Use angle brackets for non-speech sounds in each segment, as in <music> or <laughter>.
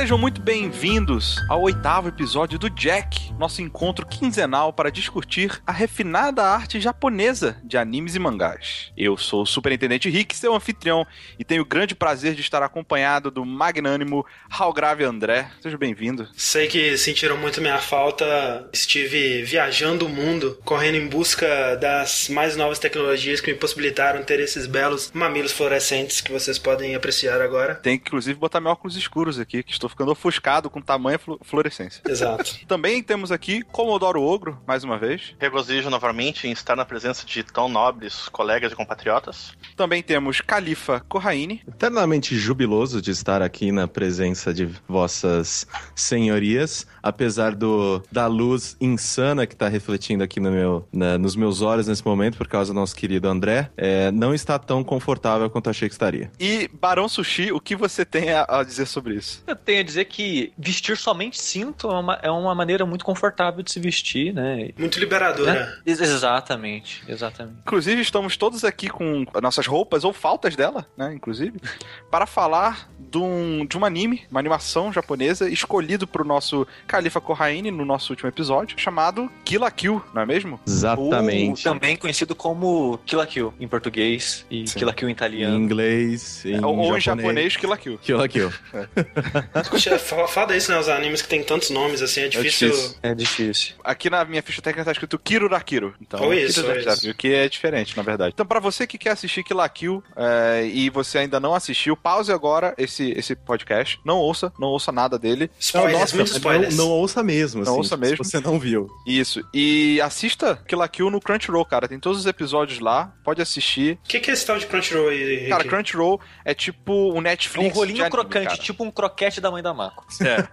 Sejam muito bem-vindos ao oitavo episódio do Jack, nosso encontro quinzenal para discutir a refinada arte japonesa de animes e mangás. Eu sou o Superintendente Rick, seu anfitrião, e tenho o grande prazer de estar acompanhado do magnânimo Halgrave André. Seja bem-vindo. Sei que sentiram muito minha falta. Estive viajando o mundo, correndo em busca das mais novas tecnologias que me possibilitaram ter esses belos mamilos fluorescentes que vocês podem apreciar agora. Tem que, inclusive, botar meu óculos escuros aqui, que estou ficando ofuscado com tamanha flu fluorescência. Exato. <laughs> Também temos aqui Comodoro Ogro, mais uma vez. Regozijo novamente em estar na presença de tão nobres colegas e compatriotas. Também temos Califa Corraine. Eternamente jubiloso de estar aqui na presença de vossas senhorias, apesar do da luz insana que está refletindo aqui no meu, na, nos meus olhos nesse momento, por causa do nosso querido André, é, não está tão confortável quanto achei que estaria. E Barão Sushi, o que você tem a, a dizer sobre isso? Eu tenho a dizer que vestir somente cinto é uma, é uma maneira muito confortável de se vestir, né? Muito liberadora. É? Exatamente, exatamente. Inclusive, estamos todos aqui com nossas roupas ou faltas dela, né? Inclusive, para falar de um, de um anime, uma animação japonesa, escolhido para o nosso Califa Corraine no nosso último episódio, chamado Kill la Kill, não é mesmo? Exatamente. Ou também conhecido como Kill la Kill em português e Sim. Kill la Kill em Em italiano. inglês, em ou, ou em japonês. japonês, Kill la Kill. Kill la Kill. Fa- Foda isso, né? Os animes que tem tantos nomes, assim, é difícil. difícil. É difícil. Aqui na minha ficha técnica tá escrito. Então, Ou isso, Kiro ou já isso. viu que é diferente, na verdade. Então, pra você que quer assistir Kill la Kill é, e você ainda não assistiu, pause agora esse, esse podcast. Não ouça, não ouça nada dele. Spoilers, Nossa, muitos não, spoilers. não ouça mesmo, Não assim, ouça se mesmo. você não viu. Isso. E assista Kill la Kill no Crunchyroll, cara. Tem todos os episódios lá. Pode assistir. O que, que é esse tal de Crunchyroll aí? Cara, Crunchyroll é tipo o É um Netflix. de rolinho anime, crocante, cara. tipo um croquete da mãe da Mako. <laughs> É.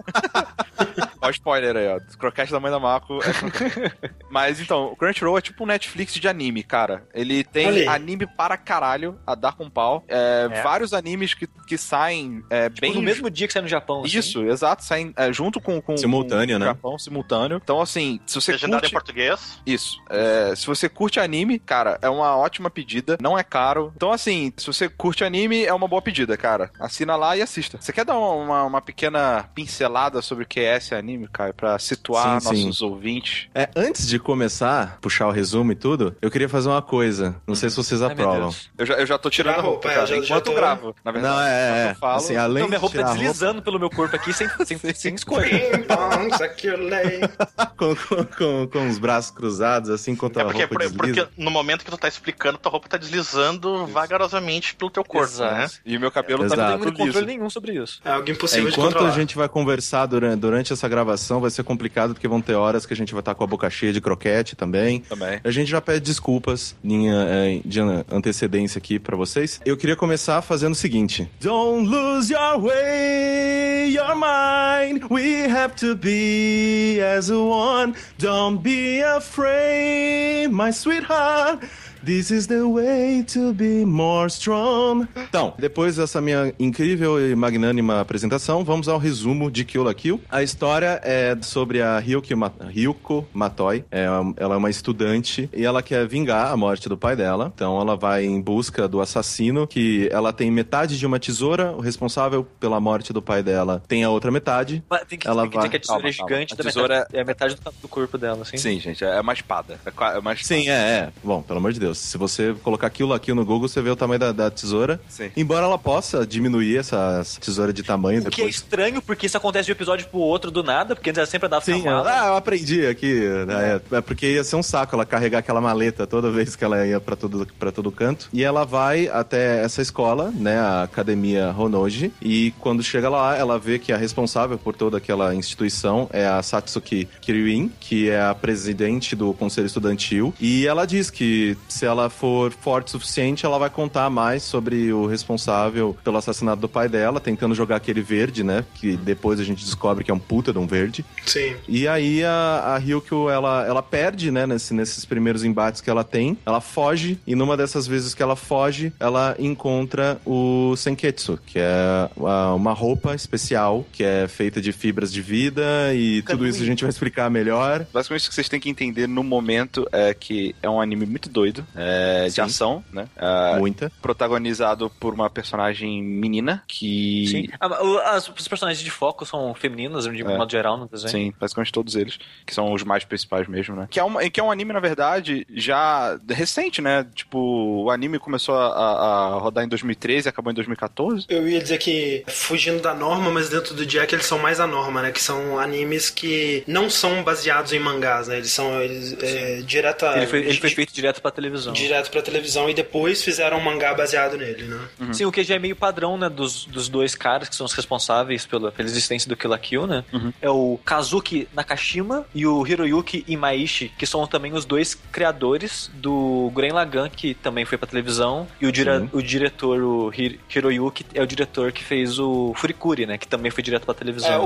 Ó, o spoiler aí, ó. Croquete da mãe da Marco. é. Mas então, o Crunchyroll é tipo um Netflix de anime, cara. Ele tem Olha anime para caralho a dar com pau. É, É. Vários animes que, que saem é, Tipo, bem. no mesmo dia que sai no Japão. assim. Isso, exato, saem é, junto com, com Simultâneo, com o né? Japão, simultâneo. Então, assim, se você Legendado em curte... português. Isso. É, se você curte anime, cara, é uma ótima pedida. Não é caro. Então, assim, se você curte anime, é uma boa pedida, cara. Assina lá e assista. Você quer dar uma, uma, uma pequena pincelada sobre o que é esse anime, cara? Pra situar Sim, sim. nossos ouvintes? É, antes de começar, puxar o resumo e tudo, eu queria fazer uma coisa. Não sei se vocês Ai, aprovam. Eu já, eu já tô tirando a a roupa, é, cara, já- já enquanto tô- gravo, na verdade. Não, é, é. eu falo, Assim, além Então, minha de roupa tá a roupa, deslizando pelo meu corpo aqui sem, sem, <laughs> sem escolha. Pong, saqueolei. <laughs> com, com, com, com os braços cruzados, assim, enquanto É a porque, roupa por- desliza. porque no momento que tu tá explicando, tua roupa tá deslizando vagarosamente pelo teu corpo, Exato. né? E o meu cabelo Exato. tá Não muito controle nenhum sobre isso. É algo É, impossível de enquanto controlar. a gente vai conversar durante, durante essa gravação, vai ser complicado, porque vão ter horas que a gente vai estar com a boca cheia de croquete também. Também. A gente já pede desculpas em, eh, de antecedência aqui pra vocês. Eu queria começar fazendo o seguinte: Don't lose your way, your mind. We have to be as one. Don't be afraid, my sweetheart. This is the way to be more strong. Então, depois dessa minha incrível e magnânima apresentação, vamos ao resumo de Kill la Kill. A história é sobre a Ryuko, Ma Ryuko Matoi. É, ela é uma estudante e ela quer vingar a morte do pai dela. Então ela vai em busca do assassino, que ela tem metade de uma tesoura, o responsável pela morte do pai dela tem a outra metade. Mas tem que, Ela tem que vai- que a tesoura Calma, é calma. gigante A da tesoura metade, é a metade do, do corpo dela, assim. Sim, gente, é uma espada. É é uma espada. Sim, é, é. Bom, pelo amor de Deus. Se você colocar la Kill no Google, você vê o tamanho da, da tesoura. Sim. Embora ela possa diminuir essa, essa tesoura de tamanho O que é depois. estranho, porque isso acontece de um episódio pro outro do nada, porque antes ela sempre andava Sim, com a mala. ah, eu aprendi aqui. né, É, é porque ia ser um saco ela carregar aquela maleta toda vez que ela ia pra todo, pra todo canto. E ela vai até essa escola, né, a Academia Honoji. E quando chega lá, ela vê que a responsável por toda aquela instituição é a Satsuki Kiryuin, que é a presidente do conselho estudantil. E ela diz que se ela for forte o suficiente, ela vai contar mais sobre o responsável pelo assassinato do pai dela, tentando jogar aquele verde, né? Que depois a gente descobre que é um puta de um verde. Sim. E aí a, a Ryukyo, ela, ela perde, né, nesse- nesses primeiros embates que ela tem. Ela foge, e numa dessas vezes que ela foge, ela encontra o Senketsu, que é a- uma roupa especial, que é feita de fibras de vida, e tudo isso a gente vai explicar melhor. Basicamente, o que vocês têm que entender no momento é que é um anime muito doido. É, de ação, né? Ah, Muita. protagonizado por uma personagem menina que. Sim. Ah, As, os personagens de foco são femininas, de É. modo geral, no desenho. Sim, basicamente todos eles, que são os mais principais mesmo, né? Que é, um, que é um anime, na verdade, já recente, né? Tipo, o anime começou a, a- a rodar em 2013 e acabou em 2014. Eu ia dizer que fugindo da norma, mas dentro do Jack eles são mais a norma, né? Que são animes que não são baseados em mangás, né? Eles são eles, é, direta, Ele foi, ele foi feito direto pra televisão. Direto pra televisão e depois fizeram um mangá baseado nele, né? Sim, o que já é meio padrão, né, dos, dos dois caras que são os responsáveis pela, pela existência do Kill la Kill, né? É o Kazuki Nakashima e o Hiroyuki Imaishi, que são também os dois criadores do Gurren Lagann, que também foi pra televisão, e o, dire, o diretor, o Hir- Hiroyuki, é o diretor que fez o Furikuri, né, que também foi direto pra televisão. É, o,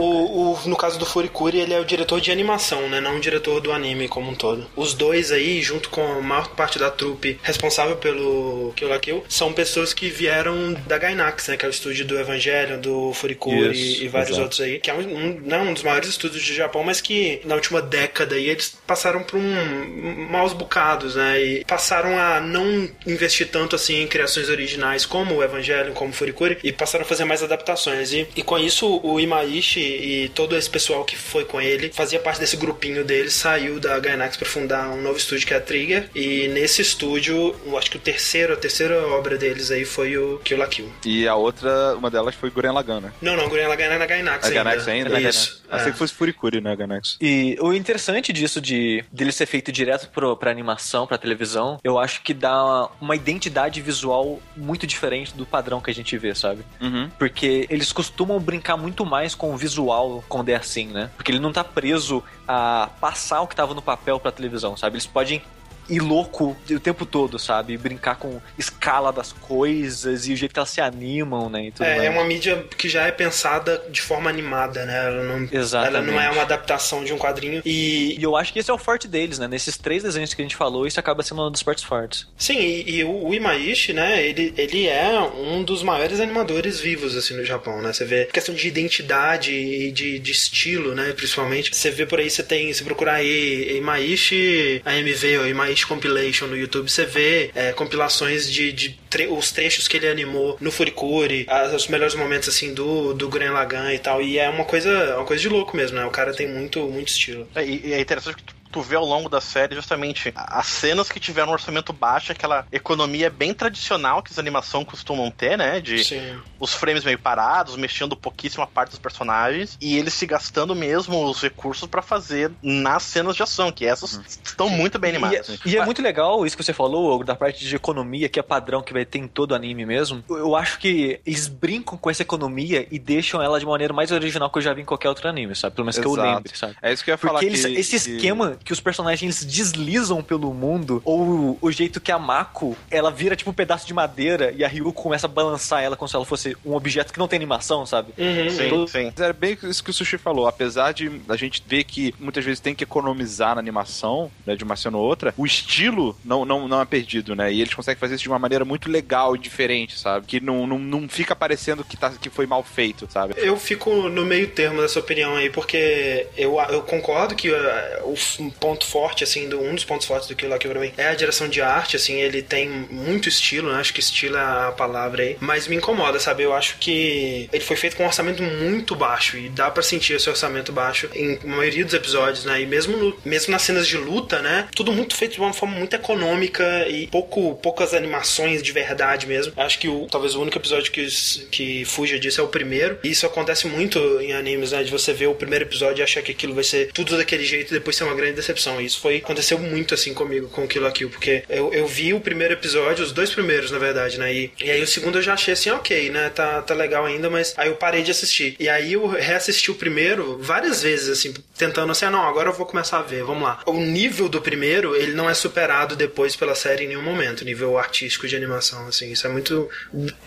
o- no caso do Furikuri, ele é o diretor de animação, né? Não o diretor do anime como um todo. Os dois aí, junto com a maior parte da responsável pelo Kill la Kill, são pessoas que vieram da Gainax, né? Que é o estúdio do Evangelion, do Furikuri Isso, e vários exato. outros aí. Que é um, um, não, um dos maiores estúdios do Japão, mas que na última década aí eles passaram por um maus bocados, né? E passaram a não investir tanto assim em criações originais como o Evangelion, como o Furikuri, e passaram a fazer mais adaptações. E, e com isso, o Imaishi e todo esse pessoal que foi com ele fazia parte desse grupinho dele, saiu da Gainax para fundar um novo estúdio que é a Trigger. E nesse estúdio, eu acho que o terceiro, a terceira obra deles aí foi o Kill la Kill. E a outra, uma delas foi Gurren Lagann, né? Não, não, Gurren Lagann é na Gainax A ainda. Gainax ainda? Isso. Achei é. que fosse Furikuri, né, Gainax? E o interessante disso de dele ser feito direto pro, pra animação, pra televisão, eu acho que dá uma identidade visual muito diferente do padrão que a gente vê, sabe? Uhum. Porque eles costumam brincar muito mais com o visual quando é assim, né? Porque ele não tá preso a passar o que tava no papel pra televisão, sabe? Eles podem ir louco o tempo todo, sabe? E brincar com escala das coisas e o jeito que elas se animam, né? E É, é uma mídia que já é pensada de forma animada, né? Ela não, Exatamente. ela não é uma adaptação de um quadrinho. E E eu acho que esse é o forte deles, né? Nesses três desenhos que a gente falou, isso acaba sendo um dos partes fortes. sim, e, e o, o Imaishi, né? Ele, ele é um dos maiores animadores vivos assim no Japão, né? Você vê questão de identidade e de, de estilo, né? Principalmente. Você vê por aí, você tem, se procurar aí Imaishi AMV ou Imaishi Compilation no YouTube, você vê é, compilações de, de tre- os trechos que ele animou no Furikuri, as- os melhores momentos assim do, do Gurren Lagann e tal. E é uma coisa, uma coisa de louco mesmo, né? O cara tem muito, muito estilo. É, e, é interessante que tu, tu vê ao longo da série justamente as cenas que tiveram um orçamento baixo, aquela economia bem tradicional que as animações costumam ter, né? De Sim. os frames meio parados, mexendo pouquíssima parte dos personagens, e eles se gastando mesmo os recursos pra fazer nas cenas de ação, que essas estão muito bem E animadas. é, e é muito legal isso que você falou, Hugo, da parte de economia, que é padrão que vai ter em todo anime mesmo. Eu- acho que eles brincam com essa economia e deixam ela de maneira mais original que eu já vi em qualquer outro anime, sabe? Pelo menos que eu Exato. lembre, sabe? É isso que eu ia falar. Porque eles, que- esse que- esquema que os personagens deslizam pelo mundo, ou o jeito que a Mako, ela vira tipo um pedaço de madeira e a Ryuko começa a balançar ela como se ela fosse um objeto que não tem animação, sabe? Uhum. Sim, sim. Mas É bem isso que o Sushi falou. Apesar de a gente ver que muitas vezes tem que economizar na animação, né, de uma cena ou outra, o estilo não, não, não é perdido, né? E eles conseguem fazer isso de uma maneira muito legal e diferente, sabe? Que não, não, não fica parecendo que, tá, que foi mal feito, sabe? Eu fico no meio termo dessa opinião aí, porque eu, eu concordo que uh, o ponto forte, assim, do, um dos pontos fortes do Kill pra mim é a direção de arte, assim, ele tem muito estilo, né? Acho que estilo é a palavra aí, mas me incomoda, sabe? Eu acho que ele foi feito com um orçamento muito baixo e dá pra sentir esse orçamento baixo em maioria dos episódios, né? E mesmo, no- mesmo nas cenas de luta, né? Tudo muito feito de uma forma muito econômica e pouco, poucas animações de verdade mesmo. Acho que o, talvez o único episódio que, que fuja disso é o primeiro. E isso acontece muito em animes, né? De você ver o primeiro episódio e achar que aquilo vai ser tudo daquele jeito e depois ser uma grande decepção. Isso foi aconteceu muito assim comigo com o Kill la Kill, porque eu, eu vi o primeiro episódio, os dois primeiros, na verdade, né? E, e aí o segundo eu já achei assim, ok, né? Tá, tá legal ainda, mas aí eu parei de assistir. E aí eu reassisti o primeiro várias vezes, assim, tentando assim, ah, não, agora eu vou começar a ver, vamos lá. O nível do primeiro, ele não é superado depois pela série em nenhum momento, nível artístico de animação, assim, isso é muito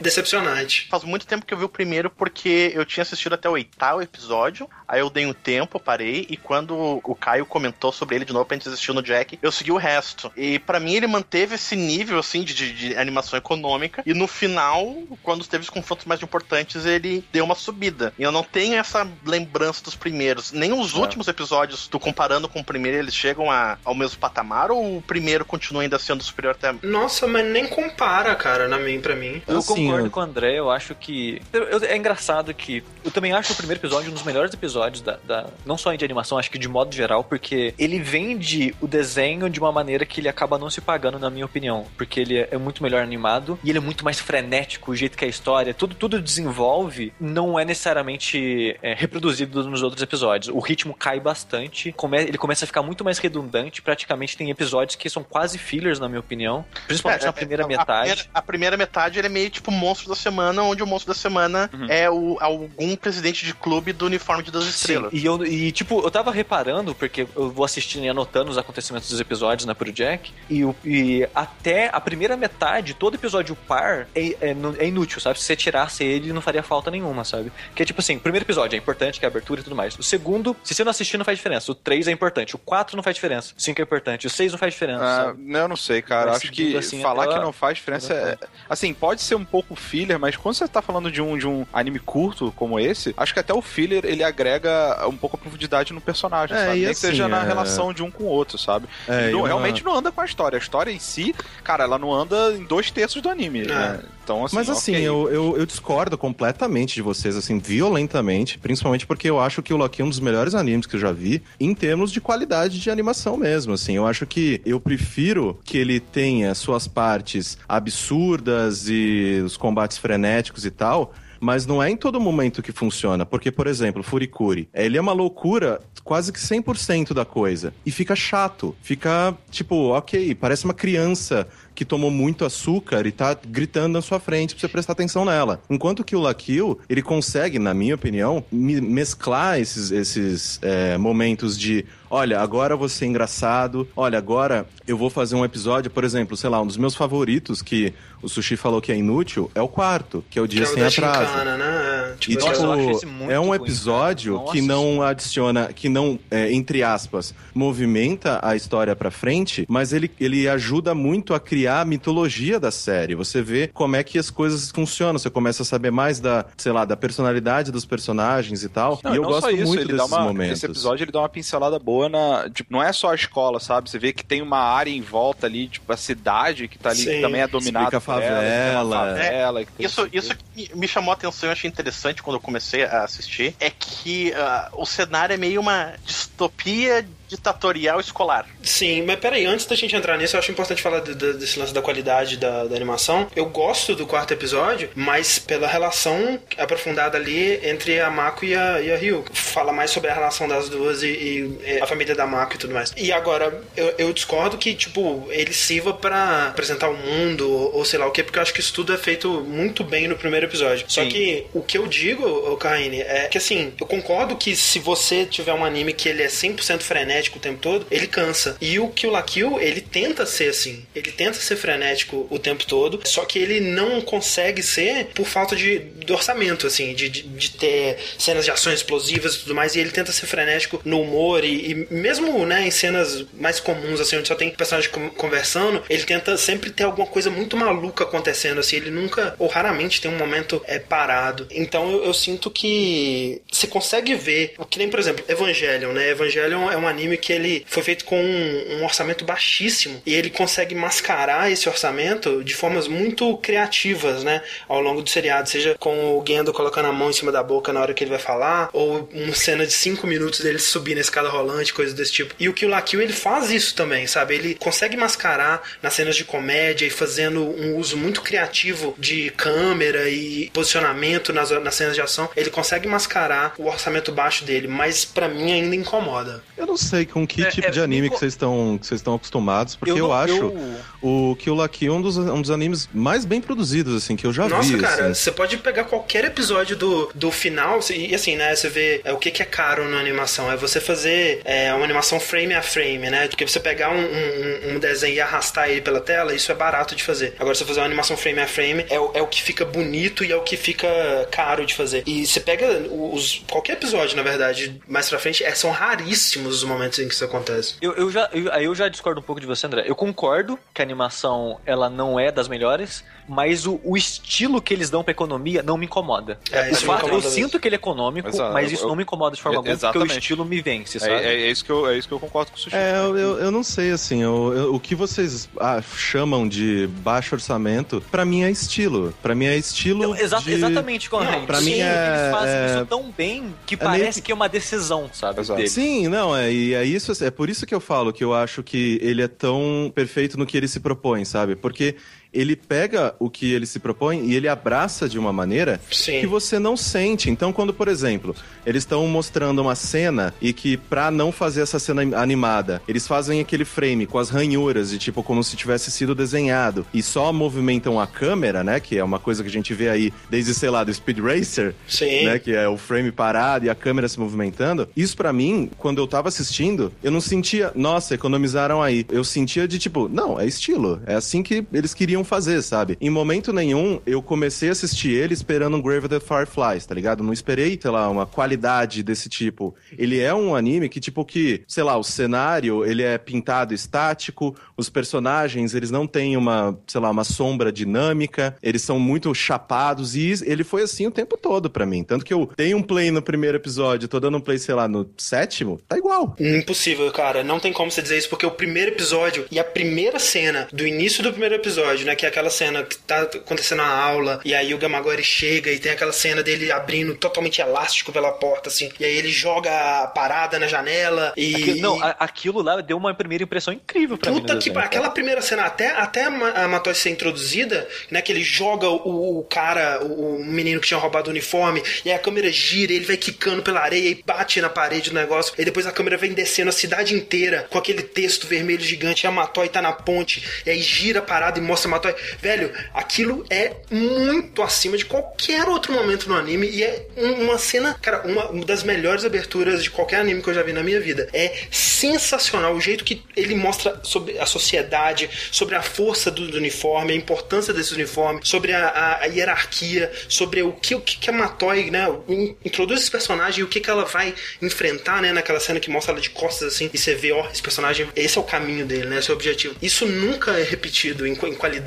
decepcionante. Faz muito tempo que eu vi o primeiro porque eu tinha assistido até o oitavo episódio, aí eu dei um tempo, parei, e quando o Caio comentou sobre sobre ele de novo pra gente assistir no Jack. Eu segui o resto. E para mim ele manteve esse nível, assim, de, de, de, animação econômica. E no final, quando teve os confrontos mais importantes, ele deu uma subida. E eu não tenho essa lembrança dos primeiros. Nem os é. últimos episódios, tu comparando com o primeiro, eles chegam a, ao mesmo patamar ou o primeiro continua ainda sendo superior até. Nossa, mas nem compara, cara, na mim, pra mim. Eu assim, concordo eu... com o André, eu acho que. Eu, é engraçado que. Eu também acho o primeiro episódio um dos melhores episódios da, da. Não só de animação, acho que de modo geral, porque ele vende o desenho de uma maneira que ele acaba não se pagando, na minha opinião. Porque ele é muito melhor animado e ele é muito mais frenético, o jeito que a história, tudo, tudo desenvolve, não é necessariamente é, reproduzido nos outros episódios. O ritmo cai bastante, come, ele começa a ficar muito mais redundante, praticamente tem episódios que são quase fillers, na minha opinião. Principalmente é, na primeira é, metade. A primeira, a primeira, metade ele é meio tipo monstro da semana, onde o monstro da semana uhum. é o, algum presidente de clube do uniforme de duas estrelas. Sim, e, eu, e tipo, eu tava reparando, porque eu vou assistindo e anotando os acontecimentos dos episódios na Pro Jack, e, e até a primeira metade, todo episódio par é, é, é, inútil, sabe? Se você tirasse ele, não faria falta nenhuma, sabe? Que é tipo assim, o primeiro episódio é importante, que é a abertura e tudo mais. O segundo, se você não assistir, não faz diferença. O 3 é importante. O 4 não faz diferença. O 5 é importante. O 6 não faz diferença. Ah, eu não sei, cara. Acho que assim, falar que não faz diferença é. Assim, pode ser um pouco filler, mas quando você tá falando de um, de um anime curto como esse, acho que até o filler ele agrega um pouco a profundidade no personagem, é, sabe? Nem assim, que seja na é... relação de um com o outro, sabe? É, não, uma... realmente não anda com a história. A história em si, cara, ela não anda em dois terços do anime. É. Né? Então, assim, Mas assim, okay. eu, eu, eu, discordo completamente de vocês, assim, violentamente, principalmente porque eu acho que o Loki é um dos melhores animes que eu já vi em termos de qualidade de animação mesmo, assim. Eu acho que eu prefiro que ele tenha suas partes absurdas e os combates frenéticos e tal, mas não é em todo momento que funciona. Porque, por exemplo, Furikuri, ele é uma loucura quase que 100% da coisa. E fica chato. Fica, tipo, ok, parece uma criança que tomou muito açúcar e tá gritando na sua frente pra você prestar atenção nela. Enquanto que o Lakill, ele consegue, na minha opinião, mesclar esses, esses é, momentos de olha, agora você é engraçado, olha, agora eu vou fazer um episódio, por exemplo, sei lá, um dos meus favoritos que o Sushi falou que é inútil, é o quarto, que é o Dia que é Sem Atraso. Chincana, né? Tipo, e, tipo, é um episódio que não adiciona, que não, é, entre aspas, movimenta a história pra frente, mas ele, ele ajuda muito a criar a mitologia da série. Você vê como é que as coisas funcionam, você começa a saber mais da, sei lá, da personalidade dos personagens e tal. Não, e eu gosto isso, muito desses uma, momentos. Esse episódio ele dá uma pincelada boa na. Tipo, não é só a escola, sabe? Você vê que tem uma área em volta ali, tipo, a cidade que tá ali, Sim. que também é dominada. a favela. Ela, favela é, isso, isso que me chamou a atenção, eu achei interessante quando eu comecei a assistir, é que uh, o cenário é meio uma distopia ditatorial escolar. Sim, mas peraí, antes da gente entrar nisso, eu acho importante falar de, de, desse lance da qualidade da, da, animação. Eu gosto do quarto episódio, mas pela relação aprofundada ali entre a Mako e a, e a Ryu. Fala mais sobre a relação das duas e, e a família da Mako e tudo mais. E agora, eu, eu discordo que, tipo, ele sirva para apresentar o mundo, ou sei lá o que, porque eu acho que isso tudo é feito muito bem no primeiro episódio. Só Sim. que o que eu digo, Kaine, é que assim, eu concordo que se você tiver um anime que ele é 100% frenético, frenético o tempo todo, ele cansa. E o Kill la Kill, ele tenta ser assim. Ele tenta ser frenético o tempo todo, só que ele não consegue ser por falta de, de orçamento, assim, de, de, de, ter cenas de ações explosivas e tudo mais. E ele tenta ser frenético no humor e, e mesmo, né, em cenas mais comuns, assim, onde só tem personagens conversando, ele tenta sempre ter alguma coisa muito maluca acontecendo, assim. Ele nunca, ou raramente, tem um momento é, parado. Então eu, eu sinto que você consegue ver, que nem, por exemplo, Evangelion, né? Evangelion é um anime filme que ele foi feito com um, um, orçamento baixíssimo e ele consegue mascarar esse orçamento de formas muito criativas, né, ao longo do seriado, seja com o Gendo colocando a mão em cima da boca na hora que ele vai falar, ou uma cena de 5 minutos dele subir na escada rolante, coisas desse tipo. E o Kill la Kill, ele faz isso também, sabe? Ele consegue mascarar nas cenas de comédia e fazendo um uso muito criativo de câmera e posicionamento nas, nas cenas de ação, ele consegue mascarar o orçamento baixo dele, mas para mim ainda incomoda. Eu não sei com que é, tipo é, de anime que vocês estão que vocês estão acostumados, porque eu, eu acho eu... o Kill la Kill é um dos, um dos animes mais bem produzidos, assim, que eu já Nossa, vi. cara, assim. você pode pegar qualquer episódio do, do final e assim, né? Você vê é, o que, que é caro na animação. É você fazer é, uma animação frame a frame, né? Porque você pegar um, um, um desenho e arrastar ele pela tela, isso é barato de fazer. Agora, você fazer uma animação frame a frame é, o- é o que fica bonito e é o que fica caro de fazer. E você pega os. qualquer episódio, na verdade, mais pra frente, é, são raríssimos os momentos em que isso acontece. Eu, eu já, eu, aí eu já discordo um pouco de você, André. Eu concordo que a animação ela não é das melhores, mas o, o estilo que eles dão pra economia não me incomoda. É, O isso me fato- eu incomoda mesmo. sinto que ele é econômico, Exato. mas isso Eu- não me incomoda de forma É, alguma, porque o estilo me vence, É, sabe? é, é isso que eu, é isso que eu concordo com o Sushi. É, eu, eu, eu não sei, assim, eu- eu- o que vocês ah, chamam de baixo orçamento, pra mim é estilo. Pra mim é estilo. Eu- exa- de- Exatamente, Conrad. pra mim Sim, é- Eles fazem é- isso tão bem que meio parece que- que... é uma decisão, sabe? Sim, não, é, e é isso, é por isso que eu falo que eu acho que ele é tão perfeito no que ele se propõe, sabe? Porque ele pega o que ele se propõe e ele abraça de uma maneira Sim. que você não sente. Então, quando, por exemplo, eles estão mostrando uma cena e que pra não fazer essa cena animada, eles fazem aquele frame com as ranhuras de tipo como se tivesse sido desenhado e só movimentam a câmera, né, que é uma coisa que a gente vê aí desde, sei lá, do Speed Racer, Sim. né, que é o frame parado e a câmera se movimentando. Isso pra mim, quando eu tava assistindo, eu não sentia, nossa, economizaram aí. Eu sentia de tipo, não, é estilo. É assim que eles queriam fazer, sabe? Em momento nenhum, eu comecei a assistir ele esperando um Grave of the Fireflies, tá ligado? Não esperei, sei lá, uma qualidade desse tipo. Ele é um anime que, tipo, que, sei lá, o cenário, ele é pintado estático, os personagens, eles não têm uma, sei lá, uma sombra dinâmica, eles são muito chapados e ele foi assim o tempo todo pra mim. Tanto que eu dei um play no primeiro episódio, tô dando um play, sei lá, no sétimo, tá igual. Impossível, cara. Não tem como você dizer isso, porque o primeiro episódio e a primeira cena do início do primeiro episódio, né? Que é aquela cena que tá acontecendo na aula, e aí o Gamagori chega e tem aquela cena dele abrindo totalmente elástico pela porta, assim. E aí ele joga a parada na janela e. Aquilo, não, a- aquilo lá deu uma primeira impressão incrível pra mim. Puta no que desenho. Aquela primeira cena, até, até a Ma- a Matoy ser introduzida, né? Que ele joga o, o cara, o, o menino que tinha roubado o uniforme, e aí a câmera gira, ele vai quicando pela areia e bate na parede do negócio. E depois a câmera vem descendo a cidade inteira com aquele texto vermelho gigante, e a Matoy tá na ponte, e aí gira a parada e mostra a Matoy. Velho, aquilo é muito acima de qualquer outro momento no anime, e é um- uma cena, cara, uma, uma das melhores aberturas de qualquer anime que eu já vi na minha vida. É sensacional o jeito que ele mostra sobre a sociedade, sobre a força do, do uniforme, a importância desse uniforme, sobre a, a- a hierarquia, sobre o que, o que, a Matoy, né, in- introduz esse personagem e o que, que ela vai enfrentar, né, naquela cena que mostra ela de costas assim, e você vê, ó, esse personagem, esse é o caminho dele, né, esse é o objetivo. Isso nunca é repetido em, em qualidade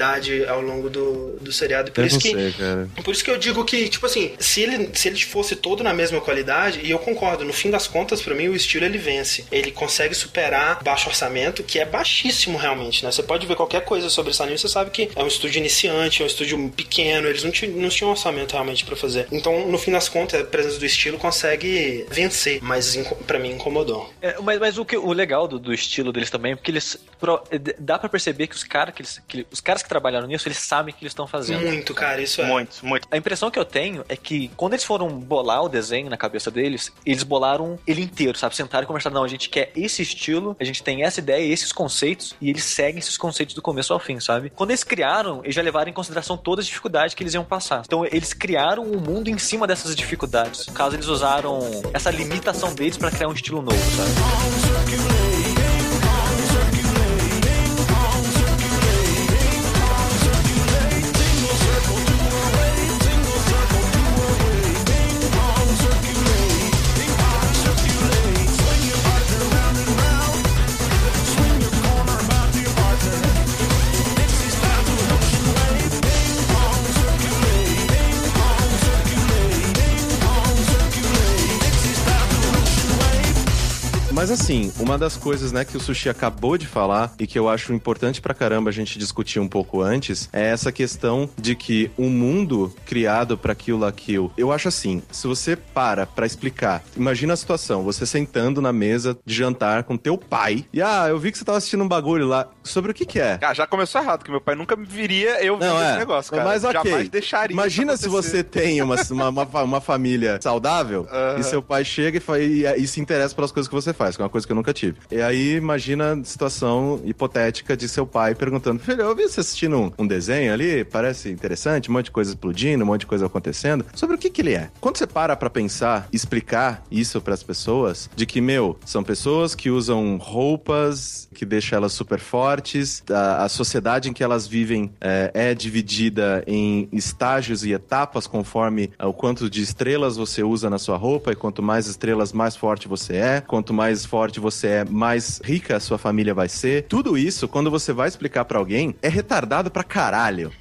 ao longo do, do seriado. Por Eu isso não que sei, cara. por isso que eu digo que, tipo assim, se ele, se ele fosse todo na mesma qualidade, e eu concordo, no fim das contas, pra mim, o estilo ele vence. Ele consegue superar baixo orçamento, que é baixíssimo realmente, né? Você pode ver qualquer coisa sobre esse anime, você sabe que é um estúdio iniciante, é um estúdio pequeno, eles não, não tinham orçamento realmente pra fazer. Então, no fim das contas, a presença do estilo consegue vencer, mas pra mim incomodou. É, mas mas o, que, o legal do, do estilo deles também é porque eles. pro- dá pra perceber que os, cara que eles, que, os caras que trabalharam nisso, eles sabem o que eles estão fazendo. Muito, cara, isso é. Muito, muito. A impressão que eu tenho é que quando eles foram bolar o desenho na cabeça deles, eles bolaram ele inteiro, sabe? Sentaram e conversaram, não, a gente quer esse estilo, a gente tem essa ideia, esses conceitos, e eles seguem esses conceitos do começo ao fim, sabe? Quando eles criaram, eles já levaram em consideração todas as dificuldades que eles iam passar. Então eles criaram o mundo em cima dessas dificuldades. No caso, eles usaram essa limitação deles pra criar um estilo novo, sabe? Mas assim, uma das coisas, né, que o Sushi acabou de falar e que eu acho importante pra caramba a gente discutir um pouco antes, é essa questão de que o mundo criado pra Kill la Kill, eu acho assim, se você para pra explicar, imagina a situação, você sentando na mesa de jantar com teu pai, e ah, eu vi que você tava assistindo um bagulho lá, sobre o que que é. Ah, já começou errado, que meu pai nunca viria eu Não, é. esse negócio, cara. Mas ok. Jamais deixaria Imagina se você tem uma, uma, uma, fa- uma família saudável Aham. e seu pai chega e, e, e se interessa pelas coisas que você faz, que é uma coisa que eu nunca tive. E aí, imagina a situação hipotética de seu pai perguntando: Filho, eu vi você assistindo um, um desenho ali, parece interessante, um monte de coisa explodindo, um monte de coisa acontecendo. Sobre o que que ele é? Quando você para pra pensar, explicar isso pras pessoas, de que, meu, são pessoas que usam roupas que deixam elas super fortes, a, a sociedade em que elas vivem é, é dividida em estágios e etapas conforme o quanto de estrelas você usa na sua roupa, e quanto mais estrelas, mais forte você é. Quanto mais forte você é, mais rica a sua família vai ser. Tudo isso, quando você vai explicar pra alguém, é retardado pra caralho.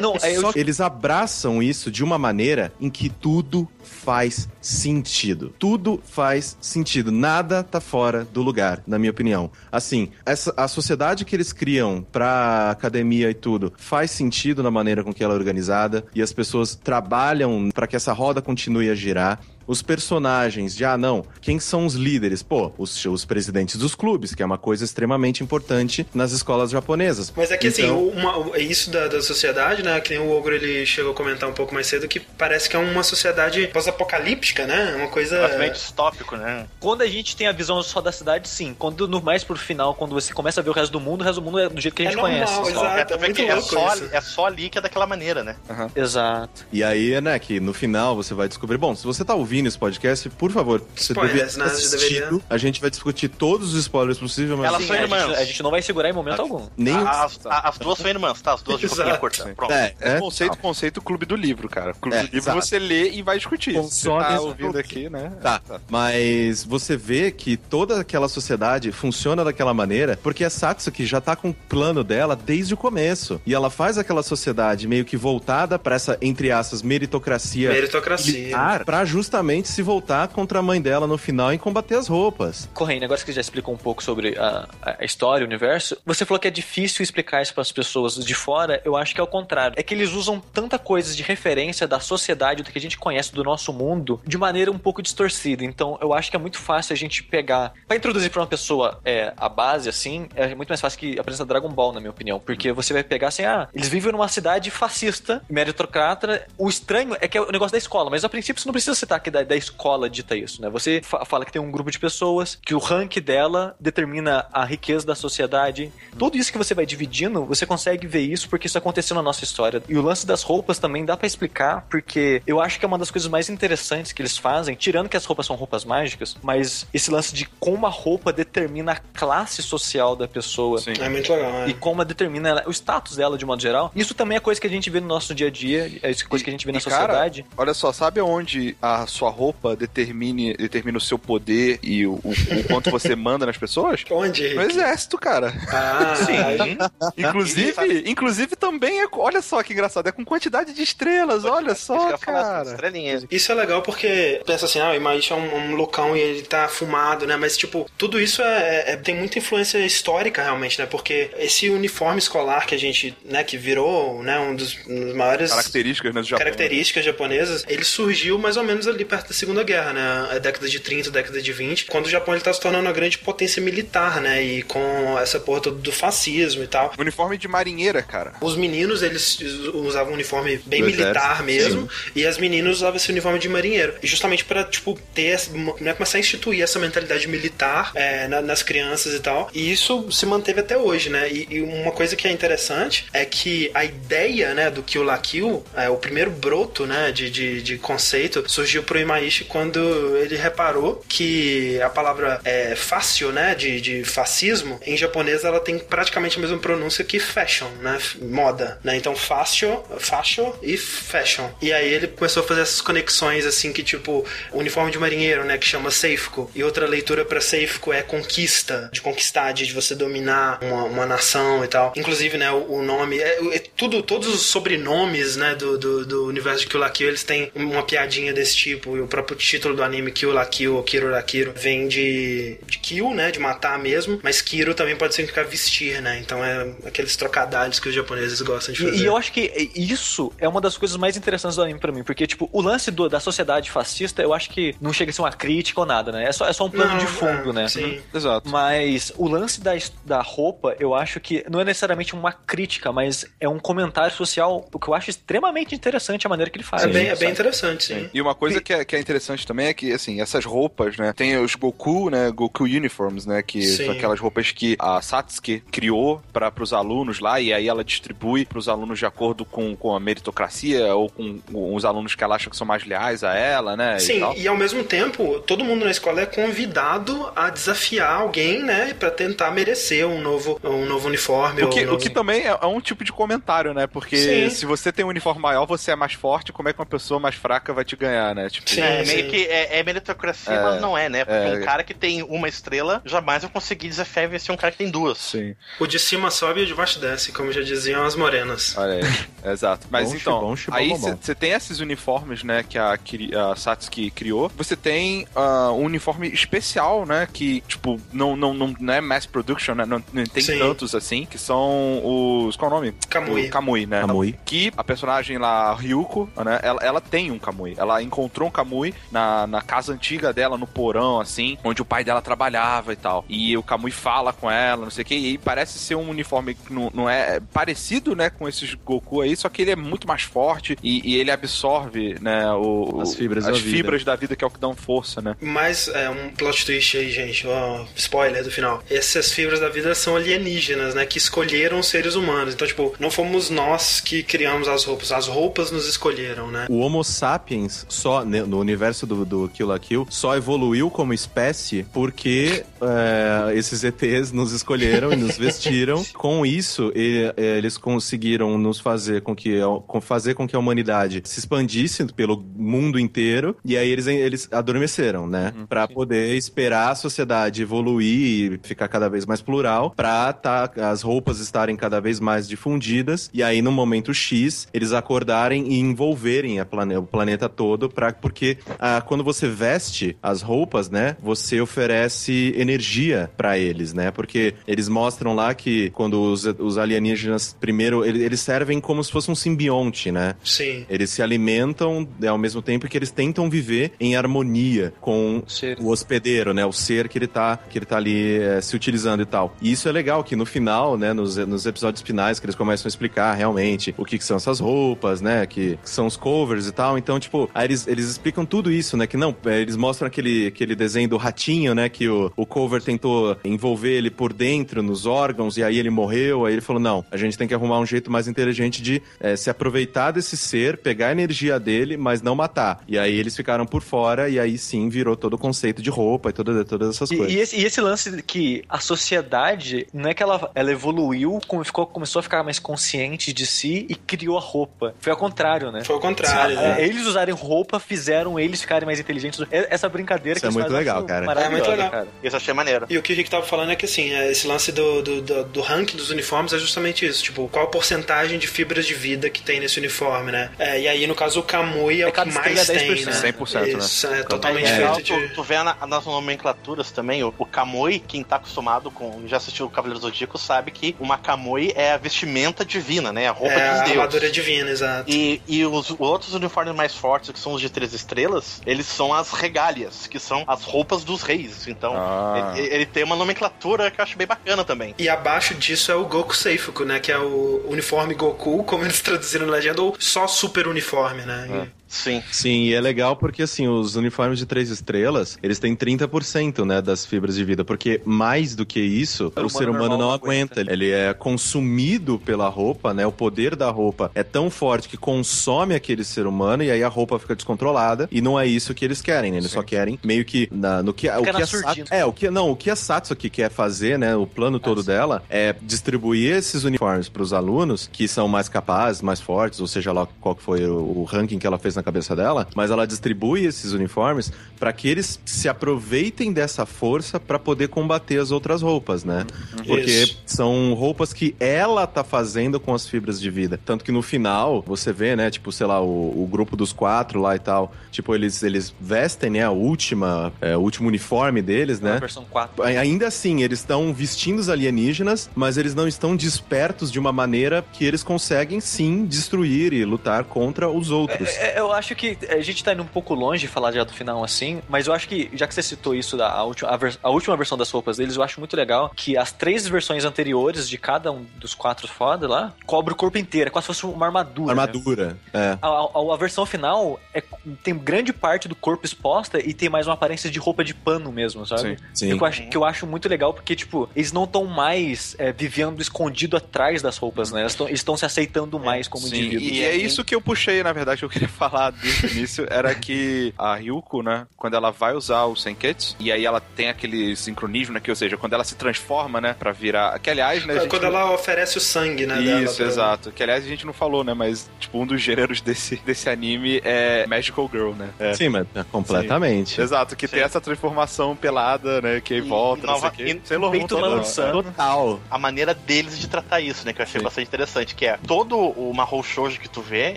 Não, é, eu, Só que eles abraçam isso de uma maneira em que tudo faz sentido. Tudo faz sentido. Nada tá fora do lugar, na minha opinião. Assim, essa, a sociedade que eles criam pra academia e tudo faz sentido na maneira com que ela é organizada e as pessoas trabalham pra que essa roda continue a girar. Os personagens de, ah, não, quem são os líderes? Pô, os, os presidentes dos clubes, que é uma coisa extremamente importante nas escolas japonesas. Mas é que assim, Então- uma- isso da, da sociedade, né? Que nem o Ogro ele chegou a comentar um pouco mais cedo, que parece que é uma sociedade pós-apocalíptica, né? Uma coisa. Completamente distópico, né? quando a gente tem a visão só da cidade, sim. Quando no mais pro final, quando você começa a ver o resto do mundo, o resto do mundo é do jeito que a gente É normal, conhece. só. exato. É, é louco só, isso. é só ali que é daquela maneira, né? Exato. E aí, né, que no final você vai descobrir. Bom, se você tá ouvindo esse podcast, por favor, você Spoilers, deveria né? assistido. deveria. A gente vai discutir todos os spoilers possíveis, mas Elas Sim, são a, irmãs. gente, a gente não vai segurar em momento algum. nem As, a- as duas são irmãs, tá? As duas de Exato. curta. Pronto. É, É, é, conceito, conceito clube do livro, cara. Clube É, do livro exato. você lê e vai discutir. Consome tá ouvindo aqui, né? Tá, mas você vê que toda aquela sociedade funciona daquela maneira porque a Satsuki já tá com o plano dela desde o começo. E ela faz aquela sociedade meio que voltada pra essa, entre aspas, meritocracia. Meritocracia. Pra justamente se voltar contra a mãe dela no final e combater as roupas. Correndo, agora que você já explicou um pouco sobre a, a história, o universo, você falou que é difícil explicar isso para as pessoas de fora. Eu acho que é o contrário. É que eles usam tanta coisa de referência da sociedade, do que a gente conhece do nosso mundo, de maneira um pouco distorcida. Então, eu acho que é muito fácil a gente pegar. Pra introduzir pra uma pessoa é, a base, assim, é muito mais fácil que apresentar Dragon Ball, na minha opinião. Porque você vai pegar assim, ah, eles vivem numa cidade fascista, meritocrata. O estranho é que é o negócio da escola, mas a princípio você não precisa citar que da, da escola dita isso, né? Você fa- fala que tem um grupo de pessoas, que o rank dela determina a riqueza da sociedade. Tudo isso que você vai dividindo, você consegue ver isso porque isso aconteceu na nossa história. E o lance das roupas também dá pra explicar, porque eu acho que é uma das coisas mais interessantes que eles fazem, tirando que as roupas são roupas mágicas, mas esse lance de como a roupa determina a classe social da pessoa. Sim. É muito legal, né? E como ela determina ela- o status dela de modo geral. Isso também é coisa que a gente vê no nosso dia a dia, é coisa que a gente vê na cara, sociedade. Olha só, sabe onde a sua roupa determine, determina o seu poder e o, o- o quanto você <laughs> manda nas pessoas? Onde? No exército, cara. Ah, Sim. Inclusive, inclusive também é. Olha só que engraçado, é com quantidade de estrelas, olha que só, essas cara. Estrelinhas. Isso é legal porque pensa assim, ah, o Imaishi é um, um loucão e ele tá fumado, né? Mas, tipo, tudo isso é, é- tem muita influência histórica, realmente, né? Porque esse uniforme escolar que a gente, né, que virou, né, um dos, um dos maiores Características né, do Japão. características japonesas, ele surgiu mais ou menos ali perto da Segunda Guerra, né? A década de 30, década de 20, quando o Japão ele tá se tornando uma grande potência militar, né? E com essa porra toda do fascismo e tal. Uniforme de marinheira, cara. Os meninos, eles usavam um uniforme bem Do militar exército, mesmo, e as meninas usavam esse uniforme de marinheiro. Justamente pra, tipo, ter, né, começar a instituir essa mentalidade militar é, na- nas crianças e tal. E isso se manteve até hoje, né? E, e uma coisa que é interessante é que a ideia, né, do Kill la Kill, é, o primeiro broto, né, de, de, de conceito, surgiu pro Imaishi quando ele reparou que a palavra é, fácil, né, de, de fascismo, em japonês ela tem praticamente a mesma pronúncia que fashion, né, moda, né, então fácil, fashion e fashion. E aí ele começou a fazer essas conexões, assim, que tipo, o uniforme de marinheiro, né, que chama Seifiko, e outra leitura pra Seifiko é conquista, de conquistar, de você dominar uma, uma nação e tal. Inclusive, né, o, o nome, é, é tudo, todos os sobrenomes, né, do, do, do universo de Kill la Kill, eles têm uma piadinha desse tipo. tipo, o próprio título do anime Kill la Kill ou Kiro la Kiro vem de, de kill, né, de matar mesmo, mas Kiro também pode significar vestir, né? Então é aqueles trocadilhos que os japoneses gostam de fazer. E, e eu acho que isso é uma das coisas mais interessantes do anime pra mim, porque, tipo, o lance do, da sociedade fascista, eu acho que não chega a ser uma crítica ou nada, né? É só, é só um plano Não, de fundo, é, né? sim. Exato. Mas o lance da, da roupa, eu acho que não é necessariamente uma crítica, mas é um comentário social, o que eu acho extremamente interessante a maneira que ele faz. É bem, é sabe? bem interessante, sim. E uma coisa que é, que é interessante também é que, assim, essas roupas, né? Tem os Goku, né? Goku Uniforms, né? Que Sim. são aquelas roupas que a Satsuki criou para os alunos lá e aí ela distribui para os alunos de acordo com, com a meritocracia ou com os alunos que ela acha que são mais leais a ela, né? e Sim, tal. e ao mesmo tempo, todo mundo na escola é convidado a desafiar alguém, né, Pra tentar merecer um novo, um novo uniforme. O que, ou um o novo... que também é, é um tipo de comentário, né? Porque Sim. se você tem um uniforme maior, você é mais forte, como é que uma pessoa mais fraca vai te ganhar, né? Tipo, Sim, É, sim. meio que é, é meritocracia, mas não é, né? Porque é. um cara que tem uma estrela jamais vai conseguir desafiar e vencer um cara que tem duas. Sim, O de cima sobe e o de baixo desce, como já diziam as morenas. olha aí. Exato. Mas Bom, então, bom, bom, aí você tem esses uniformes, né, que a, Kiri- a Satsuki criou. Você tem ah, um uniforme especial, né, que, tipo, não, não, não, não é mass production, né, não, não tem Sim. tantos assim, que são os... Qual é o nome? Kamui. O Kamui, né? Kamui. Que a personagem lá, Ryuko, né, ela, ela tem um Kamui. Ela encontrou um Kamui na, na casa antiga dela, no porão, assim, onde o pai dela trabalhava e tal. E o Kamui fala com ela, não sei o que, e parece ser um uniforme que não, não é parecido, né, com esses Goku aí, só que ele é muito mais forte e, e ele absorve, né, o, As fibras as fibras da vida que é o que dão força, né? Mas é um plot twist aí, gente. Ó, spoiler do final. Essas fibras da vida são alienígenas, né? Que escolheram os seres humanos. Então, tipo, não fomos nós que criamos as roupas. As roupas nos escolheram, né? O Homo sapiens, só né, no universo do, do Kill la Kill, só evoluiu como espécie porque é, esses ETs nos escolheram e nos <laughs> vestiram. Com isso, e- é, eles conseguiram nos fazer com que, fazer com que a humanidade se expandisse pelo mundo inteiro. E aí eles, eles adormeceram, né? Pra poder esperar a sociedade evoluir e ficar cada vez mais plural, pra tá, as roupas estarem cada vez mais difundidas. E aí, no momento X, eles acordarem e envolverem a plane- o planeta todo, pra, porque ah, quando você veste as roupas, né, você oferece energia pra eles, né? Porque eles mostram lá que quando os, os alienígenas, primeiro, ele- eles servem como se fosse um simbionte, né? Sim. Eles se alimentam ao mesmo tempo que eles tentam viver em harmonia com Ser- o hospedeiro, né? O ser que ele tá, que ele tá ali eh, se utilizando e tal. E isso é legal, que no final, né, nos, nos episódios finais, que eles começam a explicar realmente o que, que são essas roupas, né? Que, que são os covers e tal. Então, tipo, aí eles, eles explicam tudo isso, né? Que não, eh, eles mostram aquele, aquele desenho do ratinho, né? Que o, o cover tentou envolver ele por dentro, nos órgãos, e aí ele morreu. Aí ele falou: não, a gente tem que arrumar um jeito mais inteligente de eh, se aproveitar desse ser, pegar a energia dele, mas não matar. E aí eles ficaram por fora, e aí sim virou todo o conceito de roupa e toda, todas essas E, coisas. e esse, e esse lance que a sociedade, não é que ela, ela evoluiu, como ficou, começou a ficar mais consciente de si e criou a roupa. Foi ao contrário, né? Foi o contrário, É, né? Eles usarem roupa fizeram eles ficarem mais inteligentes. É- Essa brincadeira Isso que é muito legal, cara. maravilhosa, É muito legal. cara. Isso eu achei maneiro. E o que o Rick tava falando é que, assim, é, esse lance do, do, do, do ranking dos uniformes é justamente isso. Tipo, qual a porcentagem de fibras de vida que tem nesse uniforme, né? É, e aí, no caso, o Kamui é, É, o que mais é tem, 10%, né? 100%, né? Isso, é totalmente É feito tu, de... tu vê na- nas nomenclaturas também, o, o Kamui, quem tá acostumado com. Já assistiu o Cavaleiro Zodíaco, sabe que uma Kamui é a vestimenta divina, né? A roupa É, dos a deuses. armadura divina, exato. E, e os outros uniformes mais fortes, que são os de três estrelas, eles são as regálias, que são as roupas dos reis. Então, Ah. ele, ele tem uma nomenclatura que eu acho bem bacana também. E abaixo disso é o Goku Seifuku, né? Que é o uniforme Goku, como eles <laughs> traduziram na legenda, ou só super uniforme, né? Sim. Sim, e é legal porque, assim, os uniformes de três estrelas, eles têm 30%, né, das fibras de vida, porque mais do que isso, o, humano ser humano normal não aguenta. aguenta. Ele é consumido pela roupa, né, o poder da roupa é tão forte que consome aquele ser humano e aí a roupa fica descontrolada e não é isso que eles querem, né, eles só querem meio que, na- no que, o que a Satsu, é, o que, não, o que a Satsuki quer fazer, né, o plano todo dela é distribuir esses uniformes para os alunos que são mais capazes, mais fortes, ou seja lá qual que foi o, o ranking que ela fez na cabeça dela, mas ela distribui esses uniformes para que eles se aproveitem dessa força para poder combater as outras roupas, né? Porque Isso. são roupas que ela tá fazendo com as fibras de vida. Tanto que no final, você vê, né, tipo, sei lá, o, o grupo dos quatro lá e tal, tipo, eles, eles vestem, né, a última, é, o último uniforme deles, Na né? versão 4. Ai- Ainda assim, eles estão vestindo os alienígenas, mas eles não estão despertos de uma maneira que eles conseguem sim destruir e lutar contra os outros. É, eu acho que a gente tá indo um pouco longe de falar já do final assim, mas eu acho que, já que você citou isso da a última, a, vers- a última versão das roupas deles, eu acho muito legal que as três versões anteriores de cada um dos quatro foda lá cobre o corpo inteiro, é quase se fosse uma armadura. né? Armadura, é. A, a- a versão final é, tem grande parte do corpo exposta e tem mais uma aparência de roupa de pano mesmo, sabe? Sim. Que eu, acho, que eu acho muito legal porque, tipo, eles não estão mais é, vivendo escondido atrás das roupas, né? Eles estão se aceitando mais como Sim, indivíduos. e é isso que eu puxei, na verdade, que eu queria <laughs> falar desde o início, era que a Ryuko, né, quando ela vai usar o Senketsu, e aí ela tem aquele sincronismo, né, que, ou seja, quando ela se transforma, né, pra virar... Que, aliás, né, Quando não- ela oferece o sangue, né? dela Isso, pra- exato. Que, aliás, a gente não falou, né, mas, tipo, um dos gêneros desse, desse anime é Magical Girl, né? É. Sim, mas é, completamente. Exato, que tem essa transformação pelada, né, que aí E- volta, e não nova- sei o quê. Sailor Moon lançando. Total. a maneira deles de tratar isso, né? Que eu achei Sim. bastante interessante, que é todo o Mahou Shoujo que tu vê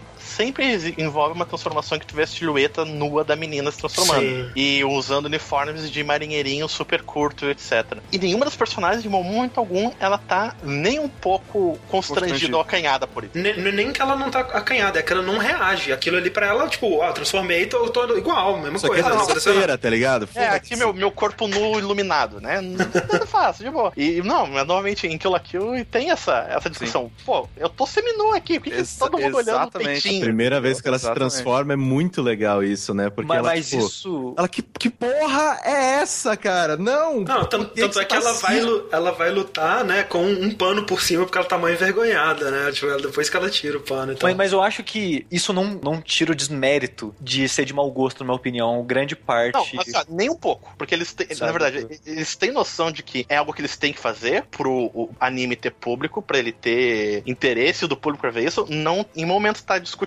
sempre envolve uma transformação que tu vê a silhueta nua da menina se transformando. Sim. E usando uniformes de marinheirinho super curto, etc. E nenhuma das personagens, de momento algum, ela tá nem um pouco constrangida ou acanhada por isso. Ne- Nem que ela não tá acanhada, é que ela não reage. Aquilo ali pra ela, tipo, ó, transformei, tô, tô igual, mesma Só que coisa. é não aconteceu nada. terça-feira, tá ligado? É, aqui meu, meu corpo nu iluminado, né? Não fácil, de boa. E não, mas normalmente em Kill la Kill tem essa, essa discussão. Pô, eu tô seminu aqui, por que, que todo mundo olhando o peitinho? Primeira vez que ela se Exatamente. transforma é muito legal isso, né? Porque mas ela, mas tipo, isso. Ela, que, que porra é essa, cara? Não! Não, tanto, que tanto é que você ela tá vai, assim? ela vai lutar, né, com um pano por cima, porque ela tá mal envergonhada, né? Tipo, depois que ela tira o pano e tal. Mas, mas eu acho que isso não, não tira o desmérito de ser de mau gosto, na minha opinião. Grande parte. Não, assim, ó, nem um pouco. Porque eles têm, na verdade, eles têm noção de que é algo que eles têm que fazer pro o anime ter público, pra ele ter interesse do público pra ver isso. Não, em momento tá discutindo,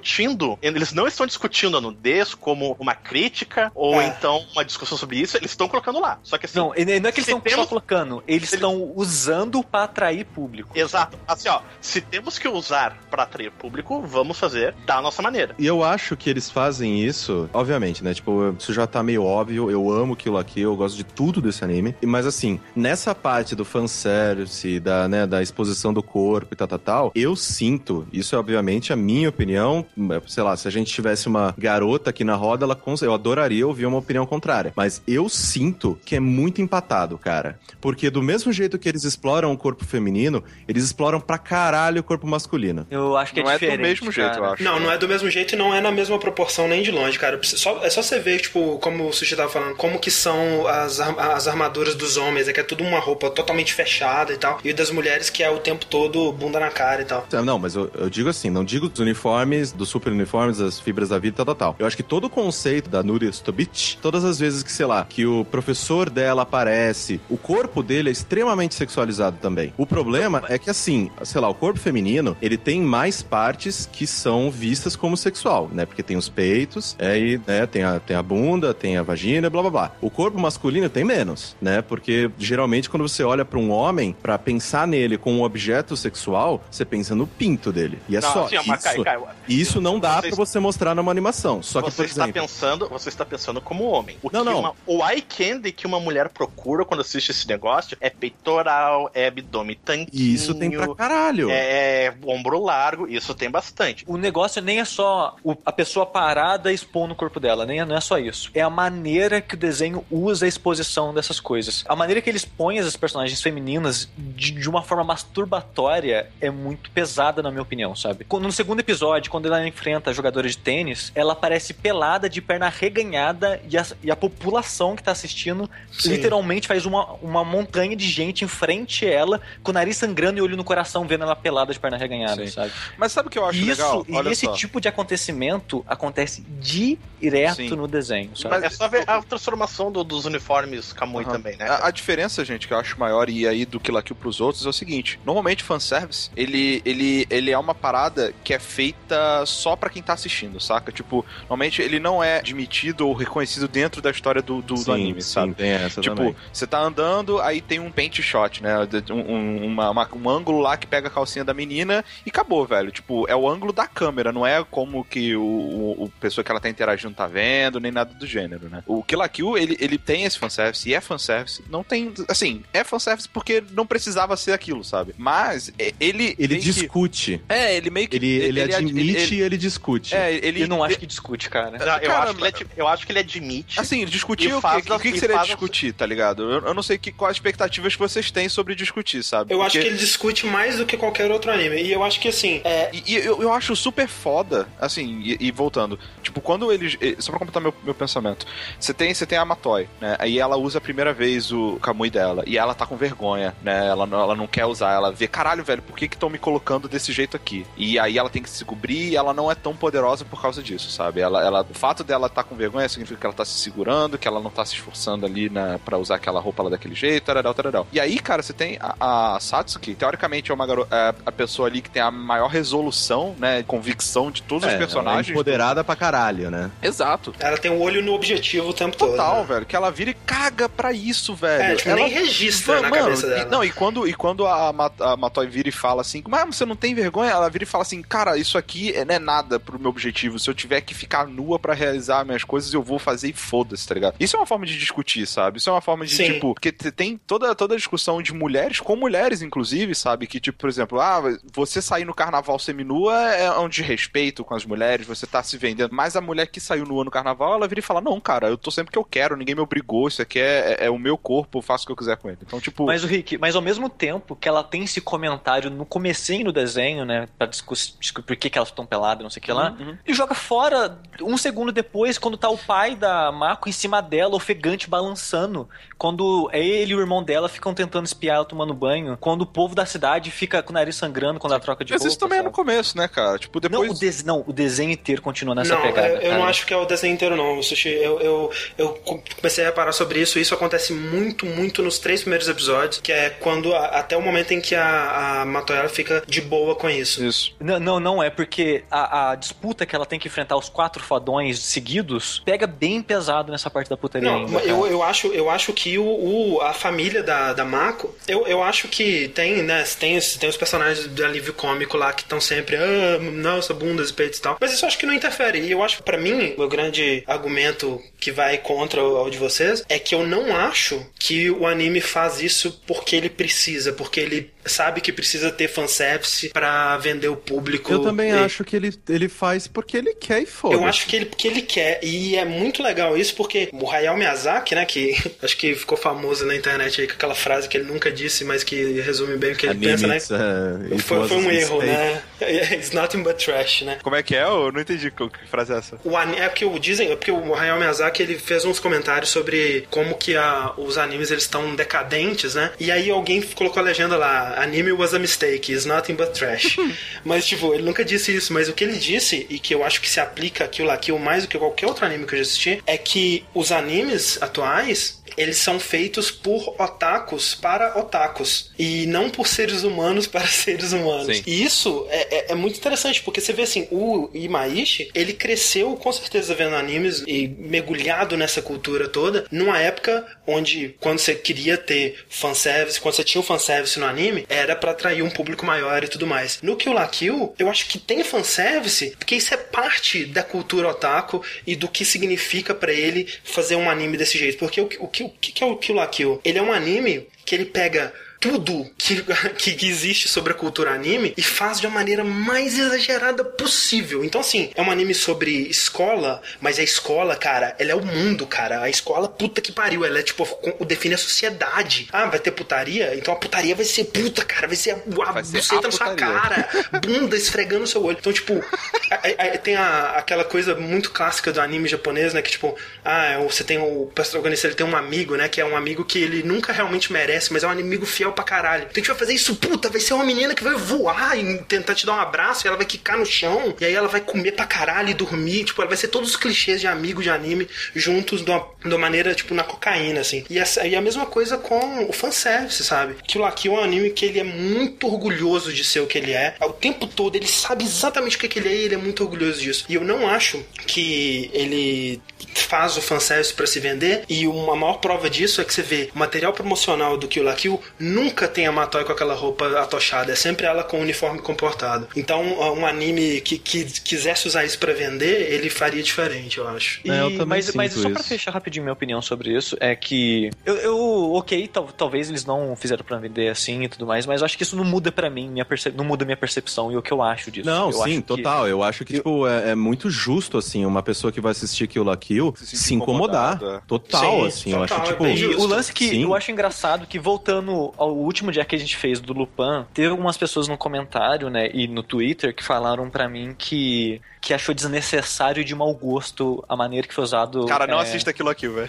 eles não estão discutindo a nudez como uma crítica ou É. então uma discussão sobre isso, eles estão colocando lá. Só que assim, Não, não é que eles estão temos- só colocando, eles estão usando pra atrair público. Exato. Assim, ó, se temos que usar pra atrair público, vamos fazer da nossa maneira. E eu acho que eles fazem isso, obviamente, né? Tipo, isso já tá meio óbvio. Eu amo aquilo aqui, eu gosto de tudo desse anime. Mas assim, nessa parte do fanservice, da, né, da exposição do corpo e tal, tal, tal, eu sinto, isso é obviamente a minha opinião. Sei lá, se a gente tivesse uma garota aqui na roda, ela, eu adoraria ouvir uma opinião contrária. Mas eu sinto que é muito empatado, cara. Porque do mesmo jeito que eles exploram o corpo feminino, eles exploram pra caralho o corpo masculino. Eu acho que Não é é do diferente. mesmo jeito, cara. eu acho. Não, não é do mesmo jeito e não é na mesma proporção nem de longe, cara. Só- é só você ver, tipo, como o Sushi tava falando, como que são as, as armaduras dos homens, é que é tudo uma roupa totalmente fechada e tal. E das mulheres que é o tempo todo bunda na cara e tal. Não, mas eu, eu digo assim, não digo dos uniformes, dos super uniformes, das fibras da vida e tal, tal, tal. Eu acho que todo o conceito da Nuria Stobich, todas as vezes que, sei lá, que o professor dela aparece, o corpo dele é extremamente sexualizado também. O problema é que, assim, sei lá, o corpo feminino, ele tem mais partes que são vistas como sexual, né? Porque tem os peitos, é, e, né, tem, a, tem a bunda, tem a vagina, blá blá blá. O corpo masculino tem menos, né? Porque geralmente quando você olha pra um homem, pra pensar nele como um objeto sexual, você pensa no pinto dele. E é Não, só assim, isso. Kai, Kai, E isso não dá Você pra você mostrar numa animação. Só que, você por está exemplo, pensando, você está pensando como homem. O Não, que não. uma- o eye candy que uma mulher procura quando assiste esse negócio é peitoral, é abdômen tanquinho. isso tem pra caralho. É ombro largo, isso tem bastante. O negócio nem é só o- a pessoa parada expondo o corpo dela, nem é, não é só isso. É a maneira que o desenho usa a exposição dessas coisas. A maneira que eles põem as personagens femininas de, de uma forma masturbatória é muito pesada, na minha opinião, sabe? Quando, no segundo episódio, quando ela enfrenta a jogadora de tênis, ela aparece pelada, de perna reganhada, e a, e a população que tá assistindo Sim. literalmente faz uma, uma montanha de gente em frente a ela, com o nariz sangrando e olho no coração, vendo ela pelada de perna reganhada, Sim. sabe? Mas sabe o que eu acho Isso, legal? e Olha esse só. tipo de acontecimento acontece direto Sim. no desenho, sabe? Mas- É só ver a transformação do- dos uniformes Kamui Aham. também, né? A, a diferença, gente, que eu acho maior e aí do Kill la Kill pros outros é o seguinte: normalmente fanservice, ele, ele, ele é uma parada que é feita só pra quem tá assistindo, saca? Tipo, normalmente ele não é admitido ou reconhecido dentro da história do, do, do Sim, anime, sim, sabe? tem essa Tipo, também. você tá andando, aí tem um paint shot, né? Um, um- uma- uma- um ângulo lá que pega a calcinha da menina e acabou, velho. Tipo, é o ângulo da câmera, não é como que o, o, o pessoa que ela tá interagindo tá vendo, nem nada do gênero, né? O Kill la Kill, ele, ele tem esse fanservice e é fanservice. Não tem. Assim, é fanservice porque não precisava ser aquilo, sabe? Mas é, ele. Ele meio que- discute. é, ele meio que. Ele, ele, ad- admite ele- ele discute. é, ele. Eu não acho que discute, cara. Não, eu, Cara, acho que ele, ad- eu acho que ele admite. Assim, discutir o quê? O que, que seria discutir, tá ligado? Eu, eu não sei que, quais expectativas que vocês têm sobre discutir, sabe? Eu acho Porque- que ele discute mais do que qualquer outro anime. E eu acho que assim, é, E, e eu, eu acho super foda, assim, e, e voltando. Tipo, quando eles. Só pra completar meu, meu pensamento. Você tem, você tem a Matoy, né? Aí ela usa a primeira vez o Kamui dela. E ela tá com vergonha, né? Ela, não- ela não quer usar. Ela vê, caralho, velho, por que que estão me colocando desse jeito aqui? E aí ela tem que se cobrir e ela não é tão poderosa por causa disso, sabe? Ela, ela, o fato dela tá com vergonha significa que ela tá se segurando, que ela não tá se esforçando ali na, pra usar aquela roupa lá daquele jeito, tararau, tararau. E aí, cara, você tem a, a Satsuki, teoricamente é uma garo é a pessoa ali que tem a maior resolução, né? Convicção de todos É, os ela é personagens. empoderada pra caralho, né? Exato. ela tem o olho no objetivo o tempo Total, todo. né? velho. Que ela vira e caga pra isso, velho. É, tipo, ela... nem registra na Mano, cabeça e- dela. não, e quando, e quando a, a Matoy vira e fala assim, mas você não tem vergonha? Ela vira e fala assim, cara, isso aqui é- não é nada pro meu objetivo. Se eu tiver que ficar nua pra realizar minhas coisas, eu vou fazer e foda-se, tá ligado? Isso é uma forma de discutir, sabe? Isso é uma forma de, Sim. tipo, porque te- tem toda, toda a discussão de mulheres com mulheres, inclusive, sabe? Que, tipo, por exemplo, ah, você sair no carnaval seminua é um desrespeito com as mulheres, você tá se vendendo. Mas a mulher que saiu nua no carnaval, ela vira e fala, não, cara, eu tô sempre que eu quero, ninguém me obrigou, isso aqui é, é- é o meu corpo, eu faço o que eu quiser com ele. Então, tipo... Mas o Rick, mas ao mesmo tempo que ela tem esse comentário no comecinho do desenho, né, pra discutir por que, que elas estão peladas, não sei o que lá, Uhum, uhum. e joga fora um segundo depois, quando tá o pai da Mako em cima dela, ofegante, balançando, quando ele e o irmão dela ficam tentando espiar ela tomando banho, quando o povo da cidade fica com o nariz sangrando quando ela troca de Mas roupa. isso também é no sabe? começo, né, cara? Tipo, Não, depois... o des- não, o desenho inteiro continua nessa não, pegada. eu, eu não acho que é o desenho inteiro, não. Sushi, eu, eu, eu comecei a reparar sobre isso. Isso acontece muito, muito nos três primeiros episódios, que é quando até o momento em que a, a Matoyara fica de boa com isso. Isso. Não, não, não é porque a, a disputa que ela tem que enfrentar os quatro fodões seguidos pega bem pesado nessa parte da putaria Não, ainda. mas eu, eu, acho, eu acho que o, o- a família da, da Mako, eu, eu acho que tem, né? Tem, os- tem os personagens do alívio cômico lá que estão sempre, ah, nossa, bundas, peitos e tal. Mas isso eu acho que não interfere. E eu acho que, pra mim, o meu grande argumento que vai contra o, ao de vocês é que eu não acho que o anime faz isso porque ele precisa, porque ele sabe que precisa ter fanservice pra vender o público. Eu também E- acho que ele, ele faz porque ele quer e foda. eu acho que ele, que ele quer. E é muito legal isso, porque o Hayao Miyazaki, né, que <laughs> acho que ficou famoso na internet aí com aquela frase que ele nunca disse, mas que resume bem o que ele Anime, pensa, né? it's, uh, Foi, foi um a erro, mistake. né? <laughs> It's nothing but trash, né? Como é que é? Eu não entendi que, que frase é essa. O ani- é porque o dizem, é porque o Hayao Miyazaki ele fez uns comentários sobre como que a- os animes eles estão decadentes, né? E aí alguém colocou a legenda lá, anime was a mistake, is nothing but trash. <laughs> mas tipo, ele nunca disse isso, mas o que ele disse e que eu acho que se aplica aquilo lá, mais do que qualquer outro anime que eu já assisti, é que os animes atuais eles são feitos por otakus para otakus e não por seres humanos <laughs> para seres humanos. Sim. E isso é, é- é muito interessante, porque você vê assim, o Imaishi, ele cresceu com certeza vendo animes e mergulhado nessa cultura toda, numa época onde, quando você queria ter fanservice, quando você tinha o fanservice no anime, era pra atrair um público maior e tudo mais. No Kill la Kill, eu acho que tem fanservice, porque isso é parte da cultura otaku e do que significa pra ele fazer um anime desse jeito. Porque o, o, que- o que que é o Kill la Kill? Ele é um anime que ele pega tudo que, <laughs> que, existe sobre a cultura anime e faz de uma maneira mais exagerada possível. Então, assim, é um anime sobre escola, mas a escola, cara, ela é o mundo, cara. A escola, puta que pariu. Ela é tipo, define a sociedade. Ah, vai ter putaria? Então a putaria vai ser puta, cara. Vai ser a, Vai ser buceta a na sua cara, bunda esfregando o seu olho. Então, tipo, a- a- tem aquela coisa muito clássica do anime japonês, né? Que, tipo, ah, você tem o protagonista, ele tem um amigo, né? Que é um amigo que ele nunca realmente merece, mas é um amigo fiel pra caralho. Então a gente vai fazer isso, puta, vai ser uma menina que vai voar e tentar te dar um abraço, e ela vai quicar no chão, e aí ela vai comer pra caralho e dormir. Tipo, ela vai ser todos os clichês de amigo de anime juntos de uma, de uma maneira, tipo, na cocaína, assim. E, essa, e a mesma coisa com o fanservice, sabe? Kill la Kill é um anime que ele é muito orgulhoso de ser o que ele é. O tempo todo, ele sabe exatamente o que, que ele é e ele é muito orgulhoso disso. E eu não acho que ele faz o fanservice para se vender. E uma maior prova disso é que você vê o material promocional do Kill la Kill nunca tem a Matoy com aquela roupa atochada, é sempre ela com o uniforme comportado. Então, um anime que, que quisesse usar isso para vender, ele faria diferente, eu acho. E, é, eu mas, mas só para fechar rapidinho minha opinião sobre isso, é que eu, eu ok, tal, talvez eles não fizeram para vender assim e tudo mais, mas eu acho que isso não muda para mim, minha perce... não muda minha percepção e o que eu acho disso. Não, eu sim, total. Que... Eu acho que, eu... tipo, é, é, muito justo, assim, uma pessoa que vai assistir Kill la Kill se, se incomodar. Total, sim, assim. Total, eu acho, tipo... É e o lance que sim. eu acho engraçado que, voltando ao último dia que a gente fez do Lupin, teve algumas pessoas no comentário, né, e no Twitter que falaram para mim que que achou desnecessário e de mau gosto a maneira que foi usado. Cara, não é, assista aquilo aqui, velho.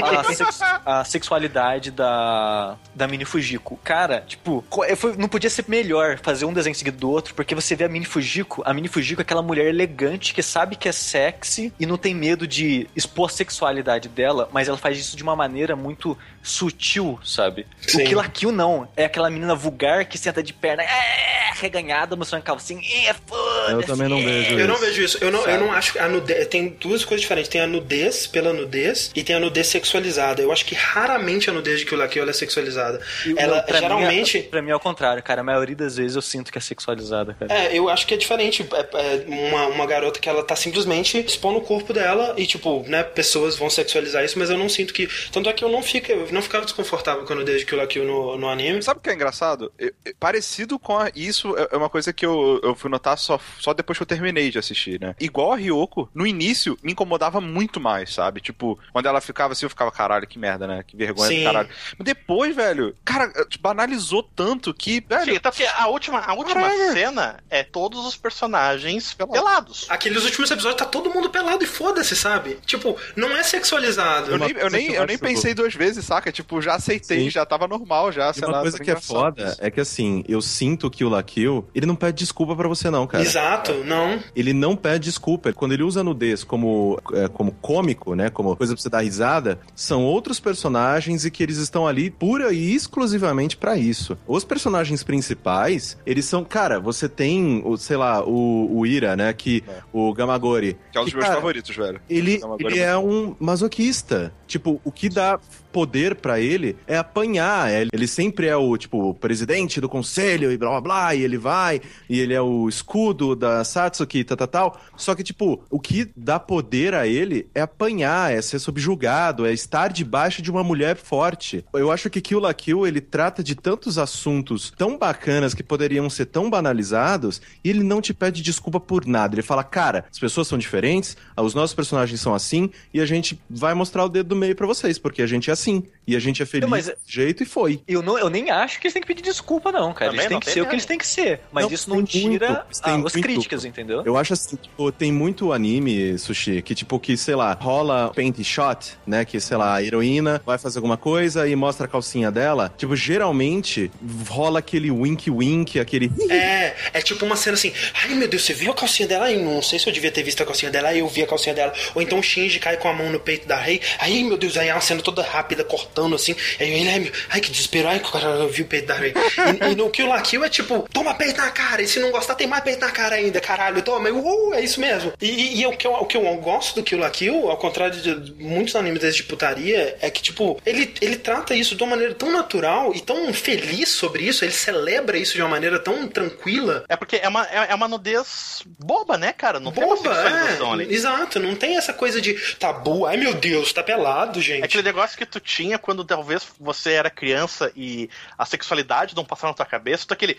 A, sex, a, sexualidade da, da Mini Fujiko. Cara, tipo, foi, não podia ser melhor fazer um desenho seguido do outro, porque você vê a Mini Fujiko, a Mini Fujiko é aquela mulher elegante que sabe que é sexy e não tem medo de expor a sexualidade dela, mas ela faz isso de uma maneira muito sutil, sabe? Sim. O Kill la Kill não. É aquela menina vulgar que senta de perna é, reganhada, mostrando calcinha. É, foda Eu também não vejo Eu não vejo isso. Eu não, eu não acho que a nudez... Tem duas coisas diferentes. Tem a nudez pela nudez e tem a nudez sexualizada. Eu acho que raramente a nudez de Kill la Kill é sexualizada. E, ela, pra geralmente... Mim, pra mim é o contrário, cara. A maioria das vezes eu sinto que é sexualizada, cara. É, eu acho que é diferente. É, é uma, uma garota que ela tá simplesmente expondo o corpo dela e, tipo, né, pessoas vão sexualizar isso, mas eu não sinto que... Tanto é que eu não fico não ficava desconfortável quando eu Kill la Kill no, no anime. Sabe o que é engraçado? Eu, parecido com a, isso, é, é uma coisa que eu, eu fui notar só, só depois que eu terminei de assistir, né? Igual a Ryoko, no início, me incomodava muito mais, sabe? Tipo, quando ela ficava assim, eu ficava, caralho, que merda, né? Que vergonha Sim. do caralho. Mas depois, velho, cara, banalizou tanto que, velho... Sim, então, a última, a última cena é todos os personagens pelados. Aqueles últimos episódios tá todo mundo pelado e foda-se, sabe? Tipo, não é sexualizado. Eu nem, eu nem, eu nem pensei duas vezes, saca? Tipo, já aceitei, Sim. já tava normal já. E uma coisa que é foda isso. é que assim, eu sinto que o La Kill, ele não pede desculpa para você não, cara. Exato, não. Ele não pede desculpa. Quando ele usa nudez como, é, como cômico, né, como coisa pra você dar risada, são outros personagens e que eles estão ali pura e exclusivamente para isso. Os personagens principais, eles são, cara, você tem, o, sei lá, o, o Ira, né, que é. o Gamagori. Que é um dos meus cara, favoritos, velho. Ele, ele é um masoquista. Tipo, o que dá poder para ele é apanhar. É, ele sempre é o, tipo, presidente do conselho e blá blá blá, e ele vai, e ele é o escudo da Satsuki tal, tal, tal. Só que, tipo, o que dá poder a ele é apanhar, é ser subjugado, é estar debaixo de uma mulher forte. Eu acho que Kill la Kill, ele trata de tantos assuntos tão bacanas que poderiam ser tão banalizados, e ele não te pede desculpa por nada. Ele fala, cara, as pessoas são diferentes, os nossos personagens são assim, e a gente vai mostrar o dedo do meio para vocês, porque a gente é assim. E a gente é feliz não, desse jeito e foi. Eu, não, eu nem acho que eles têm que pedir desculpa, não, cara. Também eles têm que ser o que eles têm que ser. Mas não, isso não tira muito, as críticas, entendeu? Eu acho assim, tipo, tem muito anime, Sushi, que tipo, que, sei lá, rola paint shot, né? Que, sei lá, a heroína vai fazer alguma coisa e mostra a calcinha dela. Tipo, geralmente rola aquele wink wink, aquele. <laughs> É, é tipo uma cena assim, ai meu Deus, você viu a calcinha dela? Ai, não sei se eu devia ter visto a calcinha dela, eu vi a calcinha dela. Ou então o Shinji cai com a mão no peito da Rei, ai meu Deus, aí é uma cena toda rápida, cortando assim. Aí ele, ai, ai que desespero, ai que o cara viu o peito da Rei. E, e, no Kill la Kill é tipo, toma peito na cara, e se não gostar, tem mais peito na cara ainda, caralho, toma, uh, é isso mesmo. E, e, e o, que eu, o que eu gosto do Kill la Kill, ao contrário de muitos animes desses de putaria, é que, tipo, ele, ele trata isso de uma maneira tão natural e tão feliz sobre isso, ele celebra isso de uma maneira tão tranquila. É porque é uma, é, é uma nudez boba, né, cara? Não boba, tem uma é, ali. Exato, não tem essa coisa de tabu, ai meu Deus, tá pelado, gente. É aquele negócio que tu tinha quando talvez você era criança e a sexualidade não passava na tua cabeça, tu aquele,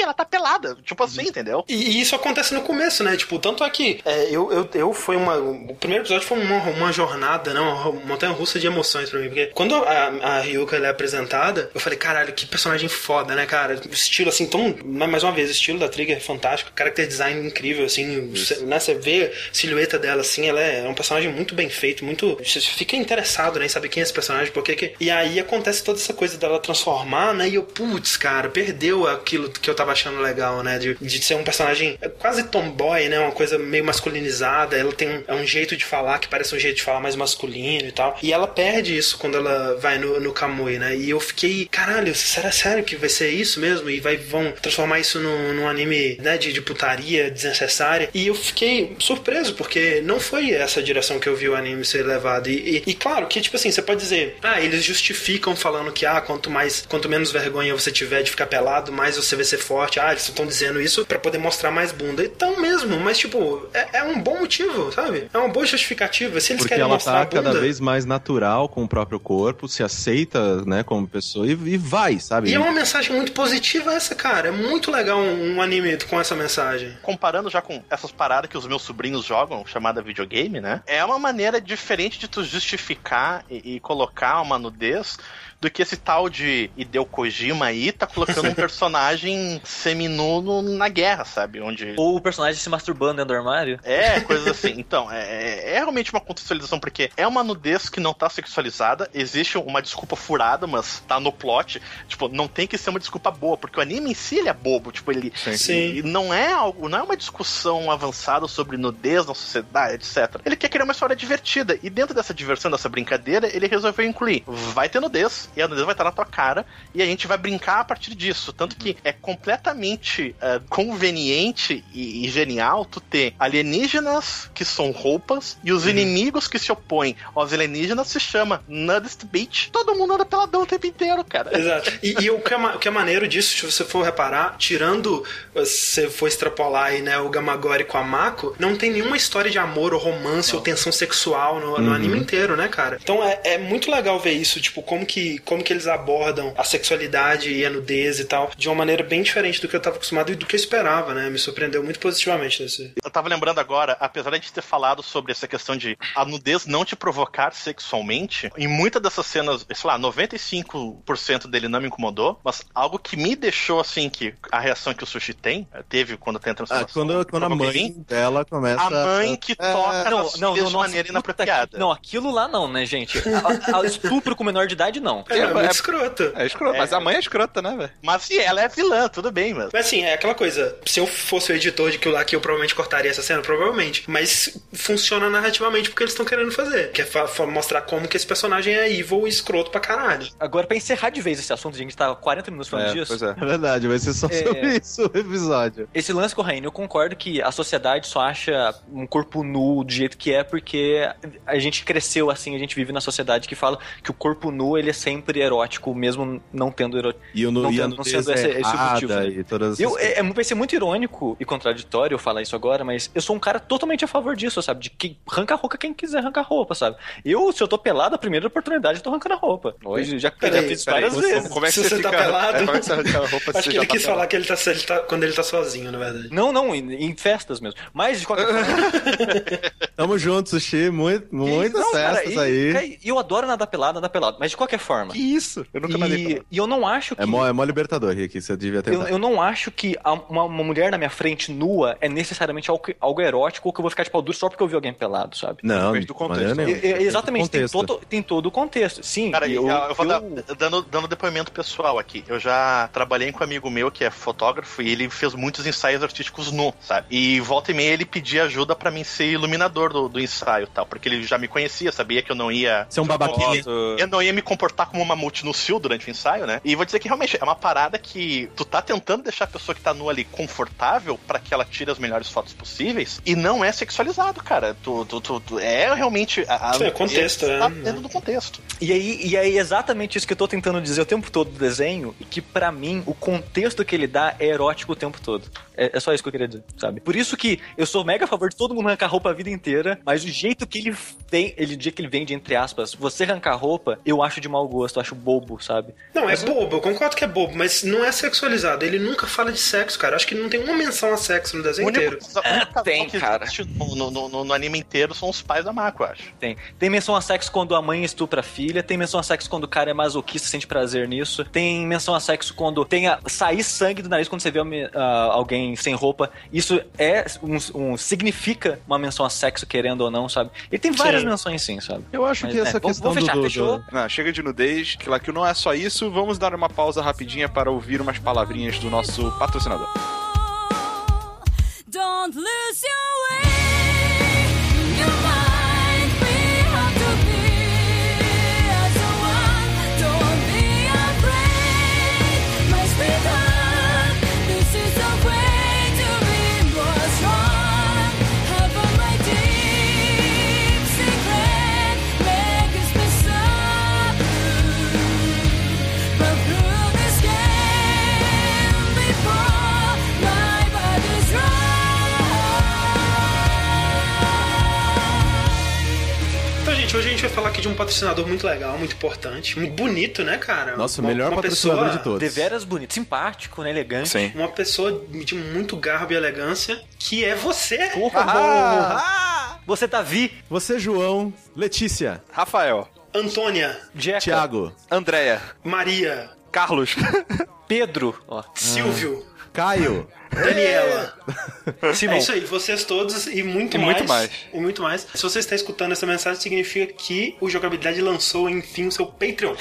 ela tá pelada, tipo assim, uhum. entendeu? E, e, isso acontece no começo, né? Tipo, tanto é que é, eu, eu, eu foi uma. O primeiro episódio foi uma, uma jornada, né? Uma montanha russa de emoções pra mim. Porque quando a, a Ryuka é apresentada, eu falei, caralho, que personagem foda, né, cara? Estilo assim, tão. Mais uma vez, o estilo da Trigger é fantástico, character design incrível, assim, cê, né? Você vê a silhueta dela assim, ela é, é um personagem muito bem feito, muito. Você fica interessado né, em saber quem é esse personagem, por que que... E aí acontece toda essa coisa dela transformar, né? E eu, putz, cara, perdeu aquilo que eu tava achando legal, né? De, de ser um personagem quase tomboy, né? Uma coisa meio masculinizada. Ela tem um, é um jeito de falar que parece um jeito de falar mais masculino e tal. E ela perde isso quando ela vai no, no Kamui, né? E eu fiquei, caralho, será sério que vai ser isso mesmo? E vai, vão transformar isso num, num anime, né? De, de putaria desnecessária. E eu fiquei surpreso, porque não foi essa direção que eu vi o anime ser levado. E, e, e claro que, tipo assim, você pode dizer, ah, eles justificam falando que, ah, quanto mais, quanto menos vergonha você tiver de ficar pelado, mais você vai ser forte. Ah, eles estão dizendo isso para poder mostrar mais bunda. Então mesmo, mas tipo, é, é, um bom motivo, sabe? É uma boa justificativa. Se eles Porque querem ela mostrar tá a bunda, cada vez mais natural com o próprio corpo, se aceita, né, como pessoa e, e vai, sabe? E é uma mensagem muito positiva essa, cara. É muito legal um, um anime com essa mensagem. Comparando já com essas paradas que os meus sobrinhos jogam, chamada videogame, né? É uma maneira diferente de tu justificar e, e colocar uma nudez do que esse tal de Hideo Kojima aí tá colocando um <laughs> personagem seminu na guerra, sabe? Onde. Ou o personagem se masturbando dentro do armário. É, <laughs> coisas assim. Então, é, é, é realmente uma contextualização, porque é uma nudez que não tá sexualizada, existe uma desculpa furada, mas tá no plot. Tipo, não tem que ser uma desculpa boa, porque o anime em si ele é bobo. Tipo, ele. Sim. Não é algo, não é uma discussão avançada sobre nudez na sociedade, etc. Ele quer criar uma história divertida. E dentro dessa diversão, dessa brincadeira, ele resolveu incluir. Vai ter nudez, e a nudez vai estar na tua cara, e a gente vai brincar a partir disso. Tanto que é completamente uh, conveniente e, e, genial tu ter alienígenas que são roupas e os uhum. inimigos que se opõem aos alienígenas se chama Nudist Beach. Todo mundo anda peladão o tempo inteiro, cara. Exato. E, e o, que é, o que é maneiro disso, se você for reparar, tirando, se você for extrapolar aí, né, o Gamagori com a Mako, não tem nenhuma história de amor ou romance não. ou tensão sexual no, no uhum. anime inteiro, né, cara? Então é, é muito legal ver isso, tipo, como que, como que eles abordam a sexualidade e a nudez e tal, de uma maneira bem diferente do que eu tava acostumado e do que eu esperava, né? Me surpreendeu muito positivamente nesse. Eu tava lembrando agora, apesar de a gente ter falado sobre essa questão de a nudez não te provocar sexualmente, em muitas dessas cenas, sei lá, 95% dele não me incomodou, mas algo que me deixou assim, que a reação que o Sushi tem, eh, teve quando tem a transformação. Ah, quando, quando a mãe dela começa. A mãe que é... toca não, não, não, de maneira inapropriada. Não, aquilo lá não, né, gente? A, a estupro com menor de idade, não. É, é, muito escroto. É escroto, mas a mãe é escrota, né, velho? Mas se ela é vilã, tudo bem, mano. Mas assim, é aquela coisa, se eu fosse o editor de que lá que eu provavelmente cortaria essa cena, provavelmente. Mas funciona narrativamente porque eles estão querendo fazer. Que é mostrar como que esse personagem é evil e escroto pra caralho. Agora, pra encerrar de vez esse assunto, a gente tá 40 minutos falando é, disso. Pois é. é verdade, vai ser só é... sobre isso o episódio. Esse lance com eu concordo que a sociedade só acha um corpo nu do jeito que é porque a gente cresceu assim, a gente vive na sociedade que fala que o corpo nu ele é sempre erótico, mesmo não tendo erótico. E não, e tendo, não sendo esse, esse motivo. Né? E todas eu, é, vai ser muito irônico e contraditório eu falar isso agora, mas eu sou um cara totalmente a favor disso, sabe? De que arranca a roupa quem quiser arrancar roupa, sabe? Eu, se eu tô pelado, a primeira oportunidade eu tô arrancando a roupa. Hoje já, já fiz várias vezes. Como é que se você, você tá pelado? É, como é que você arranca a roupa Acho que ele tá quis pelado. falar que ele tá, ele tá, quando ele tá sozinho, na verdade. Não, não, em, em festas mesmo. Mas, de qualquer forma... <laughs> Tamo junto, Sushi. Muito, muitas não, festas cara, aí. E eu adoro nadar pelado, nadar pelado. Mas, de qualquer forma... Que isso? Eu nunca nadei. E eu não acho que... É mó, é mó libertador, Rick. Você devia ter... Eu, eu, não acho que uma, uma, mulher na minha frente nua é necessariamente algo, algo erótico ou que eu vou ficar de pau duro só porque eu vi alguém pelado, sabe? Não, do contexto. É, exatamente, tem todo, tem todo o contexto. Sim, Cara, eu, eu, eu vou dar, dando, dando depoimento pessoal aqui. Eu já trabalhei com um amigo meu que é fotógrafo e ele fez muitos ensaios artísticos nu, sabe? E volta e meia ele pedia ajuda para mim ser iluminador do, do ensaio tal, porque ele já me conhecia, sabia que eu não ia. Ser um babaquinha. Eu não ia me comportar como uma multi no cio durante o ensaio, né? E vou dizer que realmente é uma parada que tu tá tentando deixar a pessoa que tá nua ali confortável para que ela tire as melhores fotos possíveis e não é sexualizado, cara. Tu, tu, tu, tu é realmente. A, Sim, é contexto, tá dentro do contexto. E aí, e aí, exatamente isso que eu tô tentando dizer o tempo todo do desenho, e que para mim o contexto que ele dá é erótico o tempo todo. É, é, só isso que eu queria dizer, sabe? Por isso que eu sou mega a favor de todo mundo arrancar roupa a vida inteira, mas o jeito que ele vem, ele, o dia que ele vende, entre aspas, você arrancar roupa, eu acho de mau gosto, eu acho bobo, sabe? Não, mas é bobo, eu concordo que é bobo, mas não é sexualizado. Ele nunca fala de sexo, cara. Acho que não tem uma menção a sexo no desenho inteiro. É, <laughs> tem, cara. No, no, no, no, anime inteiro são os pais da Mako, eu acho. Tem. Tem menção a sexo quando a mãe estupra a filha, tem menção a sexo quando o cara é masoquista, sente prazer nisso, tem menção a sexo quando tem a sair sangue do nariz quando você vê uh, alguém sem roupa isso é um, um, significa uma menção a sexo. querendo ou não, sabe? Ele tem várias Sim. menções sim, sabe? Eu acho Mas, que é, essa vamos- questão vamos fechar, do, do- fechou? do- Não, chega de nudez, que lá que não é só isso. Vamos dar uma pausa rapidinha para ouvir umas palavrinhas do nosso patrocinador. Don't lose your way, gente, vai falar aqui de um patrocinador muito legal, muito importante, muito bonito, né, cara? Nosso Uma- melhor uma patrocinador pessoa- de todos. Deveras bonito, simpático, né? Elegante. Sim. Uma pessoa de muito garbo e elegância, que é você. Porra, Você tá vi, Você, João, Letícia, Rafael, Antônia, Jeca, Thiago, Andréia, Maria, Carlos, Pedro, ó, Silvio, Caio. Daniela. Simão. É isso aí, vocês todos e muito E mais. muito mais. E muito mais. Se você está escutando essa mensagem, significa que o Jogabilidade lançou, enfim, o seu Patreon.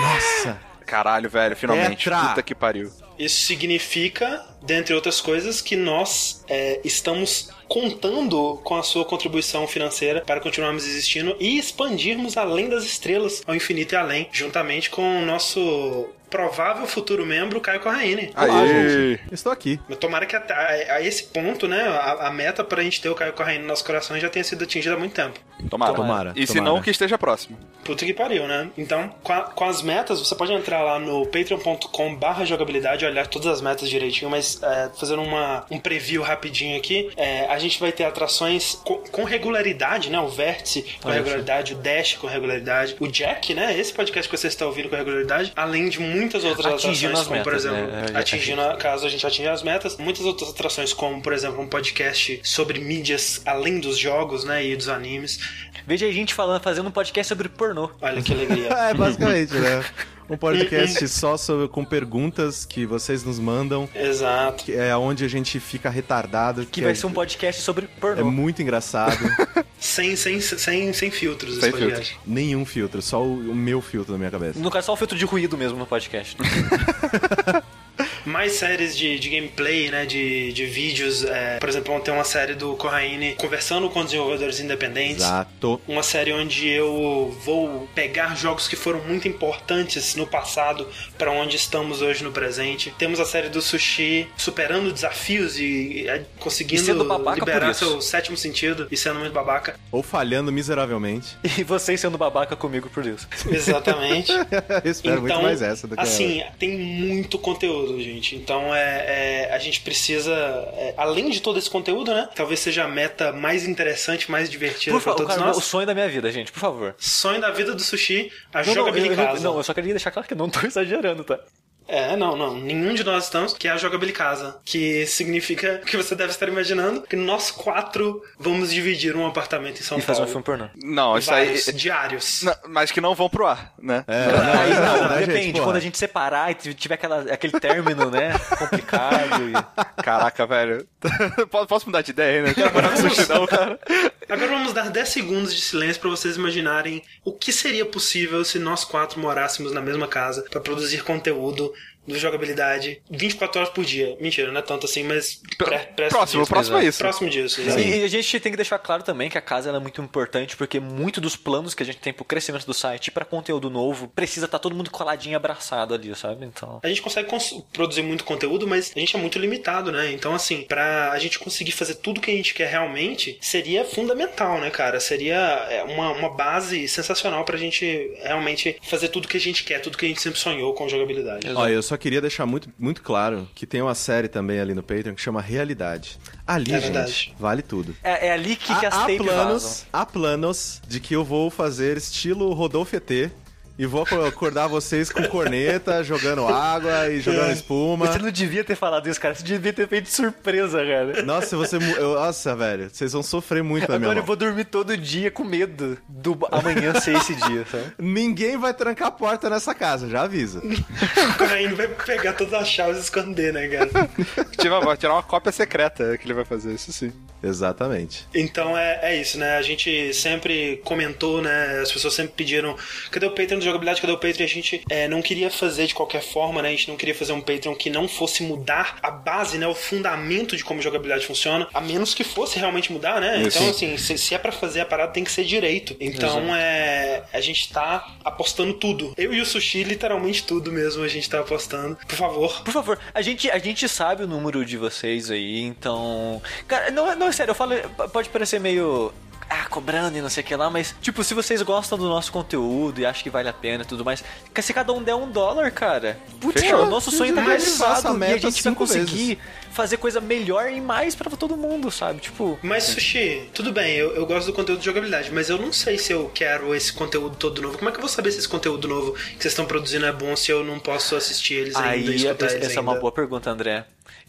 Nossa. Caralho, velho, finalmente. Petra. Puta que pariu. Isso significa, dentre outras coisas, que nós é, estamos contando com a sua contribuição financeira para continuarmos existindo e expandirmos além das estrelas, ao infinito e além, juntamente com o nosso provável futuro membro, Caio Corraine. Olá, Aê. gente. Estou aqui. Tomara que a, a- a esse ponto, né, a, a meta pra gente ter o Caio Corraine nos nossos corações já tenha sido atingida há muito tempo. Tomara. Tomara, E se não, que esteja próximo. Puta que pariu, né? Então, com, a- com as metas, você pode entrar lá no patreon.com barra jogabilidade e olhar todas as metas direitinho, mas é, fazendo uma, um preview rapidinho aqui, é, a gente vai ter atrações com, com regularidade, né? O Vértice com regularidade, o Dash com regularidade, o Jack, né? Esse podcast que você está ouvindo com regularidade, além de muitas outras Atingindo atrações, as como por metas, exemplo, né? É, atingindo, a- caso a gente atinja as metas, muitas outras atrações, como por exemplo, um podcast sobre mídias além dos jogos, né? E dos animes. Veja a gente falando, fazendo um podcast sobre pornô. Olha que alegria. <laughs> É, basicamente, né? Um podcast <laughs> só sobre, com perguntas que vocês nos mandam, Exato. que é onde a gente fica retardado. Que vai é, ser um podcast sobre É pornô. muito engraçado. <laughs> Sem, sem, sem, sem filtros Sem esse podcast. Nenhum filtro, só o, o meu filtro na minha cabeça. No caso, só um filtro de ruído mesmo no podcast. <laughs> Mais séries de, de gameplay, né? De, de vídeos. é, por exemplo, ontem uma série do Corraine conversando com desenvolvedores independentes. Exato. Uma série onde eu vou pegar jogos que foram muito importantes no passado para onde estamos hoje no presente. Temos a série do Sushi superando desafios e, é, conseguindo E sendo babaca por liberar isso. seu sétimo sentido e sendo muito babaca. Ou falhando miseravelmente. <laughs> E vocês sendo babaca comigo por isso. Exatamente. <laughs> Eu espero muito mais essa do que assim, tem muito conteúdo, gente. Então é, é, a gente precisa, é, além de todo esse conteúdo, né? Talvez seja a meta mais interessante, mais divertida para todos cara, o nós. sonho da minha vida, gente, por favor. Sonho da vida do sushi, a Não, não, eu, jogabilidade. eu- casa. não, eu só queria deixar claro que eu não tô <laughs> exagerando, tá? É, não, não. Nenhum de nós estamos, que é a jogabilidade casa. Que significa <laughs> que você deve estar imaginando que nós quatro vamos dividir um apartamento em São E fazer um Paulo. filme pornô. Não, isso aí. Vários diários. Não, mas que não vão pro ar, né? É, Aí, não, não, né, gente? depende, Porra. quando a gente separar e tiver aquela, aquele término, né? <laughs> Complicado. E... Caraca, velho. <laughs> Posso- mudar de ideia, né? Não quero morar no sushi, não, cara. Agora vamos dar 10 segundos de silêncio para vocês imaginarem o que seria possível se nós quatro morássemos na mesma casa para produzir conteúdo do jogabilidade 24 horas por dia. Mentira, não é tanto assim, mas pre próximo Próximo, disso. próximo é isso. Próximo disso. E, e a gente tem que deixar claro também que a casa ela é muito importante, porque muito dos planos que a gente tem pro crescimento do site pra conteúdo novo precisa estar todo mundo coladinho e abraçado ali, sabe? Então. A gente consegue cons- produzir muito conteúdo, mas a gente é muito limitado, né? Então, assim, pra a gente conseguir fazer tudo que a gente quer realmente, seria fundamental, né, cara? Seria é, uma, uma base sensacional pra gente realmente fazer tudo que a gente quer, tudo que a gente sempre sonhou com jogabilidade. Olha, eu só queria deixar muito, muito claro que tem uma série também ali no Patreon que chama Realidade. Ali, É gente, verdade. vale tudo. É, é ali que, que há, as há planos, vazam. há planos de que eu vou fazer estilo Rodolfo ET e vou acordar vocês com corneta, <laughs> jogando água e jogando espuma. Você não devia ter falado isso, cara. Você devia ter feito de surpresa, cara. Nossa, você. eu- nossa, velho, vocês vão sofrer muito na minha Agora eu mão. vou dormir todo dia com medo do amanhã ser esse dia, sabe? <laughs> Ninguém vai trancar a porta nessa casa, já avisa. <laughs> O vai pegar todas as chaves e esconder, né, cara? Tirar uma, tirar uma cópia secreta que ele vai fazer, isso sim. Exatamente. Então é, é isso, né? A gente sempre comentou, né? As pessoas sempre pediram: cadê o Patreon de jogabilidade? Cadê o Patreon? A gente é, não queria fazer de qualquer forma, né? A gente não queria fazer um Patreon que não fosse mudar a base, né? O fundamento de como jogabilidade funciona, a menos que fosse realmente mudar, né? Isso. Então, assim, se, se é pra fazer a parada, tem que ser direito. Então, é. A gente tá apostando tudo. Eu e o Sushi, literalmente tudo mesmo, a gente tá apostando. Por favor. Por favor, a gente, a gente sabe o número de vocês aí, então. Cara, não, é- não é sério, eu falo. Pode parecer meio. Ah, cobrando e não sei o que lá, mas, tipo, se vocês gostam do nosso conteúdo e acham que vale a pena e tudo mais, se cada um der um dólar, cara. Putz, Fechou. cara, o nosso sonho tá realizado e a gente vai conseguir fazer coisa melhor e mais pra todo mundo, sabe? Tipo. Mas, Sushi, tudo bem, eu, eu gosto do conteúdo de jogabilidade, mas eu não sei se eu quero esse conteúdo todo novo. Como é que eu vou saber se esse conteúdo novo que vocês estão produzindo é bom se eu não posso assistir eles ainda e Aí, escutar essa eles essa é uma ainda? boa pergunta, André.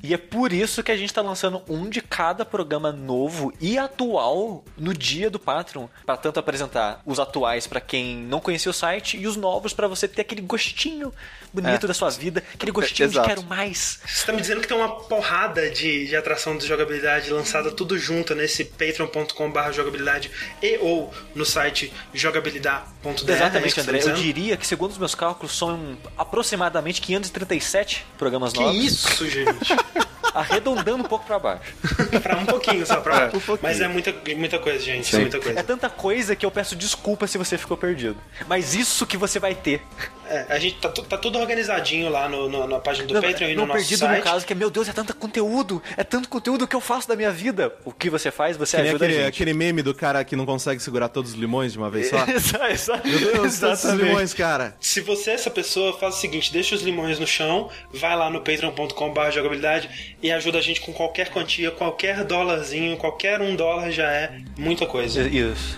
E é por isso que a gente tá lançando um de cada programa novo e atual no dia do Patreon, Pra tanto apresentar os atuais pra quem não conhecia o site e os novos pra você ter aquele gostinho bonito É. da sua vida, aquele gostinho de exato. quero mais. Você tá me dizendo que tem uma porrada de, de atração de jogabilidade lançada tudo junto nesse patreon.com.br jogabilidade e ou no site jogabilidade.dr. é Exatamente, que tá André. Eu diria que, segundo os meus cálculos, são aproximadamente 537 programas Que novos. isso, gente? <laughs> Arredondando um pouco pra baixo. <laughs> pra um pouquinho só, pra... É, um pouquinho. Mas é muita, muita coisa, gente. É muita coisa. É tanta coisa que eu peço desculpa se você ficou perdido. Mas isso que você vai ter. É, a gente tá, tá tudo organizadinho lá no, no- na página do Não, Patreon e no nosso perdido site. no caso que é, meu Deus, é tanto conteúdo, é tanto conteúdo que eu faço da minha vida. O que você faz, você Que ajuda aquele, a gente. aquele meme do cara que não consegue segurar todos os limões de uma vez só. <laughs> Meu Deus, tantos exatamente. limões, cara. Se você é essa pessoa, faz o seguinte, deixa os limões no chão, vai lá no patreon.com.br jogabilidade e ajuda a gente com qualquer quantia, qualquer dólarzinho, qualquer um dólar já é muita coisa. Isso.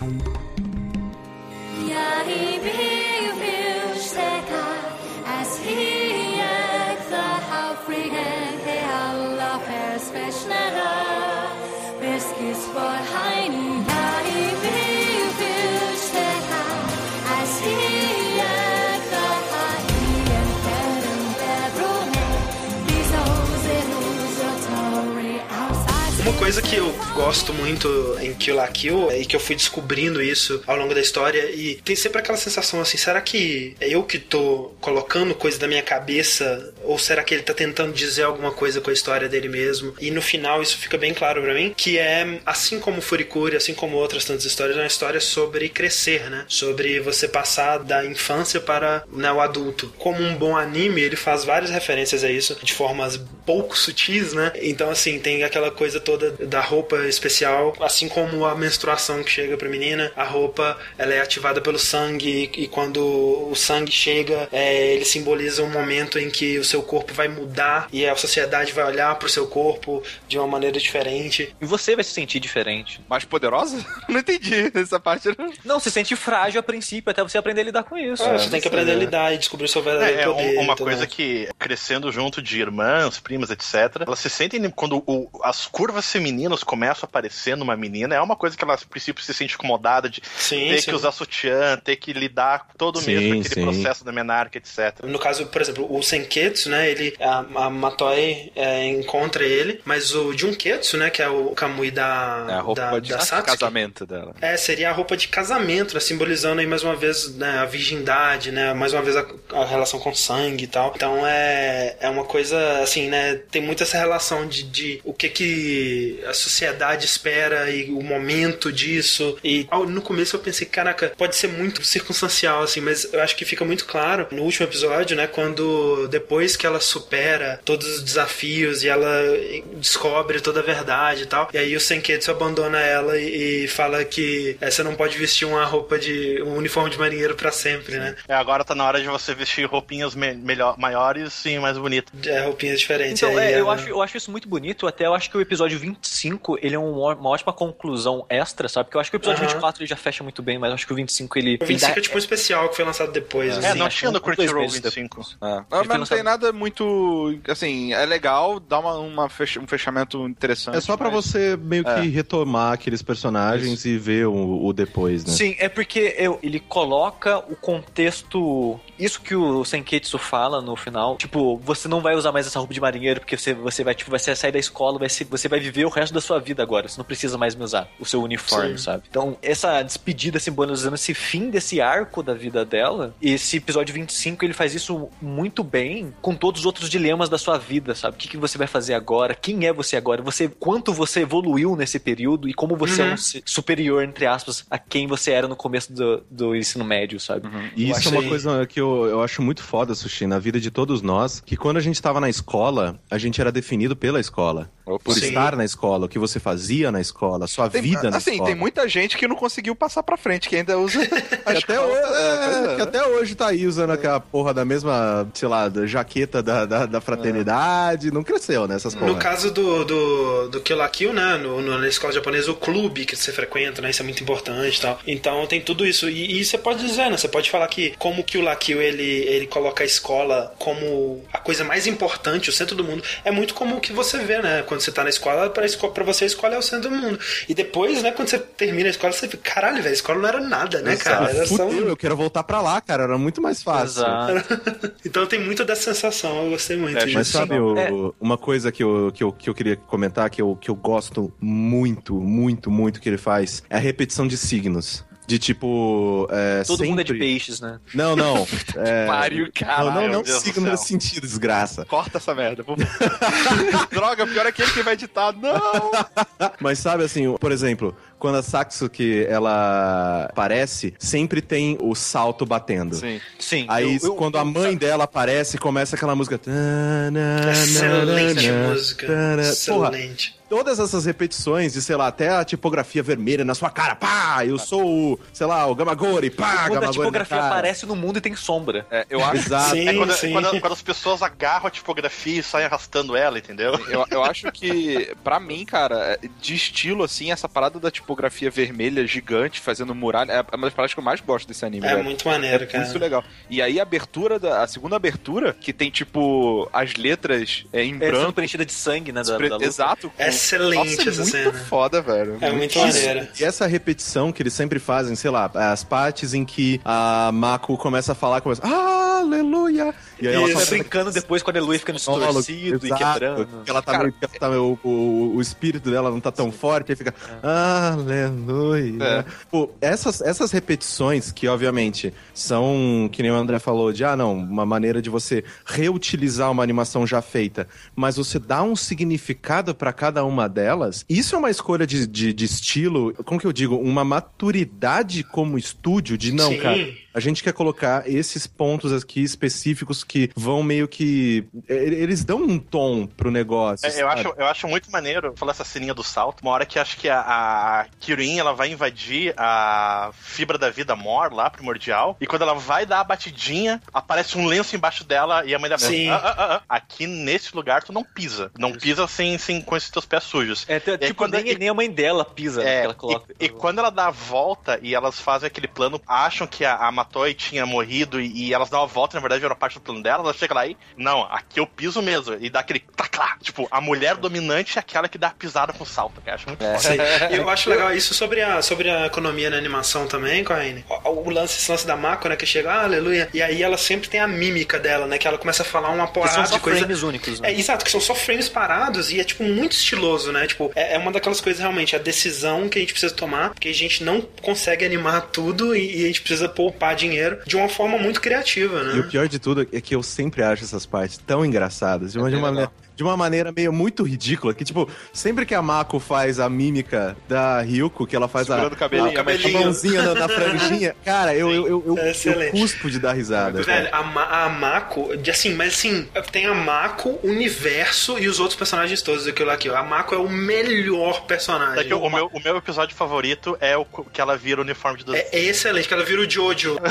E for high coisa que eu gosto muito em Kill la Kill e que eu fui descobrindo isso ao longo da história e tem sempre aquela sensação assim, será que é eu que tô colocando coisa da minha cabeça ou será que ele tá tentando dizer alguma coisa com a história dele mesmo? E no final isso fica bem claro pra mim, que é assim como Furikuri, assim como outras tantas histórias, é uma história sobre crescer, né? Sobre você passar da infância para né, o adulto. Como um bom anime, ele faz várias referências a isso de formas pouco sutis, né? Então assim, tem aquela coisa toda da roupa especial, assim como a menstruação que chega pra menina, a roupa ela é ativada pelo sangue e quando o sangue chega, é, ele simboliza um momento em que o seu corpo vai mudar e a sociedade vai olhar pro seu corpo de uma maneira diferente. E você vai se sentir diferente. Mais poderosa? <laughs> Não entendi essa parte. Não. Não, se sente frágil a princípio, até você aprender a lidar com isso. Ah, você tem que aprender a é. lidar e descobrir o seu verdadeiro É, é poder. uma coisa que, crescendo junto de irmãs, primas, etc., elas se sentem, quando o- as curvas femininas começam a aparecer numa menina, é uma coisa que ela, a princípio, se sente incomodada de Sim, ter sim. que usar sutiã, ter que lidar com todo Sim, mesmo aquele sim. processo da menarca, etc. No caso, por exemplo, o Senketsu, né? Ele, a, a Matoi é, encontra ele, mas o Junketsu, né? Que é o Kamui da, É a roupa da, de da Satsuki, casamento dela. É, seria a roupa de casamento, né? Simbolizando aí mais uma vez né, a virgindade, né? Mais uma vez a, a relação com sangue e tal. Então é, é uma coisa assim, né? Tem muito essa relação de, de o que que a sociedade espera e o momento disso. E ao- no começo eu pensei, caraca, pode ser muito circunstancial, assim, mas eu acho que fica muito claro no último episódio, né? Quando depois que ela supera todos os desafios e ela descobre toda a verdade e tal. E aí o Senketsu abandona ela e, e fala que é, você não pode vestir uma roupa de. um uniforme de marinheiro pra sempre, né? É, agora tá na hora de você vestir roupinhas me- melhor, maiores e mais bonitas. É, roupinhas diferentes. Então, Aí é, eu, ela- acho, eu acho isso muito bonito, até eu acho que o episódio 20 25, ele é um uma ótima conclusão extra, sabe? Porque eu acho que o episódio Aham. 24 ele já fecha muito bem, mas eu acho que o 25 ele. O ele 25 dá- é tipo um especial que foi lançado depois. É, assim. não tinha no Crunchyroll meses 25. É. Não, Ele mas não tem nada muito. Assim, é legal, dá uma, uma fecha- um fechamento interessante. É só pra mas- você meio que É. retomar aqueles personagens e ver o, o depois, né? Sim, é porque eu- ele coloca o contexto. Isso que o Senketsu fala no final. Tipo, você não vai usar mais essa roupa de marinheiro, porque você, você vai, tipo, vai sair da escola, vai ser, você vai viver o resto da sua vida agora. Você não precisa mais me usar o seu uniforme, Sim. sabe? Então, essa despedida simbolizando esse fim desse arco da vida dela, esse episódio 25, ele faz isso muito bem com todos os outros dilemas da sua vida, sabe? O que, que você vai fazer agora? Quem é você agora? Você, quanto você evoluiu nesse período e como você é Uhum. um ser superior, entre aspas, a quem você era no começo do, do ensino médio, sabe? E Eu isso é acho uma coisa que eu, eu acho muito foda, Sushi, na vida de todos nós, que quando a gente tava na escola, a gente era definido pela escola. Opa. Por Sim. estar na escola, o que você fazia na escola, a sua Tem- vida na assim, escola. tem muita gente que não conseguiu passar pra frente, que ainda usa. <laughs> a Que até, escola. hoje, É, pois é, é. que até hoje tá aí usando aquela porra da mesma, sei lá, da jaqueta da, da, da fraternidade. Não cresceu nessas porra. No caso do, do, do Kill la Kill, né? No, no- na escola japonesa, o clube que você frequenta, né? Isso é muito importante e tal. Então tem tudo isso. E, e você pode dizer, né? Você pode falar que como o Kill la Kill ele, ele coloca a escola como a coisa mais importante, o centro do mundo, é muito como o que você vê, né? Quando você tá na escola, pra, esco pra você a escola é o centro do mundo. E depois, né, quando você termina a escola, você fica, caralho, velho, a escola não era nada, né, cara? Era só Fudeu, um... eu quero voltar pra lá, cara. Era muito mais fácil. Exato. <laughs> Então tem muito dessa sensação, eu gostei muito É, disso. Mas sabe, o- É. uma coisa que eu, que, eu, que eu queria comentar, que eu, que eu gosto muito, muito, muito que ele faz, é a repetição de signos. De tipo. É, Todo mundo é de sempre- peixes, né? Não, não. <laughs> É... Pariu, Não, caralho. não, não signo céu. nesse sentido, desgraça. Corta essa merda. <laughs> Droga, pior é aquele que vai editar. Não! <laughs> Mas sabe assim, por exemplo, quando a Satsuki ela aparece, sempre tem o salto batendo. Sim. Sim. Aí eu- eu- quando a mãe dela aparece, começa aquela música. Excelente música. Porra, Excelente. Todas essas repetições de, sei lá, até a tipografia vermelha na sua cara, pá, eu sou o, sei lá, o Gamagori, pá, Quando a Gamagori na tipografia cara. aparece no mundo e tem sombra. É, eu acho. Exato. Sim, É quando, sim. quando- quando as pessoas agarram a tipografia e saem arrastando ela, entendeu? Eu, eu acho que, pra mim, cara, de estilo, assim, essa parada da tipografia vermelha gigante fazendo muralha é uma das paradas que eu mais gosto desse anime. É velho. muito maneiro, É cara. muito legal. E aí a abertura, da, a segunda abertura, que tem, tipo, as letras é, em É sendo branco. preenchida de sangue, né? Da, da luta. Exato. com- Excelente Nossa, é essa muito cena. foda, velho. É muito Isso. maneiro. E essa repetição que eles sempre fazem, sei lá, as partes em que a Mako começa a falar, começa, aleluia! E aí ela Isso. Começa brincando depois com a aleluia ficando distorcido e quebrando. que ela tá Cara, meio tá- o, o, o espírito dela não tá tão forte, aí fica aleluia. É. Pô, essas, essas repetições que, obviamente, são, que nem o André falou, de, ah, não, uma maneira de você reutilizar uma animação já feita, mas você dá um significado pra cada uma delas, isso é uma escolha de, de, de estilo, como que eu digo, uma maturidade como estúdio de, não, Sim. cara, a gente quer colocar esses pontos aqui específicos que vão meio que. Eles dão um tom pro negócio. É, eu, acho, eu acho muito maneiro falar essa ceninha do salto. Uma hora que acho que a, a Kirin ela vai invadir a fibra da vida mor lá, primordial. E quando ela vai dar a batidinha, aparece um lenço embaixo dela e a mãe da Sim. Ah, ah, ah, ah. Aqui nesse lugar tu não pisa. Não pisa sem, sem com esses teus pés sujos. É, E aí, tipo, quando- nem, e- nem a mãe dela pisa, né, É, que ela coloca. e, e quando ela dá a volta e elas fazem aquele plano, acham que a, a Matoi tinha morrido e, e elas dão a volta, na verdade era parte do plano dela, ela chega lá e, não, aqui eu piso mesmo, e dá aquele taclá. Tipo, a mulher dominante é aquela que dá a pisada com salto, que eu acho muito foda. Sim. <laughs> E eu acho legal isso sobre a, sobre a economia na animação também, Corrine. O, o lance, esse lance da Mako, né? Que chega, ah, aleluia. E aí ela sempre tem a mímica dela, né? Que ela começa a falar uma Que porrada são só de coisa. frames únicos, né? É, exato, que são só frames parados e é, tipo, muito estiloso, né? Tipo, é, é uma daquelas coisas realmente, a decisão que a gente precisa tomar, porque a gente não consegue animar tudo e, e a gente precisa poupar dinheiro de uma forma muito criativa, E o né? pior de tudo é que eu sempre acho essas partes tão engraçadas. De uma, de uma maneira, de uma maneira meio muito ridícula. Que, tipo, sempre que a Mako faz a mímica da Ryuko, que ela faz a, Segurando o cabelinho, a, cabelinho. a mãozinha na, na <laughs> franjinha, cara, eu, eu, eu, eu, É eu cuspo de dar risada. Velho, a, Ma- a Mako, de- assim, mas assim, tem a Mako, o universo e os outros personagens todos daquilo aqui. A Mako é o melhor personagem. Daqui, o, meu, o meu episódio favorito é o que ela vira o uniforme de doce. É, é excelente, que ela vira o Jojo. <laughs>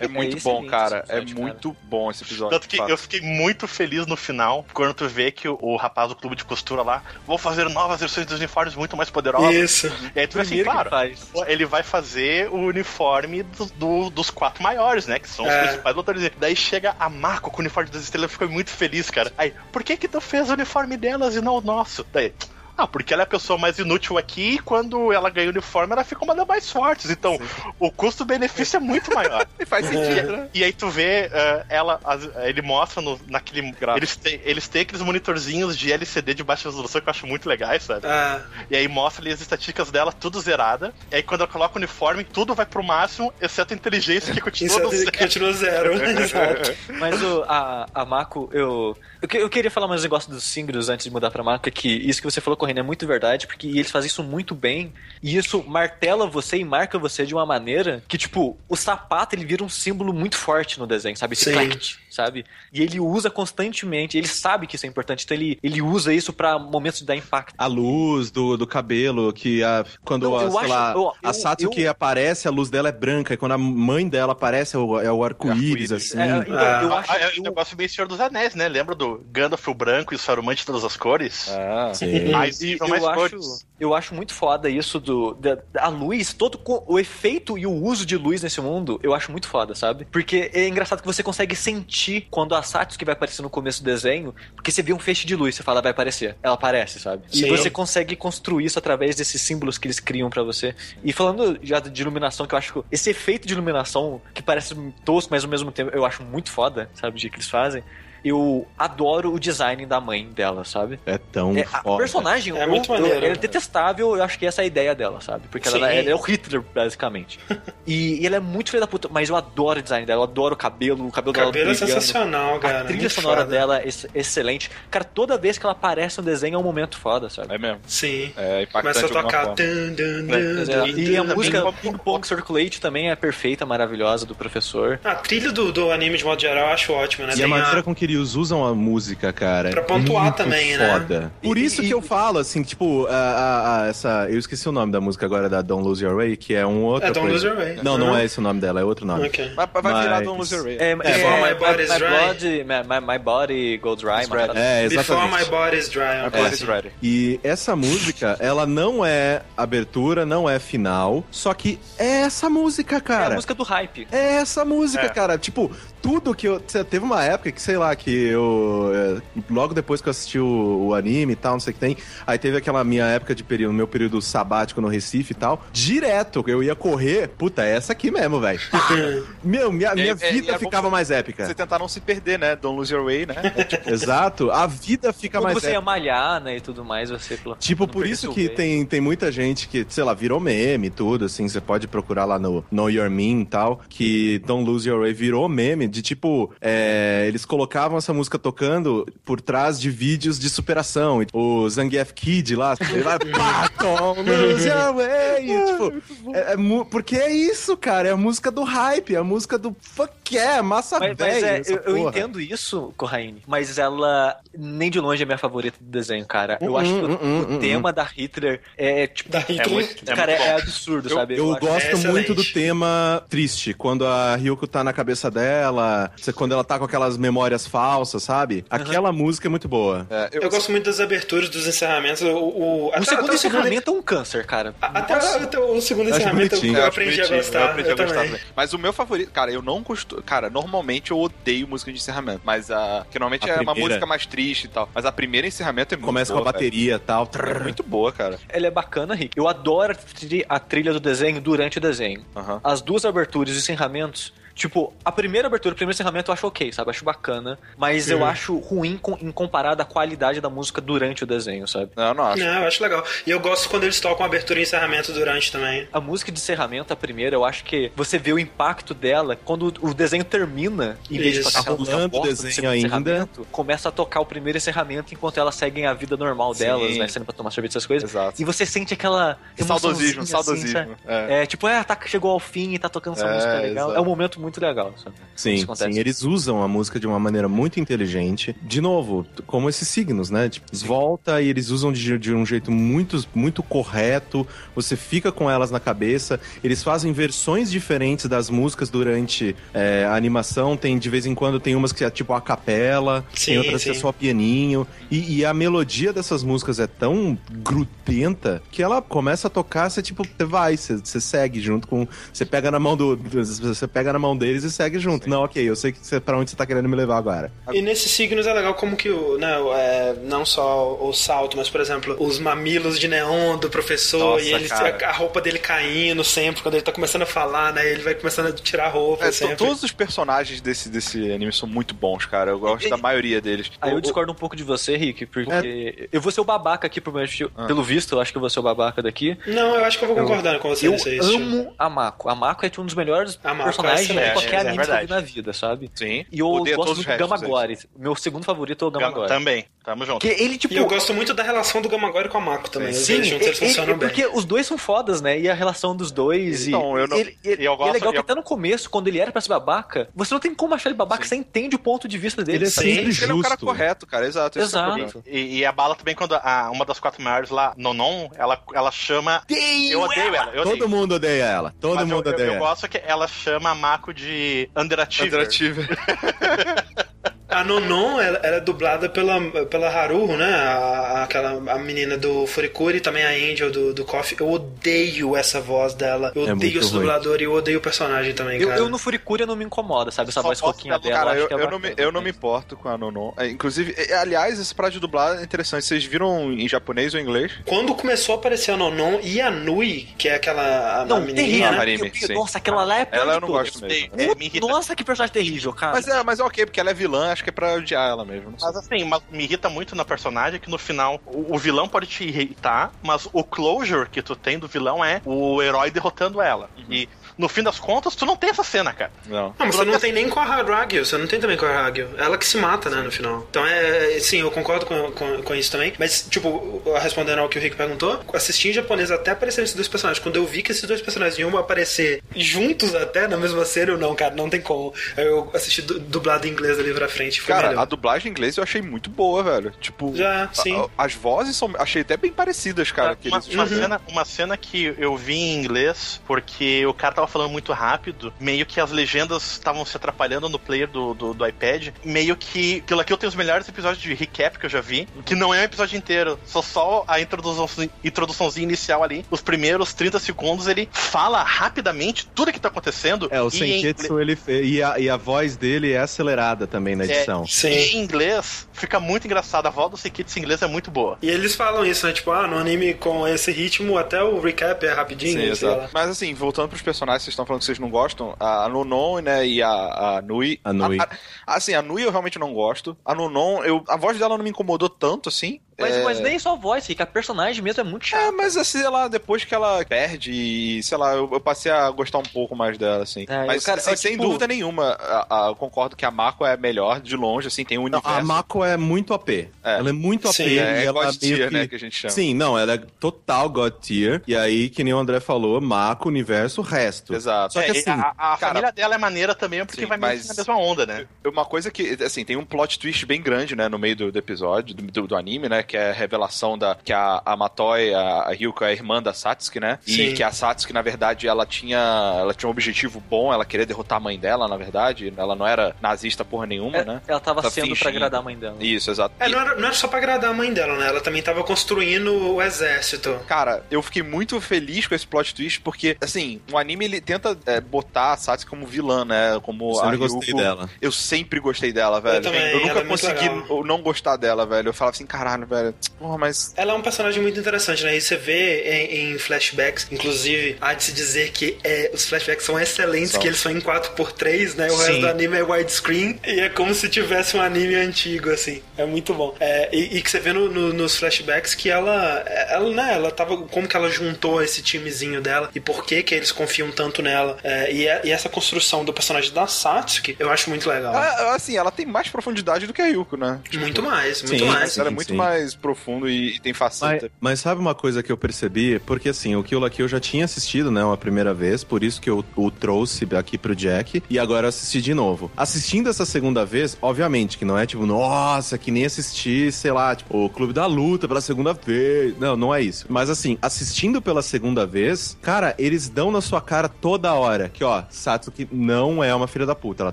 É muito É bom, cara. esse É episódio, muito bom esse episódio. Tanto que eu fiquei muito feliz no final, quando tu vê que o, o rapaz do clube de costura lá, vou fazer novas versões dos uniformes muito mais poderosas. Isso. E aí tu vê assim, Primeiro que claro, ele vai fazer o uniforme do- do- dos quatro maiores, né? Que são os É. principais lutadores. Daí chega a Mako com o uniforme das estrelas, ficou muito feliz, cara. Aí, por que que tu fez o uniforme delas e não o nosso? Daí, ah, porque ela é a pessoa mais inútil aqui e quando ela ganha o uniforme, ela fica uma das mais fortes. Então, o custo-benefício é muito maior. <laughs> E faz sentido, né? E aí tu vê eh, ela, as- ele mostra no, naquele. Eles têm, eles têm aqueles monitorzinhos de LCD de baixa resolução que eu acho muito legais, sabe? Ah, E aí mostra ali as estatísticas dela, tudo zerada. E aí quando ela coloca o uniforme, tudo vai pro máximo, exceto a inteligência que continua no isso zero. continua zero. <laughs> Exato. Mas o, a, a Mako, eu, eu. Eu queria falar mais um negócio dos singles antes de mudar pra é que isso que você falou, correndo é muito verdade, porque eles fazem isso muito bem. E isso martela você e marca você de uma maneira que, tipo, o sapato ele vira um símbolo muito forte no desenho, sabe? Esse Sim. clact, sabe? E ele usa constantemente, ele sabe que isso é importante, então ele, ele usa isso pra momentos de dar impacto. A luz do, do cabelo, que a, quando Não, a, sei acho- lá, eu- a eu- Satsuki eu- aparece, a luz dela é branca, e quando a mãe dela aparece, é o, é o arco-íris, Arco-íris. assim. É, então, Ah. eu acho Ah, é que um negócio bem Senhor dos Anéis, né? Lembra do Gandalf o branco e o Saruman de todas as cores? Ah. Sim. Mas E eu mais acho, cores. eu acho muito foda isso do da, a luz, todo o efeito e o uso de luz nesse mundo, eu acho muito foda, sabe? Porque é engraçado que você consegue sentir quando a Satsuki vai aparecer no começo do desenho, porque você vê um feixe de luz, você fala, vai aparecer. Ela aparece, sabe? E Sim. você consegue construir isso através desses símbolos que eles criam pra você. E falando já de iluminação, que eu acho que esse efeito de iluminação, que parece tosco, mas ao mesmo tempo eu acho muito foda, sabe? De que eles fazem. Eu adoro o design da mãe dela, sabe? É tão É, a personagem, É muito maneiro, ela é detestável, eu acho que essa é a ideia dela, sabe? Porque ela, Sim. ela é o Hitler, basicamente. <laughs> e, e ela é muito filha da puta, mas eu adoro o design dela, eu adoro o cabelo, o cabelo, O cabelo dela é sensacional, cara. A trilha muito sonora foda. dela é ex- excelente. Cara, toda vez que ela aparece no desenho é um momento foda, sabe? É mesmo. Sim. É impactante Começa a tocar. Dun, dun, dun, é- dun, e a dun, música. Ping Pong Circulate também é perfeita, maravilhosa, do professor. A trilha do, do anime, de modo geral, eu acho ótima, né? E a Tem maneira com que eles usam a música, cara. Pra é pontuar muito também, né? foda. Por E- isso e- que eu falo, assim, tipo, a, a- a- essa. Eu esqueci o nome da música agora, da Don't Lose Your Way, que é um outro. É Don't. Lose Your Way. Não, não Uhum. é esse o nome dela, é outro nome. Ok. Mas vai virar Don't Lose Your Way. É, é, Before My Body's my, Dry. Body, my, my, Body Go Dry. parada É, Before exatamente. My Body's Dry. uma My coisa Body's assim. Ready. E essa música, ela não é abertura, não é final, só que é essa música, É a cara. música do hype. É essa música, É. cara. Tipo, tudo que eu. Teve uma época que, sei lá, que eu. é, logo depois que eu assisti o, o anime e tal, não sei o que tem. Aí teve aquela minha época de período, meu período sabático no Recife e tal. Direto, eu ia correr. Puta, é essa aqui mesmo, velho. <laughs> Meu, minha, minha é- vida é ficava mais épica. Você tentar não se perder, né? Don't Lose Your Way, né? É <laughs> tipo, Exato. A vida fica Quando mais você ia épica. malhar, né, e tudo mais, você... Tipo, por isso que tem, tem muita gente que, sei lá, virou meme e tudo, assim, você pode procurar lá no Know Your Meme e tal, que Don't Lose Your Way virou meme, de tipo, é, eles colocavam essa música tocando por trás de vídeos de superação. O Zangief Kid lá, ele <laughs> <laughs> Lose Your Way, e, tipo, é, é porque é isso, cara, é a música do hype, é a música do fuck yeah, massa Mas, mas velha, é, eu, eu entendo isso, Corraine, mas ela nem de longe é minha favorita do desenho, cara. Eu Hum, acho que hum, o, hum, o hum, tema da Hitler é tipo. Da Hitler. muito- é cara, muito é, absurdo, Eu- sabe? Eu acho- gosto excelente. muito do tema triste, quando a Ryuko tá na cabeça dela, você- quando ela tá com aquelas memórias falsas, sabe? Aquela música é muito boa. é, eu, Eu gosto muito das aberturas, dos encerramentos. O, o, até- segundo encerramento é um câncer, cara. a- Até, até o segundo encerramento eu, eu aprendi a gostar. Eu aprendi a gostar também. também. Mas o meu favorito, cara, eu não costumo. Cara, normalmente eu odeio música de encerramento. Mas a. Que normalmente A é uma primeira. música mais triste e tal. Mas a primeira encerramento é muito Começa boa, com a bateria e tal. É muito boa, cara. Ele é bacana, Rick. Eu adoro a tri- a trilha do desenho durante o desenho. Aham. As duas aberturas e encerramentos. Tipo, a primeira abertura, o primeiro encerramento eu acho ok, sabe? Acho bacana. Mas eu Uhum. acho ruim com- em comparado à qualidade da música durante o desenho, sabe? Não, eu não acho. Não, eu acho legal. E eu gosto quando eles tocam abertura e encerramento durante também. A música de encerramento, a primeira, eu acho que você vê o impacto dela quando o desenho termina, em vez de Isso. tocar aquela música Rolando o desenho ainda. encerramento, começa a tocar o primeiro encerramento enquanto elas seguem a vida normal Sim. delas, né? Saindo pra tomar sorvete, essas coisas. Exato. E você sente aquela Saudosismo, emoçãozinha, saudosismo. Assim, é. é, tipo, é, tá, chegou ao fim e tá tocando essa É, música legal. exato. É um momento muito legal, sabe? Sim, sim, eles usam a música de uma maneira muito inteligente. De novo, como esses signos, né? Tipo, volta e eles usam de, de um jeito muito, muito correto. Você fica com elas na cabeça. Eles fazem versões diferentes das músicas durante é, a animação. Tem de vez em quando tem umas que é tipo a capela, Sim, tem outras que é sim. só pianinho. E, e a melodia dessas músicas é tão grudenta que ela começa a tocar, você tipo, você vai, você, você segue junto com. Você pega na mão do. Você pega na mão deles e segue junto. Não, ok, eu sei que pra onde você tá querendo me levar agora. E nesses signos é legal como que o, né, é, não só o salto, mas por exemplo, os mamilos de neon do professor Nossa, e ele, a, a roupa dele caindo sempre, quando ele tá começando a falar, né? Ele vai começando a tirar a roupa É, sempre. todos os personagens desse, desse anime são muito bons, cara. Eu gosto da maioria deles. Aí eu o- discordo um pouco de você, Rick, porque eu vou ser o babaca aqui, provavelmente. Pelo visto, eu acho que eu vou ser o babaca daqui. Não, eu acho que eu vou concordar com você Eu amo a Mako. A Mako é um dos melhores A Mako é qualquer é anime que eu vi na vida, sabe? Sim. E eu Odeio gosto muito do restos, Gamagori. Meu segundo favorito é o Gamagori. Também, tamo junto. Porque ele, tipo. E eu gosto muito da relação do Gamagori com a Mako também. Sim, juntos, eles ele- funcionam ele- bem. Porque os dois são fodas, né? E a relação dos dois. Então, e, eu não- ele, ele- e eu e é gosto- legal que eu- até no começo, quando ele era pra ser babaca, você não tem como achar ele babaca, você entende o ponto de vista dele. Ele é sempre Ele é um cara justo. correto, cara. Exato. é o Exato. E, e a bala também, quando a, uma das quatro maiores lá, Nonon, ela, ela chama. Eu odeio ela, eu. Todo mundo odeia ela. Todo eu- mundo eu, odeia eu, ela. gosto que ela chama a Mako de Underachiever. Underachiever. <laughs> A Nonon ela, ela é dublada pela, pela Haruho, né? A, aquela a menina do Furikuri, também a Angel do, do Coffee. Eu odeio essa voz dela. Eu É odeio esse ruim. dublador e eu odeio o personagem também, Eu, cara. eu no Furikuri não me incomoda, sabe? Essa Só voz dar- dela. Cara, eu, que é eu não me, eu não me importo com a Nonon. É, inclusive, é, aliás, esse prato de dublar é interessante. Vocês viram em japonês ou em inglês? Quando começou a aparecer a Nonon e a Nui, que é aquela a, Não, a menininha, terrível. né? Nossa, aquela lá é Ela de eu não gosto mesmo. É. Nossa, que personagem terrível, cara. Mas é, mas é ok, porque ela é vilã, acho que é pra odiar ela mesmo. Mas assim, mas me irrita muito na personagem que no final o, o vilão pode te irritar, mas o closure que tu tem do vilão é o herói derrotando ela. E no fim das contas, tu não tem essa cena, cara. Não. Não, mas você não tem nem com a Haragyo, você não tem também com a Haragyo. Ela que se mata, né, no final. Então é. é, Sim, eu concordo com, com, com isso também. Mas, tipo, respondendo ao que o Rick perguntou, assisti em japonês até aparecer esses dois personagens. Quando eu vi que esses dois personagens iam aparecer juntos até na mesma cena, eu não, cara, não tem como. Aí Eu assisti du- dublado em inglês dali pra frente. Foi Cara, melhor. a dublagem em inglês eu achei muito boa, velho. Tipo, Já, sim. a- as vozes são. Achei até bem parecidas, cara. que uma, uma cena, uma cena que eu vi em inglês, porque o cara tava falando muito rápido, meio que as legendas estavam se atrapalhando no player do, do, do iPad. Meio que aquilo aqui eu tenho os melhores episódios de recap que eu já vi, que não é um episódio inteiro, só só a introdução, introduçãozinha inicial ali, os primeiros 30 segundos, ele fala rapidamente tudo que tá acontecendo. É, o em Senketsu, ele fez. E a, e a voz dele é acelerada também na edição. Sim. E em inglês, fica muito engraçado. A voz do Sekitsu em inglês é muito boa. E eles falam isso, né? Tipo, ah, no anime com esse ritmo, até o recap é rapidinho, Sim, sei lá. exato. Mas assim, voltando pros personagens, vocês estão falando que vocês não gostam. A Nonon, né, e a, a Nui. A Nui. a- assim, a Nui eu realmente não gosto. A Nonon, eu, a voz dela não me incomodou tanto, assim. Mas, É, mas nem só a voz, Rick, a personagem mesmo é muito chata. É, mas assim, sei lá, depois que ela perde, e, sei lá, eu, eu passei a gostar um pouco mais dela, assim. É, mas o cara- assim, é, sem tipo- dúvida nenhuma, a- a- eu concordo que a Mako é melhor de longe, assim, tem um Não, universo. a Mako é muito OP. É. Ela é muito OP. Sim, e é, ela God tier, que... né, que a gente chama. Sim, não, ela é total God tier. E aí, que nem o André falou, Mako, universo, resto. Exato. Só que É, assim, a, a cara- família dela é maneira também, porque Sim, vai mas- na mesma onda, né? Uma coisa que, assim, tem um plot twist bem grande, né, no meio do, do episódio, do, do- do anime, né, que é a revelação da que a, a Matoi, a, a Ryuko é a irmã da Satsuki, né, e Sim. que a Satsuki, na verdade, ela tinha, ela tinha um objetivo bom, ela queria derrotar a mãe dela, na verdade, ela não era nazista porra nenhuma, É, né. Ela tava Tá sendo pra fingindo. agradar a mãe dela. Isso, exato. É, E- não era, não era só pra agradar a mãe dela, né? Ela também tava construindo o exército. Cara, eu fiquei muito feliz com esse plot twist, porque, assim, o anime ele tenta é, botar a Satsuki como vilã, né? Como eu a sempre Ryuko. gostei dela. Eu sempre gostei dela, velho. também, eu ela nunca é muito consegui legal. não gostar dela, velho. Eu falava assim, caralho, velho. Porra, mas. Ela é um personagem muito interessante, né? E você vê em, em flashbacks, inclusive, há de se dizer que é, os flashbacks são excelentes, São. que eles são em 4x3, né? O Sim. resto do anime é widescreen. E é como se tivesse um anime antigo, assim. É muito bom. É, e, e que você vê no- no- nos flashbacks que ela, ela, né? Ela tava. Como que ela juntou esse timezinho dela e por que que eles confiam tanto nela. É, e, e essa construção do personagem da Satsuki, eu acho muito legal. Ah, assim, ela tem mais profundidade do que a Yuko, né? Muito mais, muito Sim, mais. ela é muito sim. mais. Mais profundo e, e tem Mas, faceta. mas sabe uma coisa que eu percebi? Porque assim, o Kill la Kill eu já tinha assistido, né, uma primeira vez, por isso que eu o trouxe aqui pro Jack, e agora eu assisti de novo. Assistindo essa segunda vez, obviamente, que não é tipo, nossa, que nem assistir, sei lá, tipo, o Clube da Luta pela segunda vez. Não, não é isso. Mas assim, assistindo pela segunda vez, cara, eles dão na sua cara toda hora que, ó, Satsuki não é uma filha da puta, ela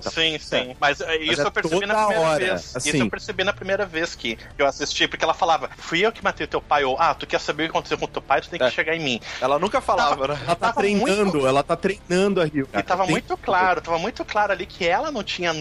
tá Sim, sim. Mas é, isso é eu percebi na toda primeira hora, vez. Isso assim. eu percebi na primeira vez que eu assisti, porque ela falava, fui eu que matei teu pai, ou, ah, tu quer saber o que aconteceu com teu pai, tu tem que É. chegar em mim. Ela nunca falava, né? Ela tá Tava treinando, muito- ela tá treinando a Rio. E tava muito claro, tava muito claro ali que ela não tinha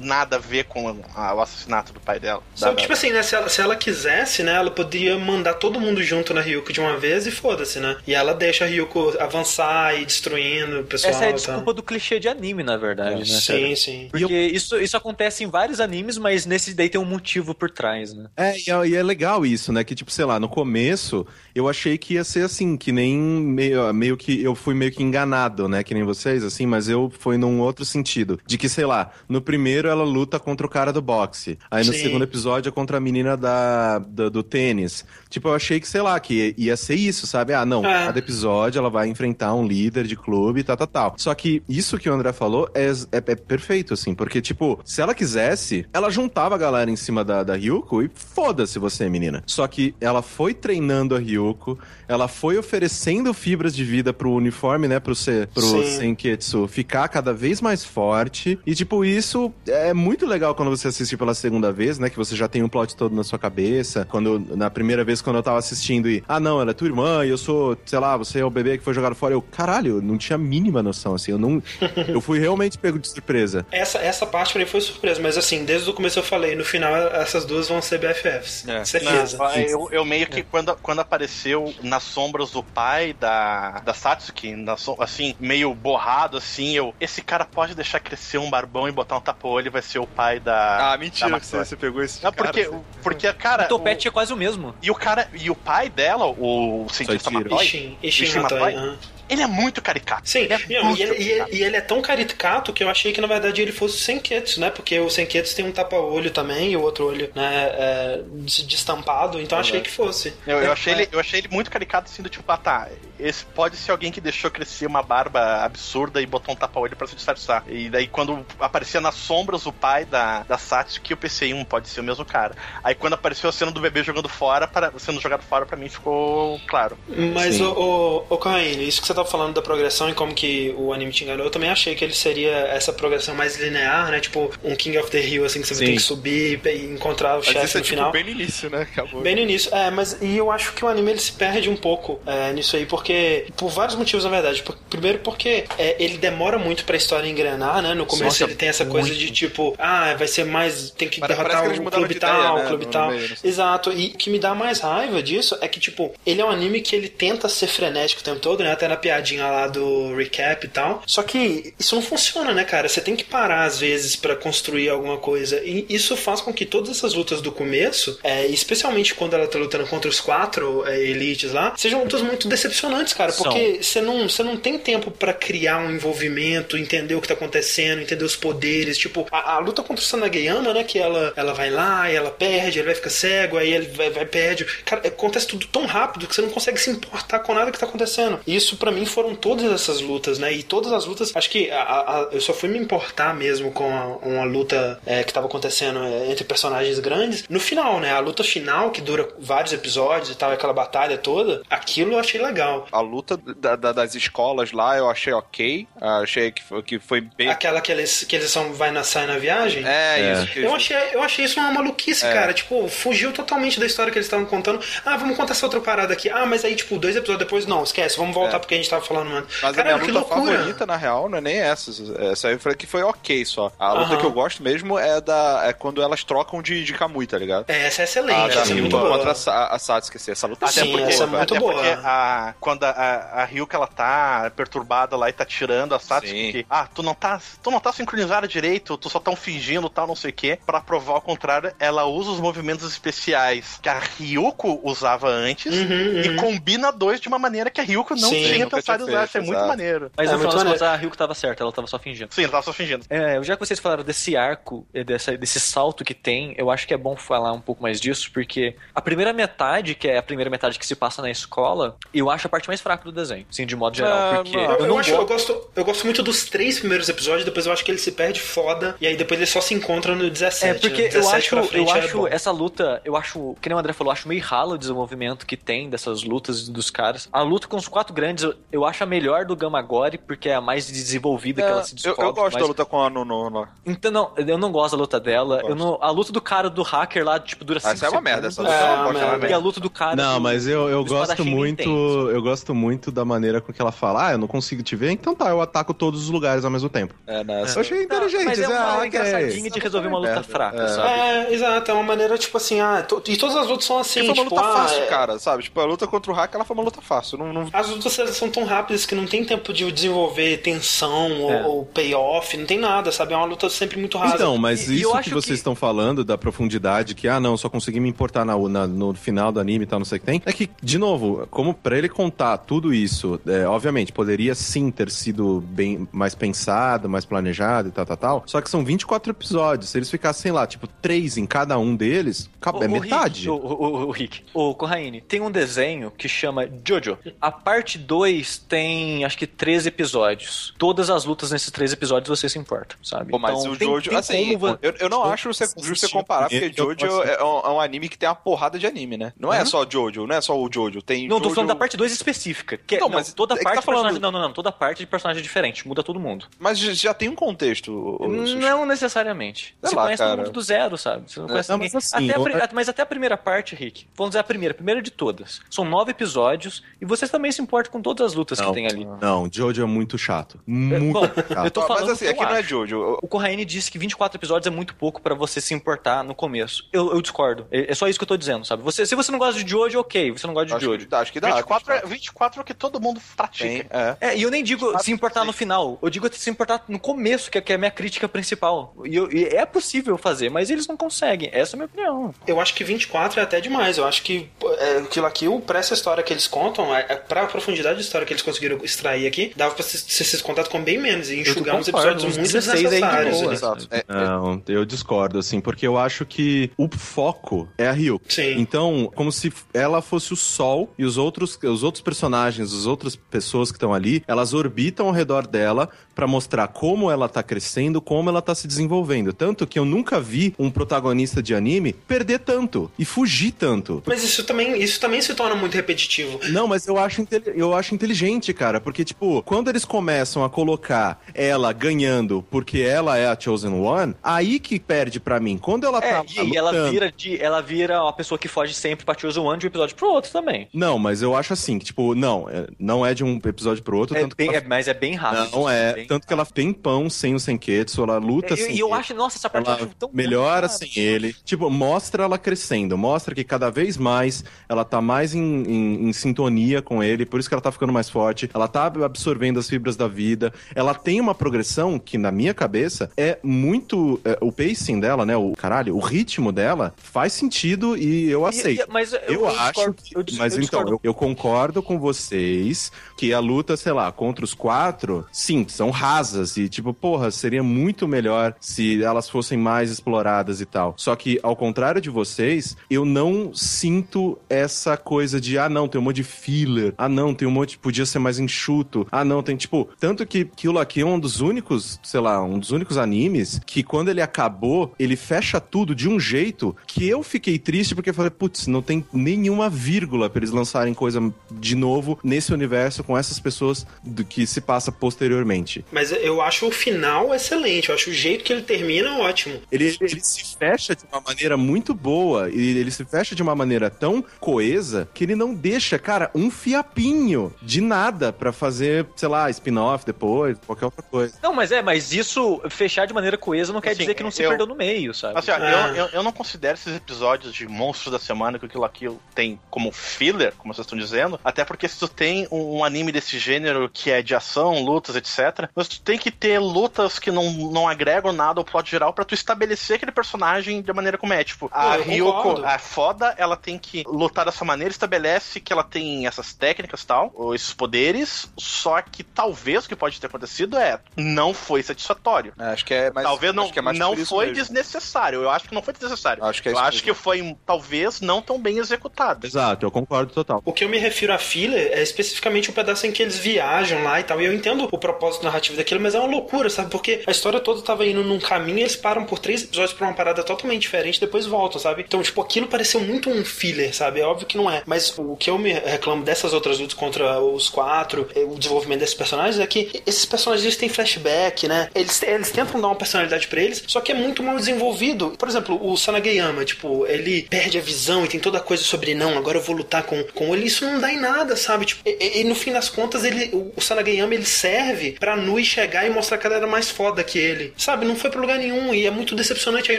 nada a ver com a- o assassinato do pai dela. Só que, tipo assim, né? Se ela, se ela quisesse, né? Ela poderia mandar todo mundo junto na Ryuko de uma vez e foda-se, né? E ela deixa a Ryuko avançar e destruindo o pessoal. Essa é a desculpa do clichê de anime, na verdade, né? Sim, sim. Porque isso, isso acontece em vários animes, mas nesse daí tem um motivo por trás, né? É, e é, e é legal isso, né? Que, tipo, sei lá, no começo eu achei que ia ser assim, que nem meio, meio que eu fui meio que enganado, né? Que nem vocês, assim, mas eu fui num outro sentido. De que, sei lá, no primeiro ela luta contra o cara do boxe. Aí no Sim. segundo episódio é contra a menina da, do, do tênis. Tipo, eu achei que, sei lá, que ia ser isso, sabe? Ah, não, É. cada episódio ela vai enfrentar um líder de clube e tal, tal, tal. Só que isso que o André falou é, é, é perfeito, assim, porque, tipo, se ela quisesse, ela juntava a galera em cima da, da Ryuko e foda-se você, menina. Só que ela foi treinando a Ryuko, ela foi oferecendo fibras de vida pro uniforme, né, pro, se, pro Sim. Senketsu ficar cada vez mais forte. E, tipo, isso é muito legal quando você assiste pela segunda vez, né, que você já tem um plot todo na sua cabeça. Quando, na primeira vez, quando eu tava assistindo e, ah, não, ela é tua irmã e eu sou, sei lá, você é o bebê que foi jogado fora. Eu, caralho, eu não tinha a mínima noção, assim, eu não... <laughs> eu fui realmente pego de surpresa. Essa, essa parte pra mim foi surpresa, mas assim, desde o começo eu falei, no final essas duas vão ser BFFs. É. Certeza. Não, eu, eu meio que quando, quando apareceu nas sombras o pai da, da Satsuki, na assim, meio borrado, assim, eu. Esse cara pode deixar crescer um barbão e botar um tapa-olho e vai ser o pai da. Ah, mentira da que você, você pegou esse Não, cara, porque, assim. porque, cara. o topete é quase o mesmo. E o cara. E o pai dela, o cientista. Matoi, Ishin, Ishin Ishin Matoi. Matoi? aham. Ele é muito caricato. Sim, ele é não, muito e, ele, e caricato. e ele é tão caricato que eu achei que na verdade ele fosse o Senketsu, né? Porque o Senketsu tem um tapa-olho também e o outro olho, né, é, des- destampado, então achei que fosse. Eu, eu É, achei é. ele, eu achei ele muito caricato, assim, do tipo, ah tá, esse pode ser alguém que deixou crescer uma barba absurda e botou um tapa-olho pra se disfarçar. E daí, quando aparecia nas sombras o pai da, da Satsuki, eu pensei, um, pode ser o mesmo cara. Aí quando apareceu a cena do bebê jogando fora, para, sendo jogado fora, pra mim ficou claro. Mas, Sim. o, o, o isso que você tava falando da progressão e como que o anime te enganou, eu também achei que ele seria essa progressão mais linear, né? Tipo um King of the Hill, assim, que você Sim. tem que subir e encontrar o Mas chefe é no tipo final. bem no início, né? Acabou. Bem no início, é, mas e eu acho que o anime ele se perde um pouco é, nisso aí, porque. Por vários motivos, na verdade. Por- primeiro, porque é, ele demora muito pra história engrenar, né? No começo Nossa, ele tem essa coisa de tipo, ah, vai ser mais. Tem que Pare- derrotar parece que clube de tal, ideia, o né, clube no tal. meio. Exato. E o que me dá mais raiva disso é que, tipo, ele é um anime que ele tenta ser frenético o tempo todo, né? Até na piadinha lá do recap e tal. Só que isso não funciona, né, cara? Você tem que parar às vezes pra construir alguma coisa. E isso faz com que todas essas lutas do começo, é, especialmente quando ela tá lutando contra os quatro é, elites lá, sejam lutas muito decepcionantes, cara. Porque você não, você não tem tempo pra criar um envolvimento, entender o que tá acontecendo, entender os poderes. Tipo, a, a luta contra o Sanageyama, né? Que ela, ela vai lá e ela perde, ele vai ficar cego, aí ele vai, vai perde. Cara, acontece tudo tão rápido que você não consegue se importar com nada que tá acontecendo. Isso pra mim foram todas essas lutas, né? E todas as lutas, acho que a- a- eu só fui me importar mesmo com a- uma luta é, que tava acontecendo é, entre personagens grandes no final, né? A luta final, que dura vários episódios e tal, aquela batalha toda, aquilo eu achei legal. A luta da- da- das escolas lá eu achei ok. Achei que foi, que foi bem. Aquela que eles, que eles são, vai na, sai na viagem. É, É. isso. Eu achei, eu achei isso uma maluquice, É. cara. Tipo, fugiu totalmente da história que eles estavam contando. Ah, vamos contar essa outra parada aqui. Ah, mas aí, tipo, dois episódios depois, não, esquece, vamos voltar É. porque a gente tava falando antes. Mas Caralho, a minha luta favorita, na real, não é nem essa. Essa aí eu falei que foi ok só. A luta que eu gosto mesmo é da é quando elas trocam de, de Kamui, tá ligado? É, essa é A excelente, da essa é Ryuko muito boa. contra a, a Satsuki, assim, essa luta Sim, Até porque, essa é muito até boa. porque a, quando a, a, a Ryuka ela tá perturbada lá e tá tirando a Satsuki, Sim. que, ah, tu não tá, tu não tá sincronizada direito, tu só tão fingindo tal, não sei o que, pra provar o contrário, ela usa os movimentos especiais que a Ryuko usava antes Uhum, e uhum. combina dois de uma maneira que a Ryuko não Sim, tinha usar, feito, isso é muito exato. maneiro. Mas É, no final das contas, a Ryuko tava certa, ela tava só fingindo. Sim, eu tava só fingindo. É, já que vocês falaram desse arco, eh, dessa, desse salto que tem, eu acho que é bom falar um pouco mais disso, porque a primeira metade, que é a primeira metade que se passa na escola, eu acho a parte mais fraca do desenho, assim, de modo geral. Ah, porque não. Eu, eu, eu não acho, eu, gosto, eu gosto muito dos três primeiros episódios, depois eu acho que ele se perde foda, e aí depois ele só se encontra no 17. É, porque né? eu 17 acho, eu é acho essa luta, eu acho, que nem o André falou, eu acho meio ralo o desenvolvimento que tem dessas lutas dos caras. A luta com os quatro grandes, eu, eu acho a melhor do Gamagori, porque é a mais desenvolvida que ela se eu, descobre. eu gosto mas- da luta com a Nono. No... Então, não, eu não gosto da luta dela. Eu Eu não, a luta do cara do hacker lá, tipo, dura Ah, 5 essa é uma merda, essa segundos. luta É, eu não gosto, uma é uma merda. E a luta do cara. Não, do- mas eu, eu gosto muito. intenso. Eu gosto muito da maneira com que ela fala, ah, eu não consigo te ver, então tá, eu ataco todos os lugares ao mesmo tempo. É, né, Eu achei inteligente. Mas é uma ah, engraçadinha de resolver uma luta fraca, É. sabe? É, exato, é uma maneira tipo assim, ah, to- e todas as lutas são assim, foi uma tipo, luta ah, fácil, é- cara, sabe? Tipo, a luta contra o hack, ela foi uma luta fácil. Não, não... As lutas elas são tão rápidas que não tem tempo de desenvolver tensão ou, É. ou payoff, não tem nada, sabe? É uma luta sempre muito rasa. Então, mas E- eu isso acho que vocês que- estão falando da profundidade, que, ah, não, só consegui me importar na, na- no final do anime e tal, não sei o que tem, é que, de novo, como pra ele contar tudo isso, é, obviamente, poderia sim ter sido bem mais pensado, mais planejado e tal, tal, tal, só que são 24 episódios, se eles ficassem lá, tipo, três em cada um deles, O- é o metade. Rick, o, o, o Rick, o Corraine, tem um desenho que chama Jojo. A parte 2 tem, acho que, 13 episódios. Todas as lutas nesses três episódios você se importa, sabe? Pô, mas Então, o Jojo, tem assim, como eu, eu não Jojo acho justo você comparar, porque eu Jojo é um, é um anime que tem uma porrada de anime, né? Não é Uhum. só Jojo, não é só o Jojo. Tem Não, tô Jojo- falando da parte 2 específica. Que é- Não, não, mas toda é parte tá de falando- Não, não, não. Toda parte de personagem diferente. Muda todo mundo. Mas já- tem um contexto. Não necessariamente. Sei Você lá, conhece cara. todo mundo do zero, sabe? Você não É. conhece Não, ninguém. mas assim, Até a eu- pri- Mas até a primeira parte, Rick. Vamos dizer a primeira. A primeira de todas. São nove episódios e vocês também se importam com todas as lutas Não, que tem ali. Não, Jojo é muito chato. Muito Bom, chato. eu tô falando Mas assim, o que aqui eu não é. Jojo. O Corraine disse que 24 episódios é muito pouco pra você se importar no começo. Eu, eu discordo. É, é só isso que eu tô dizendo, sabe? Você, se você não gosta de Jojo, ok. Você não gosta de Acho Jojo. que, acho que dá. 24, é, 24 é o que todo mundo Tem, pratica. é. É, e eu nem digo se importar no final. Eu digo se importar no começo, que é, que é a minha crítica principal. E, eu- e é possível fazer, mas eles não conseguem. Essa é a minha opinião. Eu acho que 24 é até demais. Eu acho que é, Kill la Kill, pra essa história que eles contam, é, é, pra profundidade de história que eles conseguiram extrair aqui, dava pra ser ser esses contatos com bem menos e enxugar uns episódios uns muito 16 aí de desnecessários. boa. ali. Exato. É, Não, eu discordo, assim, porque eu acho que o foco é a Ryuko. Sim. Então, como se ela fosse o sol e os outros, os outros personagens, as outras pessoas que estão ali, elas orbitam ao redor dela pra mostrar como ela tá crescendo, como ela tá se desenvolvendo. Tanto que eu nunca vi um protagonista de anime perder tanto e fugir tanto. Mas isso também, isso também se torna muito repetitivo. Não, mas eu acho, eu acho inteligente, cara, porque, tipo, quando eles começam a colocar ela ganhando porque ela é a Chosen One, aí que perde pra mim. Quando ela É, tá e ela lutando- vira, de, ela vira uma pessoa que foge sempre pra Chosen One de um episódio pro outro também. Não, mas eu acho assim, que, tipo, não, é- não é de um episódio pro outro, É bem- que é- ela... mas é bem rápido. Não é, Bem tanto que ela tem pão sem o Senketsu, ela luta É, sem E eu ele. acho, nossa, essa parte eu Ela acho tão melhora sabe? sem ele. Tipo, mostra ela crescendo. Mostra que cada vez mais ela tá mais em, em- em sintonia com ele. Por isso que ela tá ficando mais forte. Ela tá absorvendo as fibras da vida. Ela tem uma progressão que, na minha cabeça, é muito. é, o pacing dela, né? O caralho, o ritmo dela faz sentido e eu E- aceito. e- mas eu, Eu, acho discordo, que. eu mas eu então, eu, eu concordo com vocês que a luta, sei lá, contra os quatro, sim, são rasas. E, tipo, porra, seria muito melhor se elas fossem mais exploradas e tal. Só que, ao contrário de vocês, eu não sinto essa coisa de, ah, não, tem um monte de filler. Ah, não, tem um monte, podia ser mais enxuto. Ah, não, tem, tipo, tanto que Kill Kill é um dos únicos, sei lá, um dos únicos animes que quando ele acabou, ele fecha tudo de um jeito que eu fiquei triste porque eu falei, putz, não tem nenhuma vírgula pra eles lançarem coisa de novo nesse universo com essas pessoas do que se passa posteriormente. Mas eu acho o final excelente. Eu acho o jeito que ele termina ótimo. Ele, ele se fecha de uma maneira muito boa e ele se fecha de uma maneira tão coesa que ele não deixa, cara, um fiapinho de nada pra fazer, sei lá, spin-off depois, qualquer outra coisa. Não, mas é, mas isso, fechar de maneira coesa não quer Assim, dizer que não se eu- perdeu no meio, sabe? Assim, ó, Ah. eu, eu, eu não considero esses episódios de monstros da semana que o Kill la Kill tem como filler, como vocês estão dizendo, até porque se tu tem um, um anime desse gênero que é de ação, lutas, etc., mas tu tem que ter lutas que não, não agregam nada ao plot geral pra tu estabelecer aquele personagem da maneira como é. Tipo, a eu Ryoko, concordo. a foda, ela tem que lutar dessa maneira, estabelece que ela tem essas técnicas e tal, ou esses poderes, só que talvez o que pode ter acontecido é não foi satisfatório. É, acho que é mais. talvez não, acho que é mais não foi mesmo. desnecessário. Eu acho que não foi desnecessário. Acho que é eu acho mesmo. que foi, talvez, não tão bem executado. Exato, eu concordo total. O que eu me refiro a filler é especificamente o pedaço em que eles viajam lá e tal. E eu entendo o propósito narrativo daquilo, mas é uma loucura, sabe? Porque a história toda tava indo num caminho e eles param por três episódios pra uma parada totalmente diferente e depois voltam, sabe? Então, tipo, aquilo pareceu muito um filler, sabe? É óbvio que não é. Mas o que eu me reclamo dessas outras lutas contra os quatro, é, o desenvolvimento desses personagens, é que esses personagens eles têm flashback, né? Eles, eles tentam dar uma personalidade pra eles, só que é muito mal desenvolvido. Por exemplo, o Sanageyama, tipo, ele perde a visão e tem toda a coisa sobre não, agora eu vou lutar com, com ele. Isso não dá em nada, sabe? Tipo, e, e- no fim das contas, ele, o, Sanageyama ele serve pra Nui chegar e mostrar que ela era mais foda que ele. Sabe? Não foi pra lugar nenhum e é muito decepcionante. Aí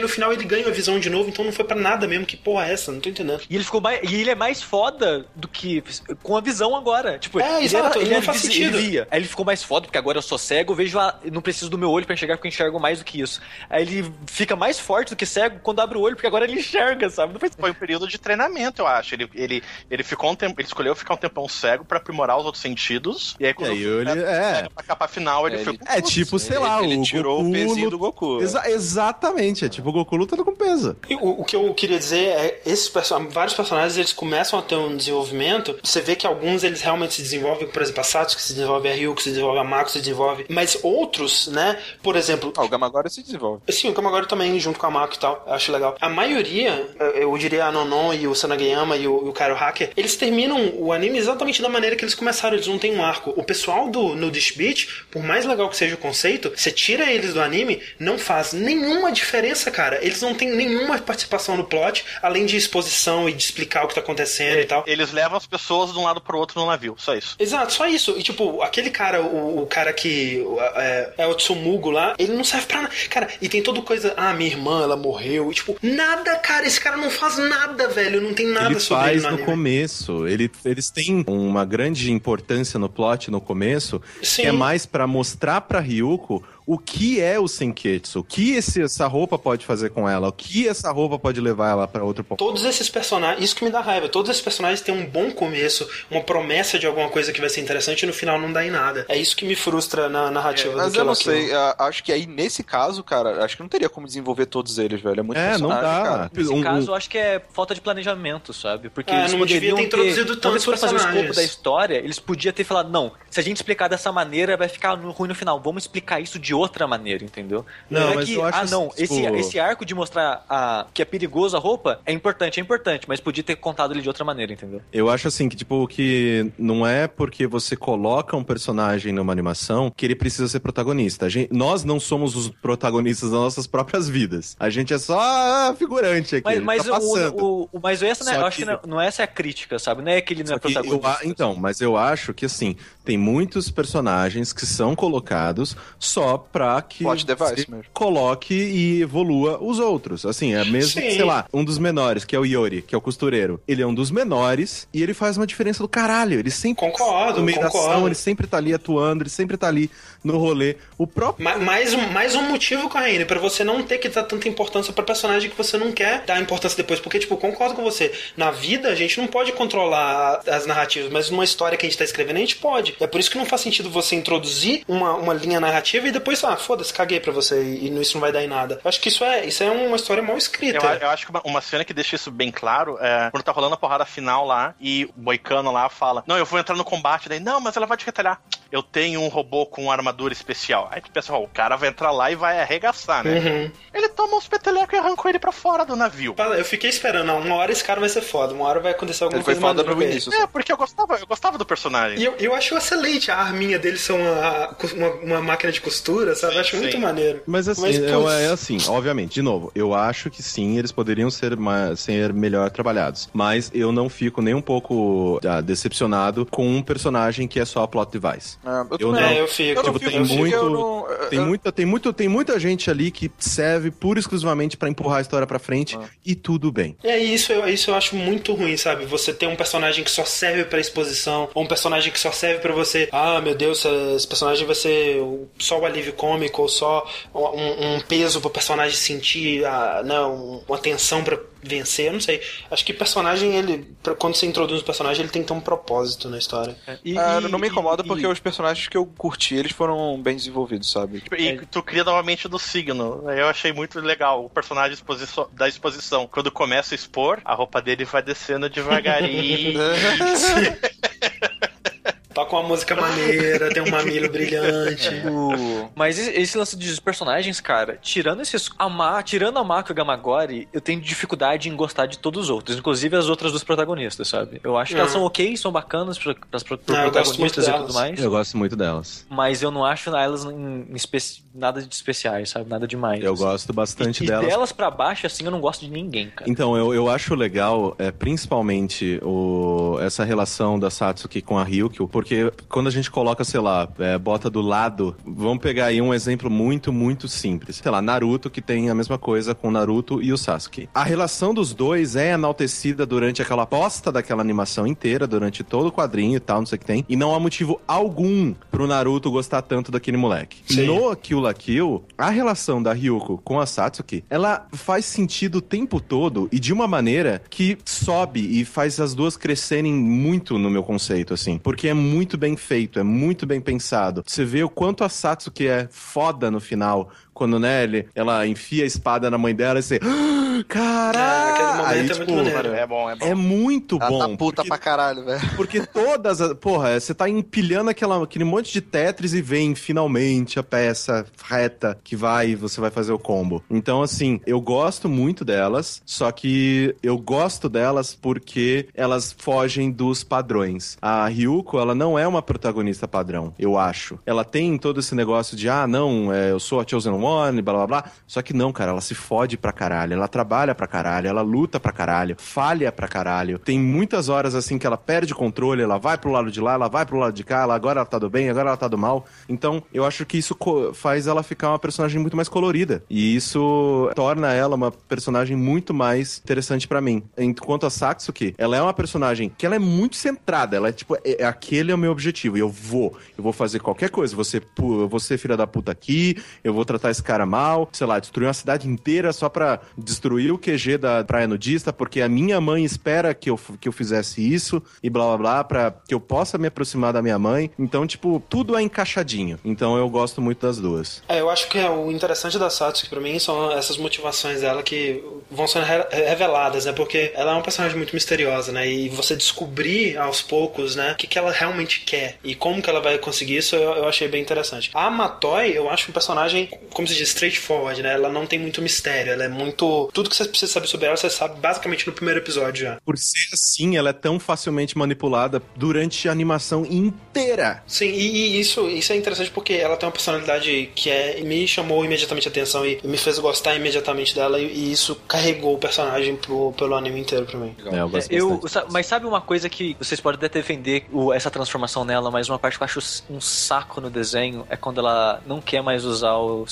no final ele ganha a visão de novo, então não foi pra nada mesmo. Que porra é essa? Não tô entendendo. E ele ficou mais. E ele é mais foda do que. com a visão agora. Tipo, É, ele exato, era, ele não faz sentido. Ele via. Aí ele ficou mais foda, porque agora eu sou cego, eu vejo a. eu não preciso do meu olho pra enxergar, porque eu enxergo mais do que isso. Aí ele fica mais forte do que cego quando abre o olho, porque agora ele enxerga, sabe? Faz Foi um período de treinamento, eu acho. Ele, ele, ele ficou um tempo, ele escolheu ficar um tempão cego pra aprimorar os outros sentidos. E aí quando E aí ele- é. pra capa final, ele, É, foi. ele- É tipo, sei lá, ele o tirou Goku o pezinho do Goku. Exa- exatamente, é tipo o Goku lutando com peso. E o, o que eu queria dizer é esses vários personagens eles começam a ter um desenvolvimento. Você vê que alguns eles realmente se desenvolvem, por exemplo, a Satsuki se desenvolve, a Ryuko se desenvolve, a Mako se desenvolve. Mas outros, né? Por exemplo, Ah, o Gama agora se desenvolve. Sim, o Kamagori também, junto com a Mako e tal. Eu acho legal. A maioria, eu- diria a Nonon e o Sanageyama e o, e o Kairo Hacker, eles terminam o anime exatamente da maneira que eles começaram. Eles não têm um arco. O pessoal do Nudist Beach, por mais legal que seja o conceito, você tira eles do anime, não faz nenhuma diferença, cara. Eles não têm nenhuma participação no plot, além de exposição e de explicar o que tá acontecendo e tal. Eles levam as pessoas de um lado pro outro no navio, só isso. Exato, só isso. E tipo, aquele cara, o, o cara que é, é o Tsumugo lá, ele não serve pra nada. Cara, e tem toda coisa, ah, minha irmã, ela morreu. E, tipo, nada, cara, esse cara não faz nada, velho. Não tem nada ele sobre ele faz no anime. começo. Ele, eles têm uma grande importância no plot no começo, Sim. que é mais pra mostrar pra Ryuko o que é o Senketsu, o que esse- essa roupa pode fazer com ela, o que essa roupa pode levar ela pra outro ponto. Todos esses personagens, isso que me dá raiva, todos esses personagens têm um bom começo, uma promessa de alguma coisa que vai ser interessante e no final não dá em nada. É isso que me frustra na narrativa do Mas eu não sei, ah, acho que aí nesse caso, cara, acho que não teria como desenvolver todos eles, velho. É muito É, não personagem, dá. cara. Nesse Um- caso, eu acho que é falta de planejamento, sabe? Porque É, eles não devia ter introduzido Quando tantos eles foram fazer o escopo da história, eles podiam ter falado, não, se a gente explicar dessa maneira, vai ficar ruim no final. Vamos explicar isso de outra maneira, entendeu? Não, é mas que, eu acho ah, não, assim, esse, tipo- esse arco de mostrar a, que é perigoso a roupa é importante, é importante, mas podia ter contado ele de outra maneira, entendeu? Eu acho assim que, tipo, que não é porque você coloca um personagem numa animação que ele precisa ser protagonista. A gente- nós não somos os protagonistas das nossas próprias vidas. A gente é só ah, figurante aqui. Mas, mas, tá passando. o, o, o- mas essa, né, eu acho que que- não, não é essa é a crítica, sabe? Não é que ele não é eu protagonista. a- então, mas eu acho que assim, tem muitos personagens que são colocados só pra que Plot device você mesmo. coloque e evolua os outros. Assim, é mesmo, Sim. sei lá, um dos menores, que é o Yori, que é o costureiro. Ele é um dos menores e ele faz uma diferença do caralho. Ele sempre Concordo, no meio da concordo. ação, ele sempre tá ali atuando, ele sempre tá ali no rolê. O próprio Ma- Mais um, mais um motivo, Corraine, pra você não ter que dar tanta importância pra personagem que você não quer dar importância depois. Porque, tipo, concordo com você. Na vida, a gente não pode controlar as narrativas, mas numa história que a gente tá escrevendo, a gente pode. É por isso que não faz sentido você introduzir uma, uma linha narrativa e depois, ah, foda-se, caguei pra você e, isso não vai dar em nada. Eu acho que isso é, isso é uma história mal escrita. Eu, eu acho que uma, uma cena que deixa isso bem claro é quando tá rolando a porrada final lá e o Boicano lá fala: Não, eu vou entrar no combate. Daí, não, mas ela vai te retalhar. Eu tenho um robô com armadura especial. Aí tu pensa, ó, o cara vai entrar lá e vai arregaçar, né? Uhum. Ele toma uns petelecos e arrancou ele pra fora do navio. Eu fiquei esperando, uma hora esse cara vai ser foda, uma hora vai acontecer alguma Ele foi coisa foda no com ele. início. É, porque eu gostava, eu gostava do personagem. E eu, eu acho excelente a arminha dele ser uma, uma, uma máquina de costura, sabe? Eu acho Sim, muito maneiro. Mas assim, Mas, é, putz. é assim, obviamente, de novo, eu acho que sim, eles poderiam ser, ma- ser melhor trabalhados. Mas eu não fico nem um pouco ah, decepcionado com um personagem que é só plot device. Ah, eu, Eu não. É, eu fico. Eu Tipo, fico, tem eu fico, muito- eu não- Tem eu- muita, tem, muito, tem muita gente ali que serve pura e exclusivamente pra empurrar a história pra frente e tudo bem. É isso, eu, isso eu acho muito ruim, sabe? Você ter um personagem que só serve pra exposição, ou um personagem que só serve pra você. Ah, meu Deus, esse personagem vai ser só o alívio alívio cômico ou só um, um peso pro personagem sentir a, né, um- uma tensão pra vencer, eu não sei. Acho que personagem, ele, pra- quando você introduz o personagem, ele tem que ter um propósito na história. E- Ah, e- não me incomoda e- porque os personagens que eu curti, eles foram bem desenvolvidos, sabe? E tu cria novamente do signo. Eu achei muito legal o personagem da exposição. Quando começa a expor, a roupa dele vai descendo devagarinho. <laughs> <laughs> Toca uma música maneira, tem um mamilo <laughs> brilhante. O- Mas esse- lance dos personagens, cara, tirando esses. A Ma, tirando a Mako e a Gamagori, eu tenho dificuldade em gostar de todos os outros, inclusive as outras duas protagonistas, sabe? Eu acho que elas Não. são ok, são bacanas pro, pro Não, protagonistas e tudo mais. Eu gosto muito delas. Mas eu não acho elas em, em especi- nada de especiais, sabe? Nada demais. Eu assim. gosto bastante e, delas. E delas pra baixo, assim, eu não gosto de ninguém, cara. Então, eu, eu acho legal, é, principalmente, o, essa relação da Satsuki com a Ryukyu, porque quando a gente coloca, sei lá, é, bota do lado, vamos pegar aí um exemplo muito, muito simples. Sei lá, Naruto, que tem a mesma coisa com o Naruto e o Sasuke. A relação dos dois é enaltecida durante aquela posta daquela animação inteira, durante todo o quadrinho e tal, não sei o que tem, e não há motivo algum pro Naruto gostar tanto daquele moleque. Sim. No Kill la Kill, a relação da Ryuko com a Satsuki, ela faz sentido o tempo todo e de uma maneira que sobe e faz as duas crescerem muito no meu conceito, assim. Porque é muito bem feito, é muito bem pensado. Você vê o quanto a Satsuki é foda no final. Quando, né, ele, ela enfia a espada na mãe dela e você. "Ah, Caralho! aquele momento Aí, é muito tipo, maneiro. É bom, é bom. é muito Ela bom. tá puta porque- pra caralho, velho. porque todas. as- Porra, você tá empilhando aquela, aquele monte de Tetris e vem finalmente a peça reta que vai e você vai fazer o combo. Então, assim, eu gosto muito delas, só que eu gosto delas porque elas fogem dos padrões. A Ryuko, ela não é uma protagonista padrão, eu acho. Ela tem todo esse negócio de, ah, não, é, eu sou a Chosen One, blá blá blá. Só que não, cara, ela se fode pra caralho, ela trabalha pra caralho, ela luta pra caralho, falha pra caralho. Tem muitas horas assim que ela perde o controle, ela vai pro lado de lá, ela vai pro lado de cá, ela, agora ela tá do bem, agora ela tá do mal. Então, eu acho que isso faz ela ficar uma personagem muito mais colorida. E isso torna ela uma personagem muito mais interessante pra mim. Enquanto a Satsuki, ela é uma personagem que ela é muito centrada, ela é tipo, é, é- aquele é o meu objetivo, e eu vou, eu vou fazer qualquer coisa, você ser filha da puta aqui, eu vou tratar esse cara mal, sei lá, destruir uma cidade inteira só pra destruir o QG da praia nudista, porque a minha mãe espera que eu, que eu fizesse isso, e blá blá blá, pra que eu possa me aproximar da minha mãe. Então, tipo, tudo é encaixadinho. Então eu gosto muito das duas. É, eu acho que é o interessante da Satsuki pra mim são essas motivações dela que vão sendo re- reveladas, né? Porque ela é uma personagem muito misteriosa, né? E você descobrir aos poucos, né, o que, que ela realmente quer e como que ela vai conseguir isso, eu, eu achei bem interessante. A Matoy, eu acho um personagem, como se diz, straightforward, né? Ela não tem muito mistério, ela é muito. Tudo que você precisa saber sobre ela, você sabe basicamente no primeiro episódio já. Por ser assim, ela é tão facilmente manipulada durante a animação inteira. Sim, e, e isso, isso é interessante porque ela tem uma personalidade que é, me chamou imediatamente a atenção e me fez gostar imediatamente dela, e, e isso carregou o personagem pro, pelo anime inteiro pra mim. É, eu gosto Eu, mas sabe uma coisa que vocês podem até defender o- essa transformação nela, mas uma parte que eu acho um saco no desenho é quando ela não quer mais usar o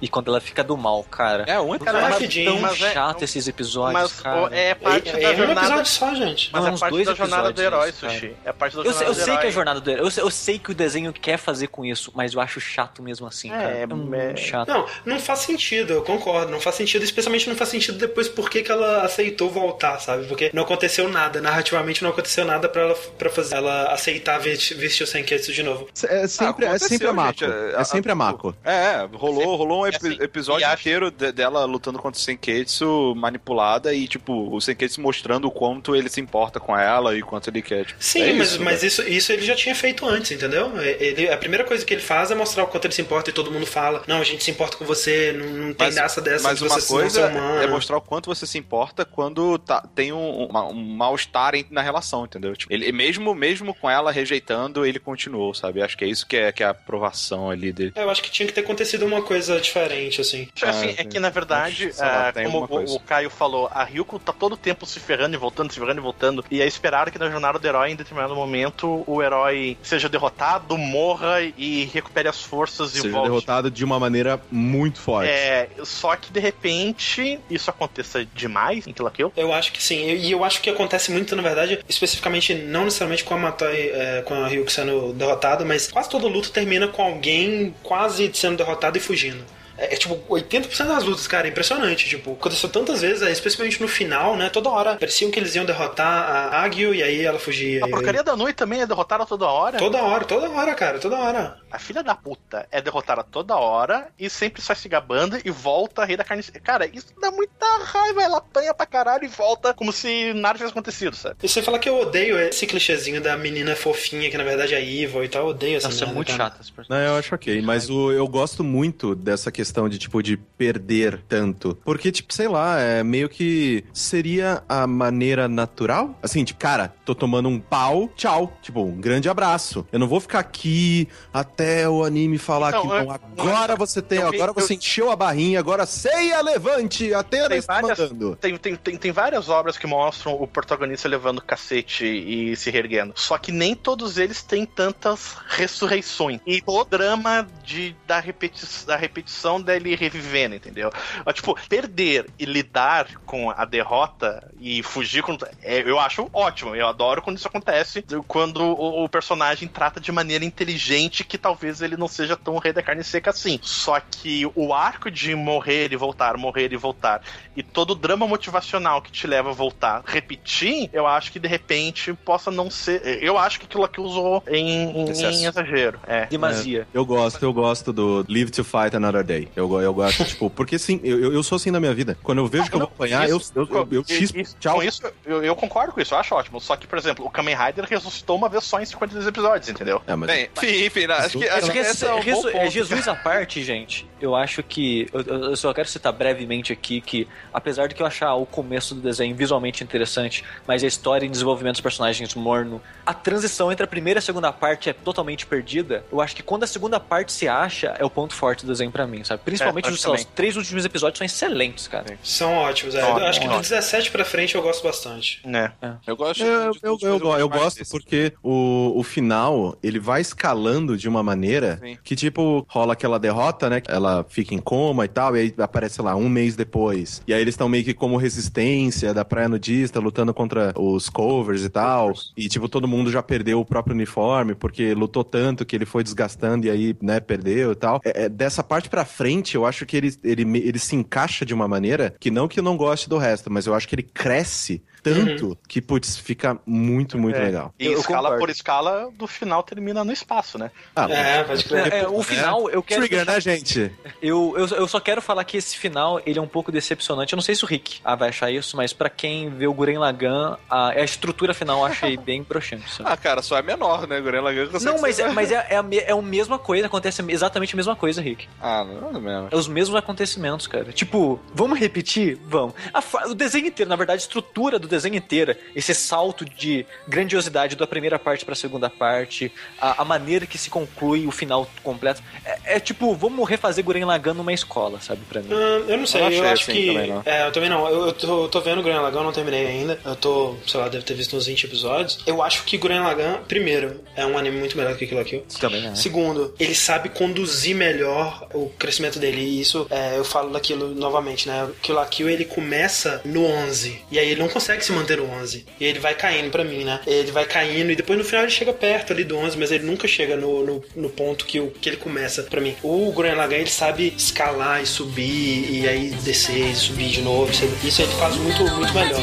E quando ela fica do mal, cara. É, um Cara, é tão mas é- chato esses episódios, Mas cara. é parte é, da é um jornada. episódio só, gente. Mas Não, é parte dois da jornada do herói, isso. Sushi. É parte da Eu, sei- jornada eu do sei que é a jornada do herói. Eu sei, eu sei que o desenho quer fazer com isso, mas eu acho chato mesmo assim, É, cara. É, é- muito chato. Não, não faz sentido, eu concordo. Não faz sentido, especialmente não faz sentido depois porque que ela aceitou voltar, sabe? Porque não aconteceu nada, narrativamente não aconteceu nada pra ela pra fazer ela aceitar vestir, o Senketsu de novo. É sempre, é aconteceu, sempre a Mako. É, sempre a Mako. É, rolou, rolou um epi- assim, episódio acho- inteiro de- dela lutando contra o Senketsu, manipulada, e, tipo, o Senketsu mostrando o quanto ele se importa com ela e quanto ele quer. Tipo, Sim, é mas, isso, mas né? isso, isso ele já tinha feito antes, entendeu? Ele, a primeira coisa que ele faz é mostrar o quanto ele se importa e todo mundo fala: Não, a gente se importa com você, não, não tem Mas, graça dessa mas de uma coisa é mostrar o quanto você se importa quando tá- tem um, uma- um mal-estar na relação, entendeu? Tipo, ele, mesmo, mesmo com ela rejeitando, ele continuou, sabe? Acho que é isso que é, que é a aprovação ali dele. É, Eu acho que tinha que ter acontecido uma, coisa diferente, assim. Assim, é sim. que na verdade, ah, como o, o Caio falou, a Ryuko tá todo tempo se ferrando e voltando, se ferrando e voltando. E é esperado que na jornada do herói, em determinado momento, o herói seja derrotado, morra e recupere as forças e Seja volte. derrotado de uma maneira muito forte. É, só que de repente isso aconteça demais em Kill Kill. Eu acho que sim. E eu acho que acontece muito, na verdade, especificamente não necessariamente com a Matai, é, com a Ryuko sendo derrotada, mas quase toda luta termina com alguém quase sendo derrotado e fugindo. É, é, tipo 80% das lutas, cara, é impressionante. Tipo, aconteceu tantas vezes, é, especialmente no final, né? Toda hora pareciam que eles iam derrotar a Agyu e aí ela fugia. A aí- porcaria da Nui também é derrotada toda hora. Toda hora, toda hora, cara, toda hora. A filha da puta é derrotada toda hora e sempre sai se gabando e volta rei da carne. Cara, isso dá muita raiva. Ela apanha pra caralho e volta como se nada tivesse acontecido, sabe? E você fala que eu odeio esse clichêzinho da menina fofinha, que na verdade é evil e tal, eu odeio essa Nossa, é merda, muito esse personagem. Não, eu acho ok, mas o, eu gosto muito dessa questão de, tipo, de perder tanto. Porque, tipo, sei lá, é meio que seria a maneira natural? Assim, tipo, cara, tô tomando um pau, tchau. Tipo, um grande abraço. Eu não vou ficar aqui até o anime falar Então, que eu- agora você tem, eu- agora eu- você encheu a barrinha, agora ceia, levante, Atena Tem está várias- mandando. Tem, tem, tem, tem várias obras que mostram o protagonista levando cacete e se reerguendo. Só que nem todos eles têm tantas ressurreições. E o drama de, da, repeti da repetição dele revivendo, entendeu? Tipo, perder e lidar com a derrota e fugir com. é, eu acho ótimo. Eu adoro quando isso acontece. Quando o, o personagem trata de maneira inteligente que talvez ele não seja tão rei da carne seca assim. Só que o arco de morrer e voltar, morrer e voltar, e todo o drama motivacional que te leva a voltar, repetir, eu acho que de repente possa não ser. Eu acho que aquilo aqui usou em, em- em exagero. É. Demasia. Eu gosto, eu gosto do Live to Fight Another Day. Eu, eu gosto, tipo, porque sim, eu, eu- sou assim na minha vida. Quando eu vejo que eu vou apanhar, eu, Isso- eu, eu, eu chispo, e- tchau. Com isso, eu, eu concordo com isso, eu acho ótimo. Só que, por exemplo, o Kamen Rider ressuscitou uma vez só em 52 episódios, entendeu? É, mas Bem, enfim, enfim, não, acho que, Acho que esse é um bom ponto. Jesus à parte, gente, eu acho que. Eu, eu- eu só quero citar brevemente aqui que, apesar de que eu achar o começo do desenho visualmente interessante, mas a história e desenvolvimento dos personagens morno, a transição entre a primeira e a segunda parte é totalmente perdida. Eu acho que quando a segunda parte se acha, é o ponto forte do desenho pra mim, sabe? Principalmente É, os, os três últimos episódios são excelentes, cara. São ótimos, é. Ótimo, eu acho que do ótimo. 17 pra frente eu gosto bastante. Né? Eu gosto Eu, de eu, eu, eu mais gosto desse. porque o, o final, ele vai escalando de uma maneira Sim. que, tipo, rola aquela derrota, né? Ela fica em coma e tal, e aí aparece, lá, um mês depois. E aí eles estão meio que como resistência da praia nudista, lutando contra os covers e tal. E, tipo, todo mundo já perdeu o próprio uniforme, porque lutou tanto que ele foi desgastando e aí, né, perdeu e tal. É, é, dessa parte pra frente, eu acho que ele, ele, ele se encaixa de uma maneira que não que eu não goste do resto, mas eu acho que ele cresce tanto que, putz, fica muito, muito É. legal. E Eu- escala concordo. por escala, do final termina no espaço, né? Ah, É, pode crer. É, o final, eu quero. Trigger, deixar- né, gente? Eu, eu, eu só quero falar que esse final ele é um pouco decepcionante. Eu não sei se o Rick ah, vai achar isso, mas pra quem vê o Guren Lagann, a, a estrutura final eu achei <laughs> bem broxante. sabe? Ah, cara, só é menor, né? Gurren Lagann consegue Não, mas, é, mas é, é, a, me- é a <laughs> mesma coisa, acontece exatamente a mesma coisa, Rick. Ah, não é mesmo. É os mesmos acontecimentos, cara. Tipo, vamos repetir? Vamos. A o desenho inteiro, na verdade, a estrutura do desenho inteiro, esse salto de grandiosidade da primeira parte pra segunda parte, a, a maneira que se conclui o final completo, é, é tipo, vamos refazer Guren Lagann numa escola, sabe, pra mim. Ah, eu não sei, Eu eu, acho assim que. também, não. É, eu também não. Eu, eu tô, eu tô vendo Gurren Lagann, não terminei ainda. Eu tô, sei lá, deve ter visto uns 20 episódios. Eu acho que Gurren Lagann, primeiro, é um anime muito melhor que Kill la Kill. Também, né? Segundo, ele sabe conduzir melhor o crescimento dele. E isso, é, eu falo daquilo novamente, né? Kill la Kill, ele começa no 11. E aí ele não consegue se manter no 11. E ele vai caindo pra mim, né? Ele vai caindo e depois no final ele chega perto ali do 11, mas ele nunca chega no, no, no ponto que, o, que ele começa pra mim. O Gurren ele sabe escalar e subir, e aí descer e subir de novo. Isso, isso ele faz muito, muito melhor.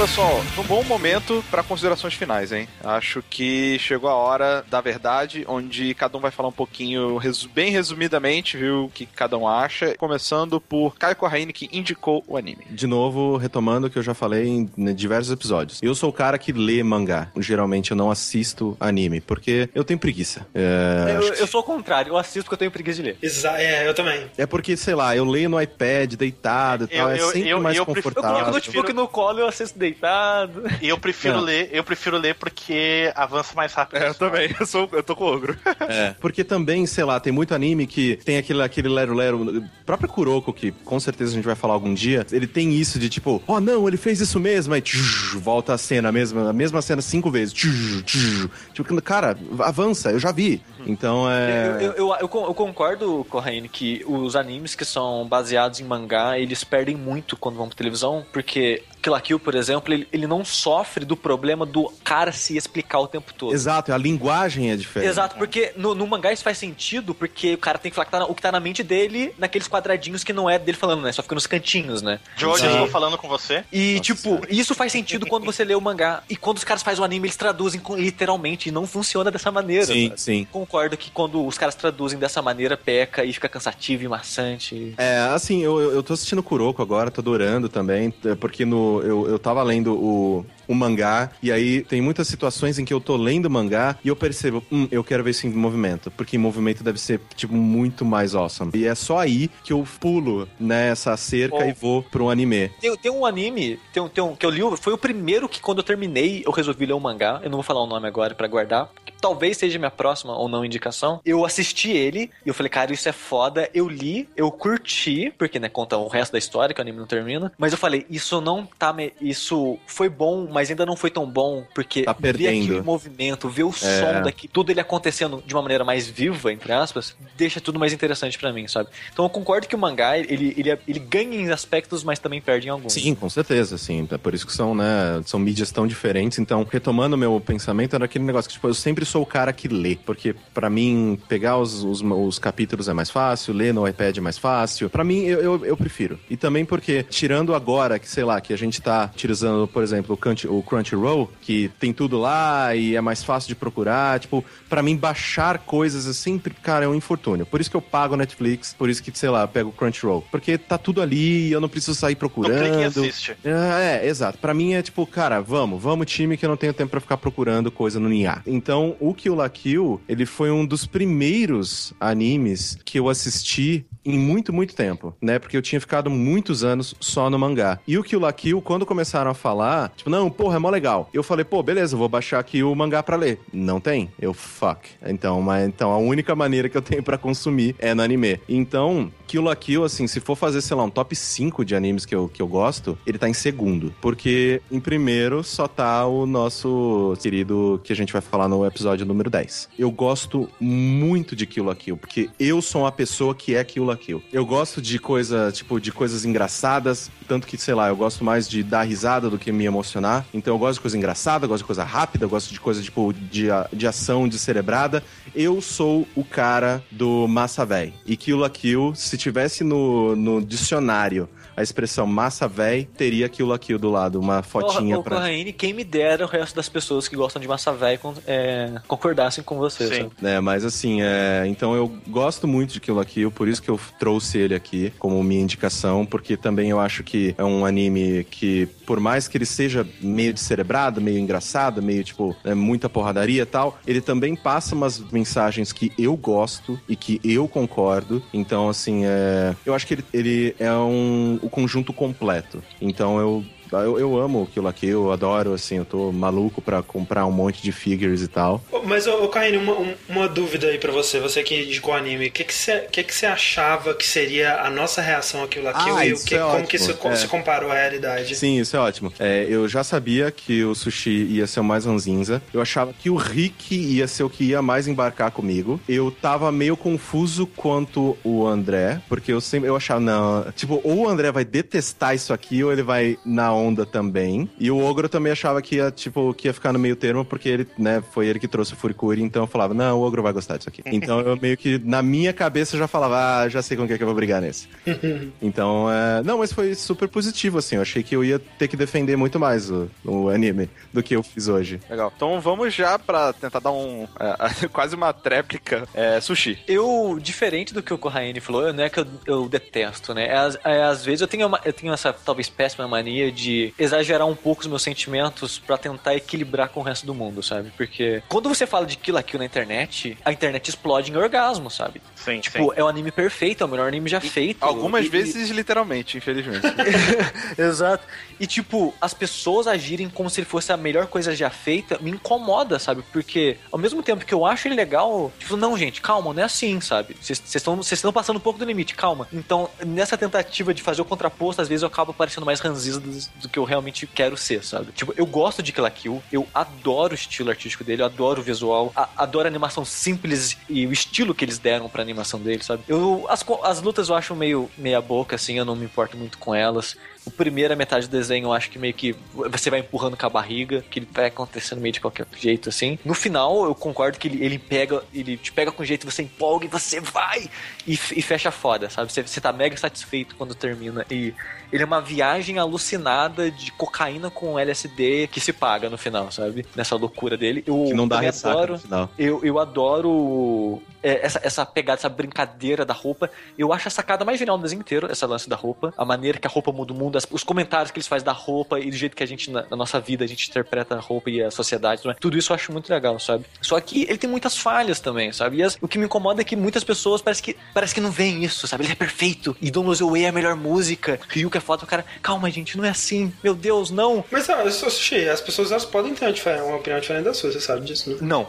Pessoal, um bom momento para considerações finais, hein? Acho que chegou a hora da verdade, onde cada um vai falar um pouquinho, resu- bem resumidamente, viu, o que cada um acha. Começando por Caio Corraine, que indicou o anime. De novo, retomando o que eu já falei em né, diversos episódios. Eu sou o cara que lê mangá. Geralmente eu não assisto anime, porque eu tenho preguiça. É, Eu, eu sou o contrário, eu assisto porque eu tenho preguiça de ler. Exa é, eu também. é porque, sei lá, eu leio no iPad, deitado e Eu- tal. é eu- sempre eu- mais eu prefiro- Eu coloco o confortável. notebook no colo e eu assisto deitado. E eu prefiro Não. ler, eu prefiro ler porque avança mais rápido. É, eu também, eu, sou, eu tô com ogro. É, <laughs> porque também, sei lá, tem muito anime que tem aquele, aquele lero-lero. O próprio Kuroko, que com certeza a gente vai falar algum dia, ele tem isso de tipo, oh não, ele fez isso mesmo, aí tch, volta a cena, a mesma, a mesma cena cinco vezes. Tch, tch. Tipo, cara, avança, eu já vi. Então é. Eu, eu, eu, eu concordo, Corraine, que os animes que são baseados em mangá, eles perdem muito quando vão pra televisão, porque Kill la Kill, por exemplo, ele, ele não sofre do problema do cara se explicar o tempo todo. Exato, a linguagem é diferente. Exato, porque no, no mangá isso faz sentido, porque o cara tem que falar que tá na- o que tá na mente dele, naqueles quadradinhos que não é dele falando, né? Só fica nos cantinhos, né? George, eu estou falando com você. E, Nossa. tipo, isso faz sentido quando você lê o mangá. E quando os caras fazem o anime, eles traduzem com- literalmente. E não funciona dessa maneira. Sim, sabe? sim. Concordo que quando os caras traduzem dessa maneira, peca e fica cansativo e maçante. É, assim, eu, eu eu tô assistindo Kuroko agora, tô adorando também, é, porque no, eu, eu tava lendo o, o mangá, e aí tem muitas situações em que eu tô lendo o mangá e eu percebo, hum, eu quero ver isso em movimento, porque em movimento deve ser, tipo, muito mais awesome. E é só aí que eu pulo nessa cerca Oh. e vou pro anime. Tem, tem um anime tem, um- tem um, que eu li, foi o primeiro que quando eu terminei, eu resolvi ler o mangá. Eu não vou falar o nome agora pra guardar, talvez seja minha próxima ou não indicação. Eu assisti ele e eu falei, cara, isso é foda. Eu li, eu curti, porque, né, conta o resto da história, que o anime não termina. Mas eu falei, isso não tá. Me... Isso foi bom, mas ainda não foi tão bom, porque Tá ver aquele movimento, ver o som daqui, tudo ele acontecendo de uma maneira mais viva, entre aspas, deixa tudo mais interessante pra mim, sabe? Então eu concordo que o mangá, ele, ele, ele ganha em aspectos, mas também perde em alguns. Sim, com certeza, sim. É por isso que são, né, são mídias tão diferentes. Então, retomando o meu pensamento, era aquele negócio que, tipo, eu sempre sou o cara que lê. Porque, pra mim, pegar os, os, os capítulos é mais fácil, ler no iPad é mais fácil. Pra mim, eu, eu, eu prefiro. E também porque, tirando agora, que sei lá, que a gente tá utilizando, por exemplo, o, Crunch, o Crunchyroll, que tem tudo lá e é mais fácil de procurar, tipo, pra mim, baixar coisas é sempre, cara, é um infortúnio. Por isso que eu pago Netflix, por isso que, sei lá, eu pego o Crunchyroll. Porque tá tudo ali e eu não preciso sair Tu procurando. clica e assiste. É, é, exato. Pra mim é tipo, cara, vamos, vamos time que eu não tenho tempo pra ficar procurando coisa no Ninha. Então, o Kill la Kill, ele foi um dos primeiros animes que eu assisti em muito, muito tempo, né? Porque eu tinha ficado muitos anos só no mangá. E o Kill la Kill, quando começaram a falar, tipo, não, porra, é mó legal. Eu falei, pô, beleza, vou baixar aqui o mangá pra ler. Não tem? Eu, fuck. Então, mas, então a única maneira que eu tenho pra consumir é no anime. Então, Kill la Kill, assim, se for fazer, sei lá, um top 5 de animes que eu, que eu gosto, ele tá em segundo. Porque em primeiro só tá o nosso querido, que a gente vai falar no episódio número 10. Eu gosto muito de Kill la Kill, porque eu sou uma pessoa que é Kill la Kill. Eu gosto de coisa, tipo, de coisas engraçadas, tanto que, sei lá, eu gosto mais de dar risada do que me emocionar. Então eu gosto de coisa engraçada, gosto de coisa rápida, gosto de coisa, tipo, de, de ação descerebrada. Eu sou o cara do massa véi. E Kill la Kill, se tivesse no, no dicionário a expressão massa véi, teria Kill la Kill do lado, uma fotinha ô, pra... Corraine, quem me dera o resto das pessoas que gostam de massa con- é, concordassem com você. Sim. sabe? É, mas assim, é... então eu gosto muito de Kill la Kill, por isso que eu trouxe ele aqui como minha indicação, porque também eu acho que é um anime que, por mais que ele seja meio descerebrado, meio engraçado, meio tipo, é, muita porradaria e tal, ele também passa umas mensagens que eu gosto e que eu concordo. Então, assim, é... eu acho que ele, ele é um o conjunto completo. Então eu eu, eu amo o Kill la Kill, eu adoro, assim, eu tô maluco pra comprar um monte de figures e tal. Mas, ô, Caine, uma, um- uma dúvida aí pra você, você que indicou o anime. O que que você que que achava que seria a nossa reação àquilo aquilo Ah, e o que, é como ótimo, que isso é. se comparou à realidade? Sim, isso é ótimo. É, eu já sabia que o sushi ia ser o mais ranzinza. Eu achava que o Rick ia ser o que ia mais embarcar comigo. Eu tava meio confuso quanto o André, porque eu sempre eu achava, não, tipo, ou o André vai detestar isso aqui, ou ele vai na onda também. E o Ogro também achava que ia, tipo, que ia ficar no meio termo, porque ele, né, foi ele que trouxe o Furikuri, então eu falava, não, o Ogro vai gostar disso aqui. <laughs> Então eu meio que, na minha cabeça, já falava, ah, já sei com quem é que eu vou brigar nesse. <laughs> então, é... não, mas foi super positivo, assim. Eu achei que eu ia ter que defender muito mais o, o anime do que eu fiz hoje. Legal. Então vamos já pra tentar dar um. é, <laughs> quase uma tréplica. É, sushi. Eu, diferente do que o Corraine falou, não é que eu, eu detesto, né? É, às- é, às vezes eu tenho, uma- eu tenho essa talvez péssima mania de exagerar um pouco os meus sentimentos pra tentar equilibrar com o resto do mundo, sabe? Porque quando você fala de Kill la Kill na internet, a internet explode em orgasmo, sabe? Sim, Tipo, é o anime perfeito, é o melhor anime já feito. Algumas E- e- vezes, literalmente, infelizmente. <laughs> Exato. E, tipo, as pessoas agirem como se ele fosse a melhor coisa já feita me incomoda, sabe? Porque, ao mesmo tempo que eu acho ele legal, tipo, não, gente, calma, não é assim, sabe? Vocês estão vocês estão passando um pouco do limite, calma. Então, nessa tentativa de fazer o contraposto, às vezes eu acabo parecendo mais ranziza do, que eu realmente quero ser, sabe? Tipo, eu gosto de Kill la Kill, eu adoro o estilo artístico dele, eu adoro o visual, a- adoro a animação simples e o estilo que eles deram pra animação dele, sabe? Eu, as, as lutas eu acho meio meia boca, assim, eu não me importo muito com elas. O primeiro, a metade do desenho, eu acho que meio que você vai empurrando com a barriga, que ele vai acontecendo meio de qualquer jeito, assim. No final, eu concordo que ele, ele pega, ele te pega com jeito, você empolga e você vai e, e fecha foda, sabe? Você, você tá mega satisfeito quando termina. E ele é uma viagem alucinada de cocaína com LSD que se paga no final, sabe? Nessa loucura dele. Eu Que não dá ressaca adoro- no final. eu, eu adoro é, essa, essa pegada, essa brincadeira da roupa. Eu acho a sacada mais genial do desenho inteiro, essa lance da roupa. A maneira que a roupa muda o mundo, as- os comentários que eles fazem da roupa e do jeito que a gente, na, na nossa vida, a gente interpreta a roupa e a sociedade. tudo mais. Tudo isso eu acho muito legal, sabe? Só que ele tem muitas falhas também, sabe? E as- o que me incomoda é que muitas pessoas parece que, parece que não veem isso, sabe? Ele é perfeito. E Don't Lose Your Way é a melhor música. Ryuka é foda. O cara, calma, gente, não é assim. Meu Deus, não. Mas, ah, eu sou sushi, as pessoas elas podem ter uma, opinião diferente da sua, você sabe disso, né? Não.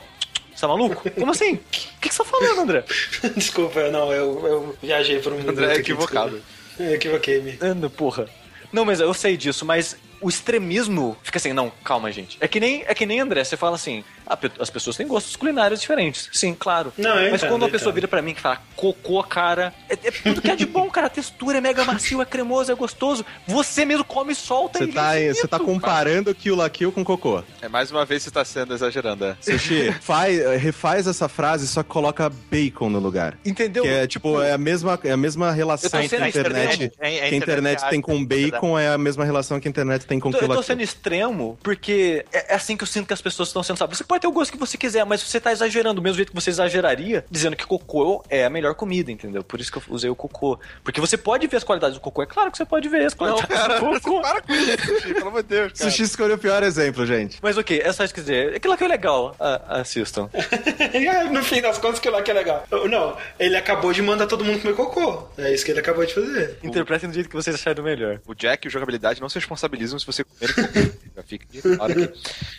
Você tá maluco? <laughs> Como assim? O que, que, que você tá falando, André? <laughs> desculpa, não, eu, eu viajei por um André é aqui, equivocado. desculpa. Eu equivoquei-me. Anda, porra. Não, mas eu sei disso, mas o extremismo fica assim, não, calma, gente. É que nem, é que nem André, você fala assim, "Ah, pe- as pessoas têm gostos culinários diferentes. Sim, claro. Não, mas entendo, quando uma pessoa entendo. vira pra mim que fala cocô, cara, é, é tudo que é de bom, cara. A textura é mega macio, é cremoso, é gostoso. Você mesmo come e solta Você e tá, você tá comparando Kill la Kill com Cocô. É mais uma vez você tá sendo exagerando, é. Sushi, <laughs> faz, refaz essa frase, só coloca bacon no lugar. Entendeu? Que é tipo, é a mesma, é a mesma relação que a internet. É- é que a internet tem com acha, bacon, é a mesma relação que a internet tem com tô- Kill eu tô Kill. sendo extremo porque é é assim que eu sinto que as pessoas estão sendo, sabe? Você pode ter o gosto que você quiser, mas você tá exagerando do mesmo jeito que você exageraria, dizendo que cocô é a melhor comida, entendeu? Por isso que eu usei o cocô. Porque você pode ver as qualidades do cocô, é claro que você pode ver as Não, qualidades cara, do cocô. para com isso, Sushi, pelo amor de Deus, cara. Sushi escolheu o pior exemplo, gente. Mas ok, é só isso que dizer. Aquilo que é legal, a- assistam. Ah, <laughs> no fim das contas, que lá que é legal. Não, ele acabou de mandar todo mundo comer cocô. É isso que ele acabou de fazer. Interpretem do jeito que vocês acharem melhor. O Jack e o jogabilidade não se responsabilizam se você comer cocô. <laughs> Já fica de claro aqui.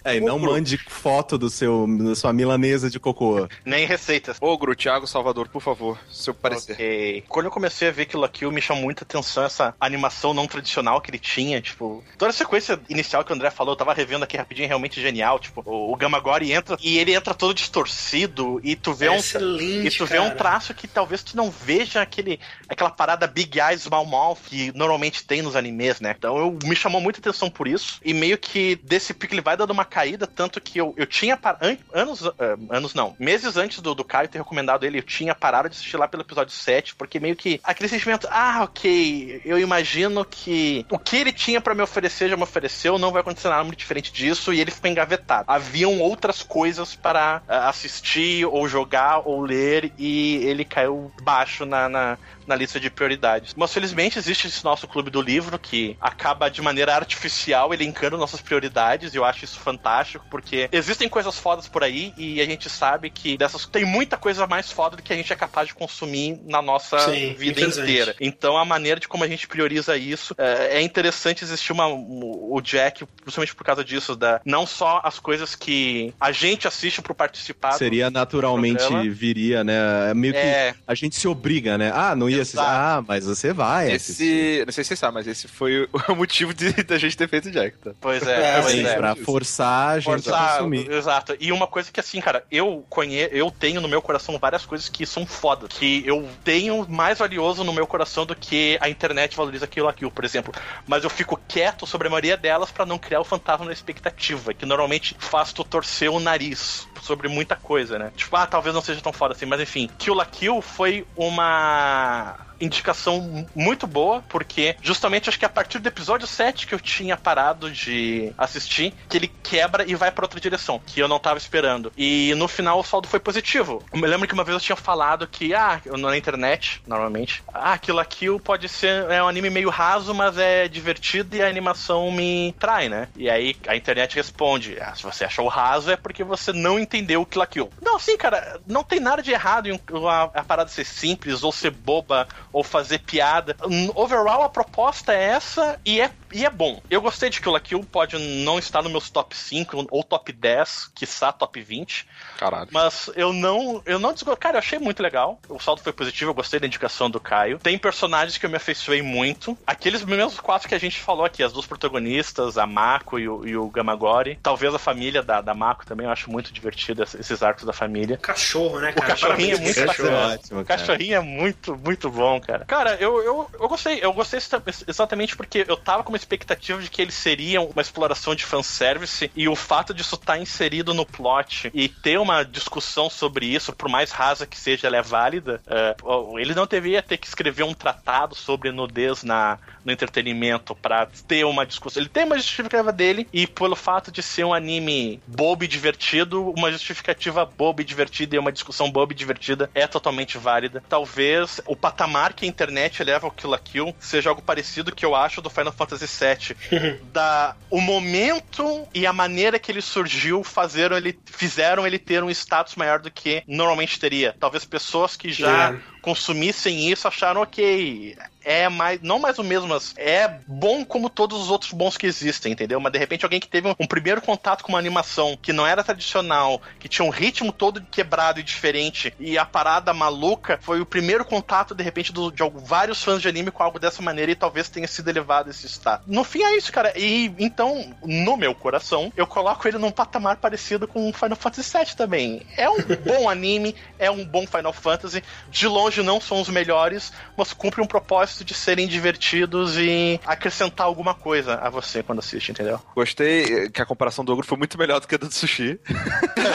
É, e não mande foto do seu, da sua milanesa de cocô. Nem receitas. Ogro, Thiago Salvador, por favor, seu parecer. Ok. Quando eu comecei a ver Kill la Kill, me chamou muita atenção essa animação não tradicional que ele tinha, tipo... Toda a sequência inicial que o André falou, eu tava revendo aqui rapidinho, realmente genial, tipo, o, o Gamagori entra e ele entra todo distorcido e tu vê É um... excelente, E tu vê um cara. traço que talvez tu não veja aquele, aquela parada Big Eyes Small Mouth que normalmente tem nos animes, né? Então eu, me chamou muita atenção por isso. E meio que desse pico ele vai dando uma caída, tanto que eu, eu tinha par- an- anos, ah, anos não, meses antes do, do Caio ter recomendado ele, eu tinha parado de assistir lá pelo episódio 7, porque meio que aquele sentimento, ah, ok, eu imagino que o que ele tinha pra me oferecer já me ofereceu, não vai acontecer nada muito diferente disso, e ele ficou engavetado. Haviam outras coisas para ah, assistir, ou jogar, ou ler, e ele caiu baixo na, na, na lista de prioridades. Mas felizmente existe esse nosso clube do livro que acaba de maneira artificial elencando nossas prioridades, e eu acho isso fantástico, porque existem coisas fodas por aí, e a gente sabe que dessas tem muita coisa mais foda do que a gente é capaz de consumir na nossa Sim, vida inteira. Então a maneira de como a gente prioriza isso é, é interessante existir uma, o Jack, principalmente por causa disso, da, não só as coisas que a gente assiste pro participar. Seria naturalmente, viria, né? Meio que É. a gente se obriga, né? Ah, não ia assistir. Ah, mas você vai assistir. Esse, não sei se você sabe, mas esse foi <laughs> o motivo de, da gente ter feito o Jack, tá? Pois É, <laughs> é, Sim, é. pra forçar a gente a Forçar, consumir. exato. E uma coisa que assim, cara, eu conheço, eu tenho no meu coração várias coisas que são foda, que eu tenho mais valioso no meu coração do que a internet valoriza aquilo aquilo, por exemplo. Mas eu fico quieto sobre a maioria delas pra não criar o fantasma da expectativa, que normalmente faz tu torcer o nariz sobre muita coisa, né? Tipo, ah, talvez não seja tão foda assim, mas enfim, Kill la Kill foi uma indicação muito boa, porque justamente acho que a partir do episódio 7 que eu tinha parado de assistir, que ele quebra e vai pra outra direção, que eu não tava esperando. E no final o saldo foi positivo. Eu me lembro que uma vez eu tinha falado que, ah, na internet, normalmente, ah, Kill la Kill pode ser é um anime meio raso, mas é divertido e a animação me trai, né? E aí a internet responde, ah, se você achou raso é porque você não entendeu o Kill la Kill. Não, sim, cara, não tem nada de errado em a, a parada ser simples ou ser boba ou fazer piada. Overall, a proposta é essa e é, e é bom. Eu gostei de Kill la Kill, pode não estar nos meus top 5 ou top 10, quiçá top 20, Caralho. mas eu não, eu não desgo... Cara, eu achei muito legal. O saldo foi positivo, eu gostei da indicação do Caio. Tem personagens que eu me afeiçoei muito. Aqueles mesmos quatro que a gente falou aqui, as duas protagonistas, a Mako e o, e o Gamagori. Talvez a família da, da Mako também, eu acho muito divertido esse- esses arcos da família. Cachorro, né, O cara? cachorrinho é muito cachorro. bacana. ótimo, O cachorrinho é muito, muito bom, cara. Cara, eu, eu, eu gostei. Eu gostei exa- exatamente porque eu tava com uma expectativa de que ele seria uma exploração de fanservice e o fato disso estar inserido no plot e ter uma discussão sobre isso, por mais rasa que seja, ela é válida. é, ele não deveria ter que escrever um tratado sobre nudez na, no entretenimento pra ter uma discussão. Ele tem uma justificativa dele e pelo fato de ser um anime bobo e divertido, uma justificativa boba e divertida e uma discussão boba e divertida é totalmente válida. Talvez o patamar que a internet leva ao Kill la Kill seja algo parecido que eu acho do Final Fantasy VII. <laughs> da o momento e a maneira que ele surgiu fazeram ele fizeram ele ter um status maior do que normalmente teria. Talvez pessoas que já É. consumissem isso acharam ok. É mais, não mais o mesmo, mas é bom como todos os outros bons que existem, entendeu? Mas de repente alguém que teve um, um primeiro contato com uma animação que não era tradicional, que tinha um ritmo todo quebrado e diferente, e a parada maluca foi o primeiro contato, de repente, do- de algo- vários fãs de anime com algo dessa maneira e talvez tenha sido elevado esse status. No fim é isso, cara. E então, no meu coração, eu coloco ele num patamar parecido com Final Fantasy VII também. É um <laughs> bom anime, é um bom Final Fantasy. De longe não são os melhores, mas cumpre um propósito de serem divertidos e acrescentar alguma coisa a você quando assiste, entendeu? Gostei que a comparação do ogro foi muito melhor do que a do sushi. <laughs>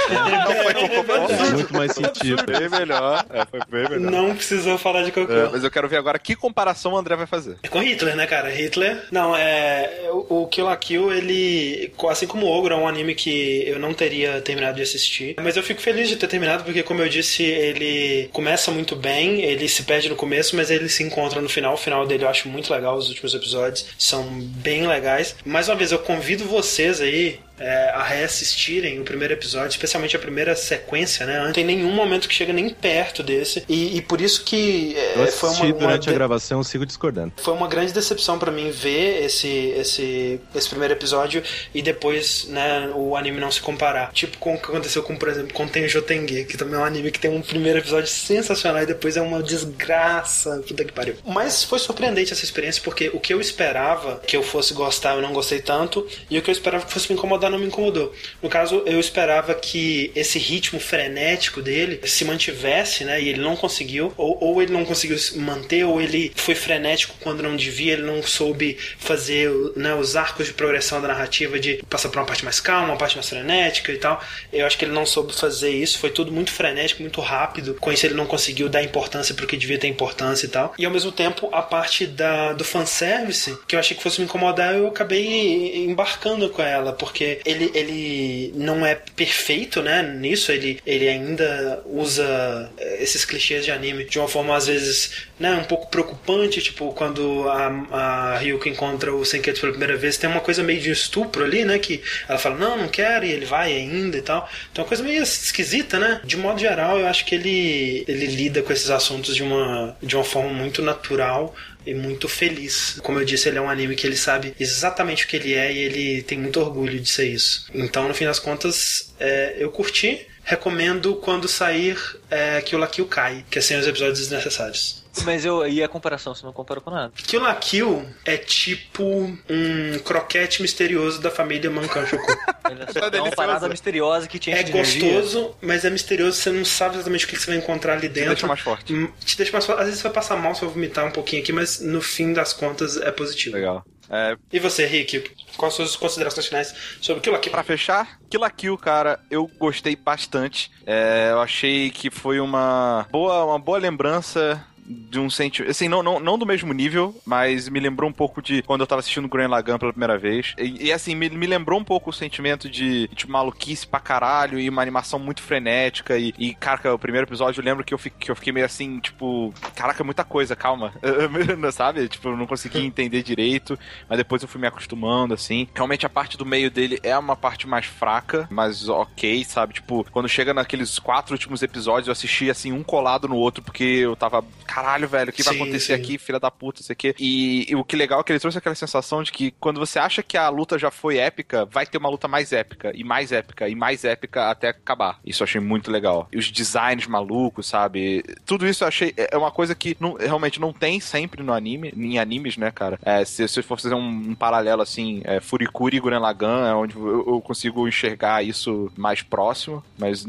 não foi com Faz muito mais sentido. Bem melhor. É, foi bem melhor. Não precisou falar de É, cocô. mas eu quero ver agora que comparação o André vai fazer. É com Hitler, né, cara? Hitler. Não, é. O, o Kill la Kill, ele. Assim como o Ogro, é um anime que eu não teria terminado de assistir. Mas eu fico feliz de ter terminado, porque, como eu disse, ele começa muito bem, ele se perde no começo, mas ele se encontra no final. O final dele eu acho muito legal, os últimos episódios são bem legais. Mais uma vez, eu convido vocês aí é, a reassistirem o primeiro episódio, especialmente a primeira sequência, né? Não tem nenhum momento que chega nem perto desse. E, e por isso que é, Eu foi assisti uma, uma durante a gravação, sigo discordando. foi uma grande decepção pra mim ver esse, esse, esse primeiro episódio e depois, né, o anime não se comparar. Tipo com o que aconteceu com, por exemplo, com Tenjo Tenge, que também é um anime que tem um primeiro episódio sensacional e depois é uma desgraça. Puta que pariu. Mas foi surpreendente essa experiência porque o que eu esperava que eu fosse gostar, eu não gostei tanto, e o que eu esperava que fosse me incomodar, não me incomodou. No caso, eu esperava que esse ritmo frenético dele se mantivesse, né, e ele não conseguiu, ou, ou ele não conseguiu se manter, ou ele foi frenético quando não devia, ele não soube fazer né, os arcos de progressão da narrativa, de passar por uma parte mais calma, uma parte mais frenética e tal. Eu acho que ele não soube fazer isso, foi tudo muito frenético, muito rápido. Com isso, ele não conseguiu dar importância pro que devia ter importância e tal. E ao mesmo tempo, a parte da, do fanservice, que eu achei que fosse me incomodar, eu acabei embarcando com ela, porque ele, ele não é perfeito, né, nisso, ele, ele ainda usa eh, esses clichês de anime de uma forma, às vezes, né, um pouco preocupante, tipo, quando a, a Ryuko encontra o Senketsu pela primeira vez, tem uma coisa meio de estupro ali, né, que ela fala, não, não quero, e ele vai ainda e tal. Então é uma coisa meio esquisita, né? De modo geral, eu acho que ele, ele lida com esses assuntos de uma, de uma forma muito natural e muito feliz. Como eu disse, ele é um anime que ele sabe exatamente o que ele é e ele tem muito orgulho de ser isso. Então, no fim das contas, é, eu curti. recomendo quando sair é, Kill la Kill Kai, que é sem os episódios desnecessários. Mas eu, e a comparação? Você não comparou com nada. Kill la Kill é tipo um croquete misterioso da família Mankanchoku. <laughs> Só, é uma parada misteriosa que tinha É de energia. gostoso, mas é misterioso, você não sabe exatamente o que você vai encontrar ali dentro. deixa mais forte. Hum, Te deixa mais forte. Às vezes você vai passar mal, você vai vomitar um pouquinho aqui, mas no fim das contas é positivo. Legal. É, E você, Rick? Quais suas considerações finais sobre Kill la Kill? Pra fechar, Kill la Kill, cara, eu gostei bastante. É, eu achei que foi uma boa, uma boa lembrança de um sentimento. Assim, não, não, não do mesmo nível, mas me lembrou um pouco de quando eu tava assistindo Gurren Lagann pela primeira vez. E, e, assim, me, me lembrou um pouco o sentimento de, de maluquice pra caralho e uma animação muito frenética. E, e caraca, o primeiro episódio eu lembro que eu, fi- que eu fiquei meio assim, tipo, caraca, muita coisa, calma. <laughs> Sabe? Tipo, eu não consegui entender direito, mas depois eu fui me acostumando, assim. Realmente a parte do meio dele é uma parte mais fraca, mas ok, sabe? Tipo, quando chega naqueles quatro últimos episódios, eu assisti assim, um colado no outro, porque eu tava, caralho, velho, o que vai Sim, acontecer sim. aqui, filha da puta, isso aqui. E, e o que legal é que ele trouxe aquela sensação de que quando você acha que a luta já foi épica, vai ter uma luta mais épica, e mais épica, e mais épica até acabar. Isso eu achei muito legal. E os designs malucos, sabe? Tudo isso eu achei. É uma coisa que não- realmente não tem sempre no anime, em animes, né, cara? É, se, se eu for fazer um, um paralelo assim, é, Furikuri e Gurren Lagann é onde eu, eu consigo enxergar isso mais próximo, mas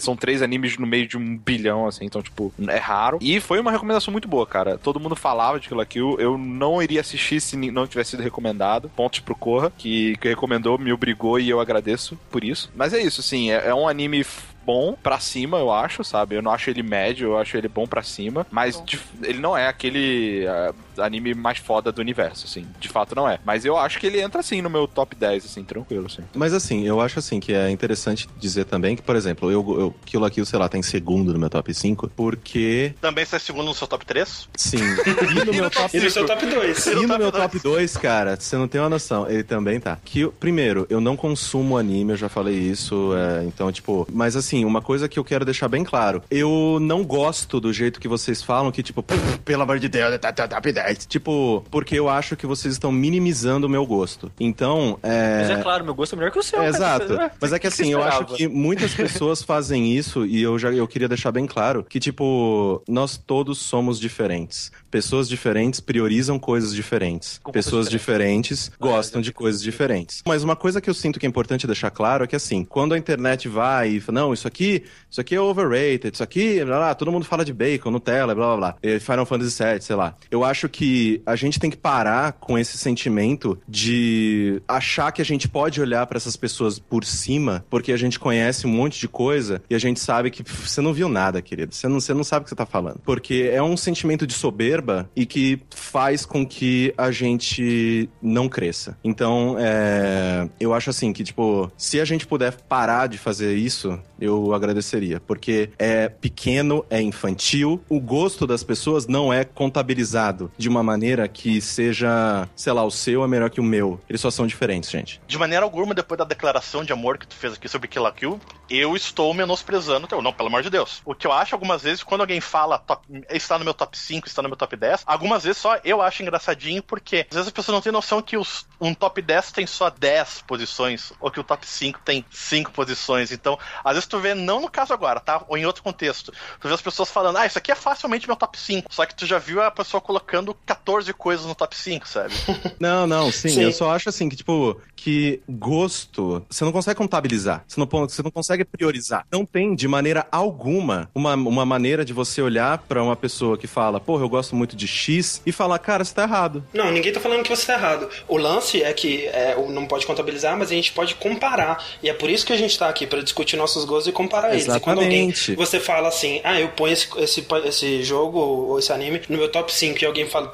são três animes no meio de um bilhão, assim, então, tipo, é raro. E foi uma recomendação muito boa, cara. Todo mundo falava de Kill la Kill, eu não iria assistir se não tivesse sido recomendado. Pontos pro Corra, que, que recomendou, me obrigou e eu agradeço por isso. Mas é isso, assim, é, é um anime bom pra cima, eu acho, sabe? Eu não acho ele médio, eu acho ele bom pra cima, mas de- ele não é aquele ah, anime mais foda do universo, assim. De fato não é. Mas eu acho que ele entra, assim, no meu top 10, assim, tranquilo, assim. Mas assim, eu acho assim que é interessante dizer também que, por exemplo, eu, eu Kill la Kill, sei lá, tá em segundo no meu top 5, porque, Também sai segundo no seu top 3? sim, e no meu top E no seu top 2. E no meu top top 2, cara, você não tem uma noção, ele também tá. Que, primeiro, eu não consumo anime, eu já falei isso, é, então, tipo... Mas, assim, uma coisa que eu quero deixar bem claro. Eu não gosto do jeito que vocês falam, que, tipo... "Pff, Pelo amor de Deus, tá, tá, top 10. Tipo, porque eu acho que vocês estão minimizando o meu gosto. Então, é... Mas é claro, meu gosto é melhor que o seu. É, exato. Ué, Mas é que <laughs> assim, eu acho que muitas pessoas fazem isso e eu já eu queria deixar bem claro que, tipo, nós todos somos diferentes. Pessoas diferentes priorizam coisas diferentes. Com Pessoas coisas diferentes gostam de coisas diferentes. Mas uma coisa que eu sinto que é importante deixar claro é que, assim, quando a internet vai e fala, não, isso aqui, isso aqui é overrated, isso aqui, blá, blá, todo mundo fala de bacon, Nutella, blá, blá, blá. E Final Fantasy VII, sei lá. Eu acho que a gente tem que parar com esse sentimento de achar que a gente pode olhar pra essas pessoas por cima, porque a gente conhece um monte de coisa e a gente sabe que pff, você não viu nada, querido. Você não, você não sabe o que você tá falando. Porque é um sentimento de soberba e que faz com que a gente não cresça. Então, é, eu acho assim que, tipo, se a gente puder parar de fazer isso, eu agradeceria. Porque é pequeno, é infantil, o gosto das pessoas não é contabilizado de uma maneira que seja, sei lá, o seu é melhor que o meu. Eles só são diferentes, gente. De maneira alguma, depois da declaração de amor que tu fez aqui sobre Kill la Kill, eu estou menosprezando o teu. Não, pelo amor de Deus. O que eu acho algumas vezes, quando alguém fala top- está no meu top 5, está no meu top 10, algumas vezes só eu acho engraçadinho, porque às vezes as pessoas não têm noção que os- um top 10 tem só 10 posições, ou que o top 5 tem 5 posições. Então, às vezes tu vê, não no caso agora, tá? Ou em outro contexto, tu vê as pessoas falando, ah, isso aqui é facilmente meu top 5. Só que tu já viu a pessoa colocando 14 coisas no top 5, sabe? <laughs> Não, não, sim, Sim. Eu só acho assim que, tipo, que gosto você não consegue contabilizar. Você não, você não consegue priorizar. Não tem, de maneira alguma, uma, uma maneira de você olhar pra uma pessoa que fala, porra, eu gosto muito de X, e falar, cara, você tá errado. Não, ninguém tá falando que você tá errado. O lance é que é, o- não pode contabilizar, mas a gente pode comparar. E é por isso que a gente tá aqui, pra discutir nossos gostos e comparar eles. E quando alguém, Exatamente. você fala assim, ah, eu ponho esse, esse, esse jogo ou esse anime no meu top 5 e alguém fala,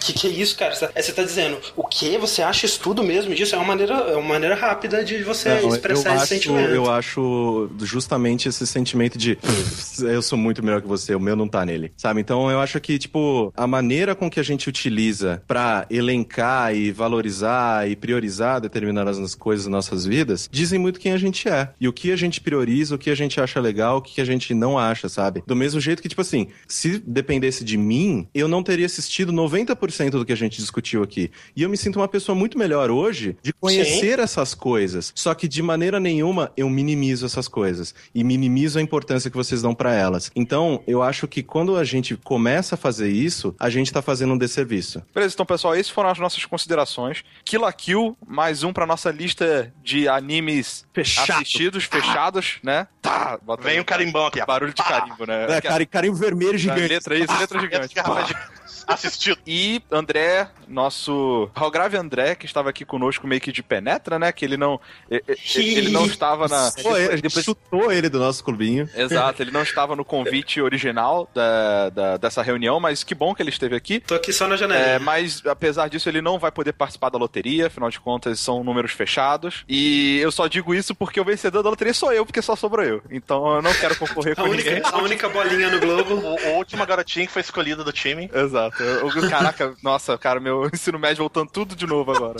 que que é isso, cara? Aí você tá dizendo, o que? Você acha isso tudo mesmo disso? É uma maneira, é uma maneira rápida de você Não, expressar esse acho, sentimento. eu acho justamente esse sentimento de eu sou muito melhor que você, o meu não tá nele, sabe? Então eu acho que, tipo, a maneira com que a gente utiliza pra elencar e valorizar e priorizar determinadas coisas nas nossas vidas dizem muito quem a gente é. E o que a gente prioriza, o que a gente acha legal, o que a gente não acha, sabe? Do mesmo jeito que, tipo assim, se dependesse de mim, eu não teria assistido 90% do que a gente discutiu aqui. E eu me sinto uma pessoa muito melhor hoje de conhecer essas coisas. Só que de maneira nenhuma eu minimizo essas coisas. E minimizo a importância que vocês dão pra elas. Então, eu acho que quando a gente começa a fazer isso, a gente tá fazendo um desserviço. Beleza, então, pessoal, essas foram as nossas considerações. Kill la Kill, mais um pra nossa lista de animes Fechado. assistidos, fechados, né? Tá, bota Vem um carimbão aqui, ó. Barulho de carimbo, né? É, cara, carinho vermelho A gigante. letra isso, letra gigante. Assistido. E André, nosso Grave André, que estava aqui conosco meio que de penetra, né? Que ele não. e- e- Ele não estava na. Pô, ele, depois chutou ele do nosso clubinho. Exato, ele não estava no convite original da, da- dessa reunião, mas que bom que ele esteve aqui. Tô aqui só na janelinha. É, mas apesar disso, ele não vai poder participar da loteria, afinal de contas, são números fechados. E eu só digo isso porque o vencedor da loteria sou eu, porque só sobrou eu. Então eu não quero concorrer <laughs> a, com ninguém. única, a única bolinha no globo. O, a última garotinha que foi escolhida do time. Exato. Eu- eu- caraca, nossa, cara, meu <laughs> ensino médio voltando tudo de novo agora.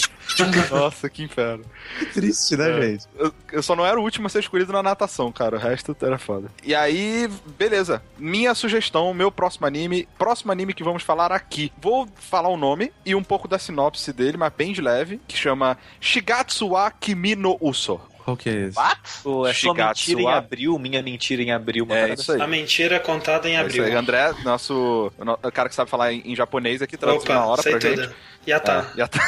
Nossa, que inferno. Triste, né, É. gente? Eu, eu só não era o último a ser escolhido na natação, cara. O resto era foda. E aí, beleza. Minha sugestão, meu próximo anime. Próximo anime que vamos falar aqui. Vou falar o nome e um pouco da sinopse dele, mas bem de leve. Que chama Shigatsu wa Kimi no Uso. Qual que é esse? What? Pô, é sua Shigatsu mentira em abril, minha mentira em abril. É parada isso aí. A mentira contada em É isso abril. aí. André, nosso o no- o cara que sabe falar em, em japonês aqui, traduzindo na hora pra gente. tudo. Já tá. É, já tá. <laughs>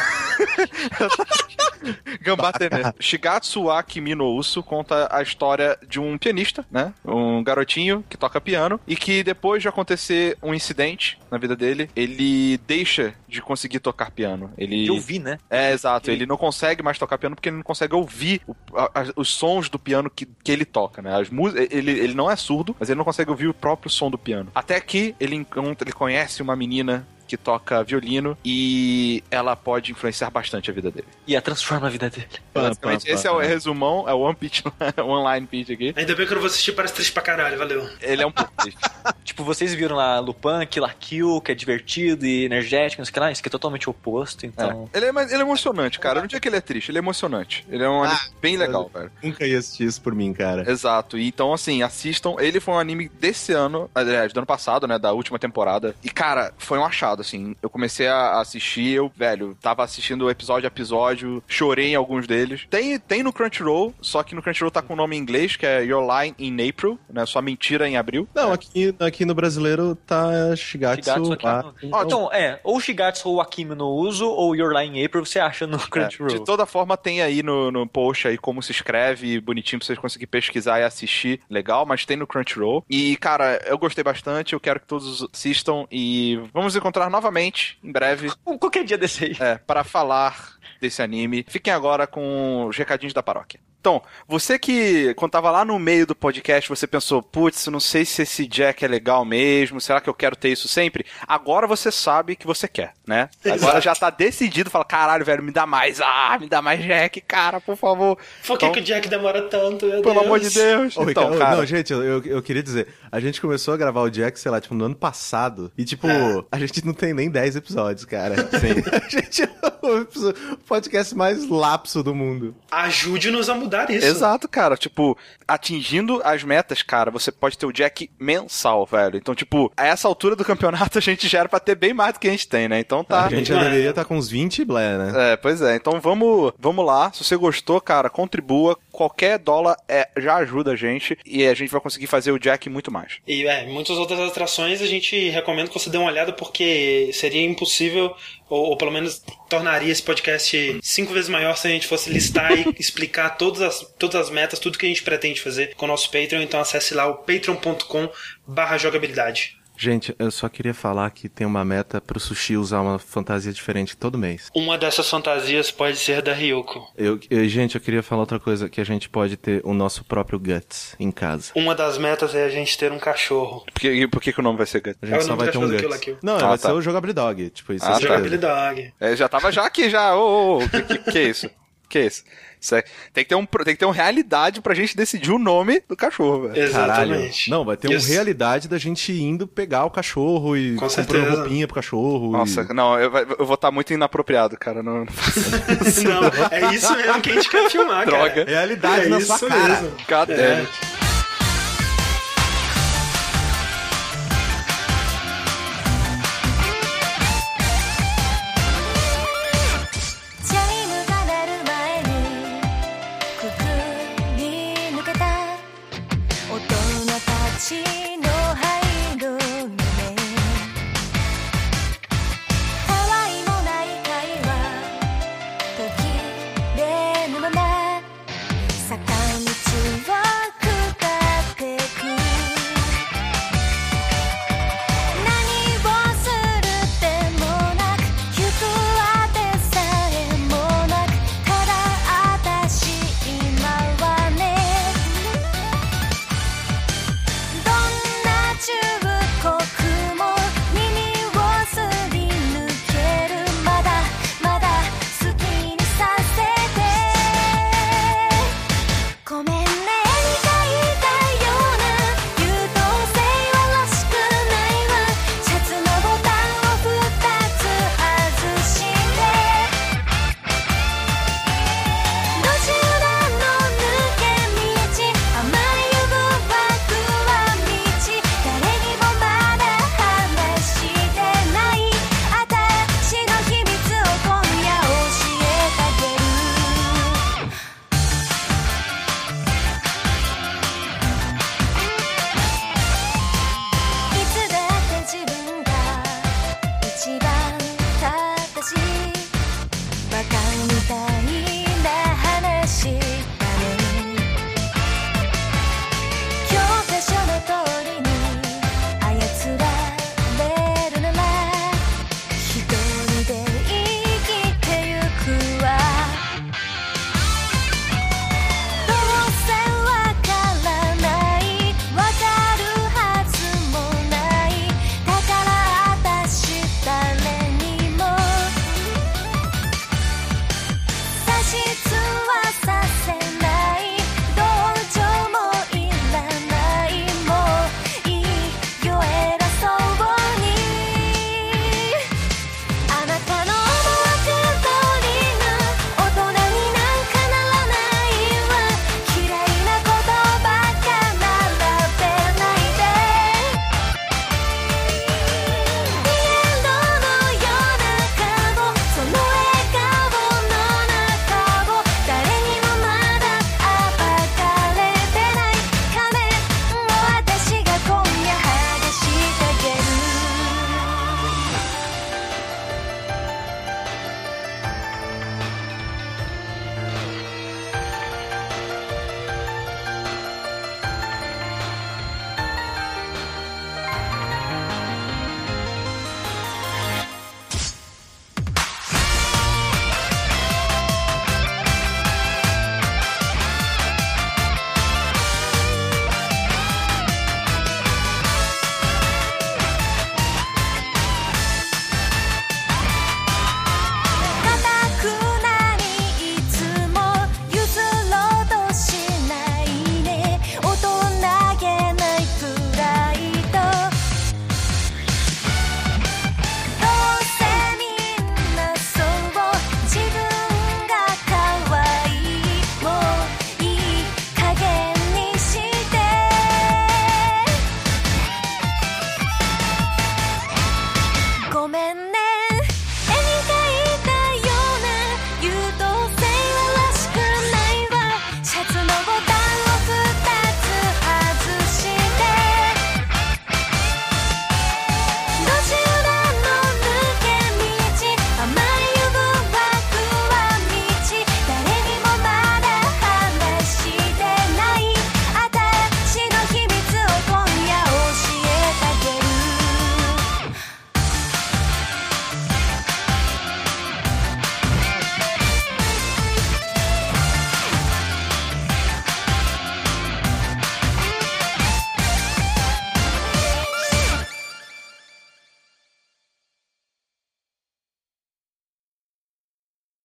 Gambá Tenê. Shigatsu wa Kimi no Uso conta a história de um pianista, né? Um garotinho que toca piano e que depois de acontecer um incidente na vida dele, ele deixa de conseguir tocar piano. Ele Eu vi, né? é, exato. Ele não consegue mais tocar piano porque ele não consegue ouvir o- a- os sons do piano que, que ele toca, né? As mús- ele, ele não é surdo, mas ele não consegue ouvir o próprio som do piano. Até que ele encontra, ele conhece uma menina que toca violino e ela pode influenciar bastante a vida dele. E a transforma a vida dele. Basicamente, esse é o resumão, é o One Pitch, <laughs> One Line Pitch aqui. Ainda bem que eu não vou assistir, parece triste pra caralho, valeu. Ele é um pouco triste. <laughs> Tipo, vocês viram lá Lupin, Kill la Kill, que é divertido e energético, não sei o que lá. Isso aqui é totalmente oposto, então... É. Ele, é, mais- ele é emocionante, cara. Eu não digo que ele é triste, ele é emocionante. Ele é um anime bem legal, velho. Nunca ia assistir isso por mim, cara. Exato. E Então, assim, assistam. Ele foi um anime desse ano, aliás, do ano passado, né? Da última temporada. E, cara, foi um achado, assim. Eu comecei a assistir, eu, velho, tava assistindo episódio a episódio, chorei em alguns deles. Tem, tem no Crunchyroll, só que no Crunchyroll tá com o nome em inglês, que é Your Line in April, né? Sua mentira em abril. Não, aqui, aqui no brasileiro tá Shigatsu. Shigatsu aqui ah, no- então- Então, é, ou Shigatsu ou Akimi no Uso, ou Your Line in April, você acha no É, Crunchyroll. de toda forma, tem aí no, no post aí como se escreve, bonitinho pra vocês conseguirem pesquisar e assistir. Legal, mas tem no Crunchyroll. E, cara, eu gostei bastante, eu quero que todos assistam e vamos nos encontrar novamente em breve Qualquer dia desse aí. é, para falar desse anime. Fiquem agora com os recadinhos da paróquia. Então, você que, quando tava lá no meio do podcast, você pensou, putz, eu não sei se esse Jack é legal mesmo, será que eu quero ter isso sempre? Agora você sabe que você quer, né? Agora Exato. já tá decidido, fala, caralho, velho, me dá mais, ah, me dá mais Jack, cara, por favor. Por que, Então, que o Jack demora tanto, meu Pelo Deus? amor de Deus. Ô, então, Ricardo, cara, Não, gente, eu, eu, eu queria dizer, a gente começou a gravar o Jack, sei lá, tipo, no ano passado. E, tipo, É. a gente não tem nem 10 episódios, cara. Sim. <laughs> a gente é o podcast mais lapso do mundo. Ajude-nos a mudar isso. Exato, cara. Tipo, atingindo as metas, cara, você pode ter o Jack mensal, velho. Então, tipo, a essa altura do campeonato a gente já era pra ter bem mais do que a gente tem, né? Então tá. a gente já deveria estar com uns 20 e blé, né? É, pois é. Então vamos, vamos lá. Se você gostou, cara, contribua. Qualquer dólar é, já ajuda a gente e a gente vai conseguir fazer o Jack muito mais. E é, muitas outras atrações a gente recomenda que você dê uma olhada porque seria impossível, ou, ou pelo menos tornaria esse podcast cinco vezes maior se a gente fosse listar e <laughs> explicar todas as, todas as metas, tudo que a gente pretende fazer com o nosso Patreon. Então acesse lá o patreon.com barra jogabilidade. Gente, eu só queria falar que tem uma meta pro sushi usar uma fantasia diferente todo mês. Uma dessas fantasias pode ser da Ryoko. Eu, eu- gente, eu queria falar outra coisa, que a gente pode ter o nosso próprio Guts em casa. Uma das metas é a gente ter um cachorro. Por que, por que, que o nome vai ser Guts? A É gente o só nome vai ter um Guts. Kill Kill. Não, Ah, vai tá. ser o Jogabilidog, tipo, isso Ah, é tá. Jogabilidade. É, já tava já aqui, já. Ô, ô, ô, que, que, que é isso? Que é isso? Isso é- tem, que ter um, tem que ter uma realidade pra gente decidir o nome do cachorro, velho. Caralho. Exatamente. Não, vai ter Isso. uma realidade da gente indo pegar o cachorro e Com comprando certeza. roupinha pro cachorro. Nossa, e... não, eu, eu vou estar muito inapropriado, cara. Não, não. <laughs> Não, é isso mesmo que a gente quer filmar, <laughs> cara. Droga. Realidade É na isso sua cara. mesmo. Damn É.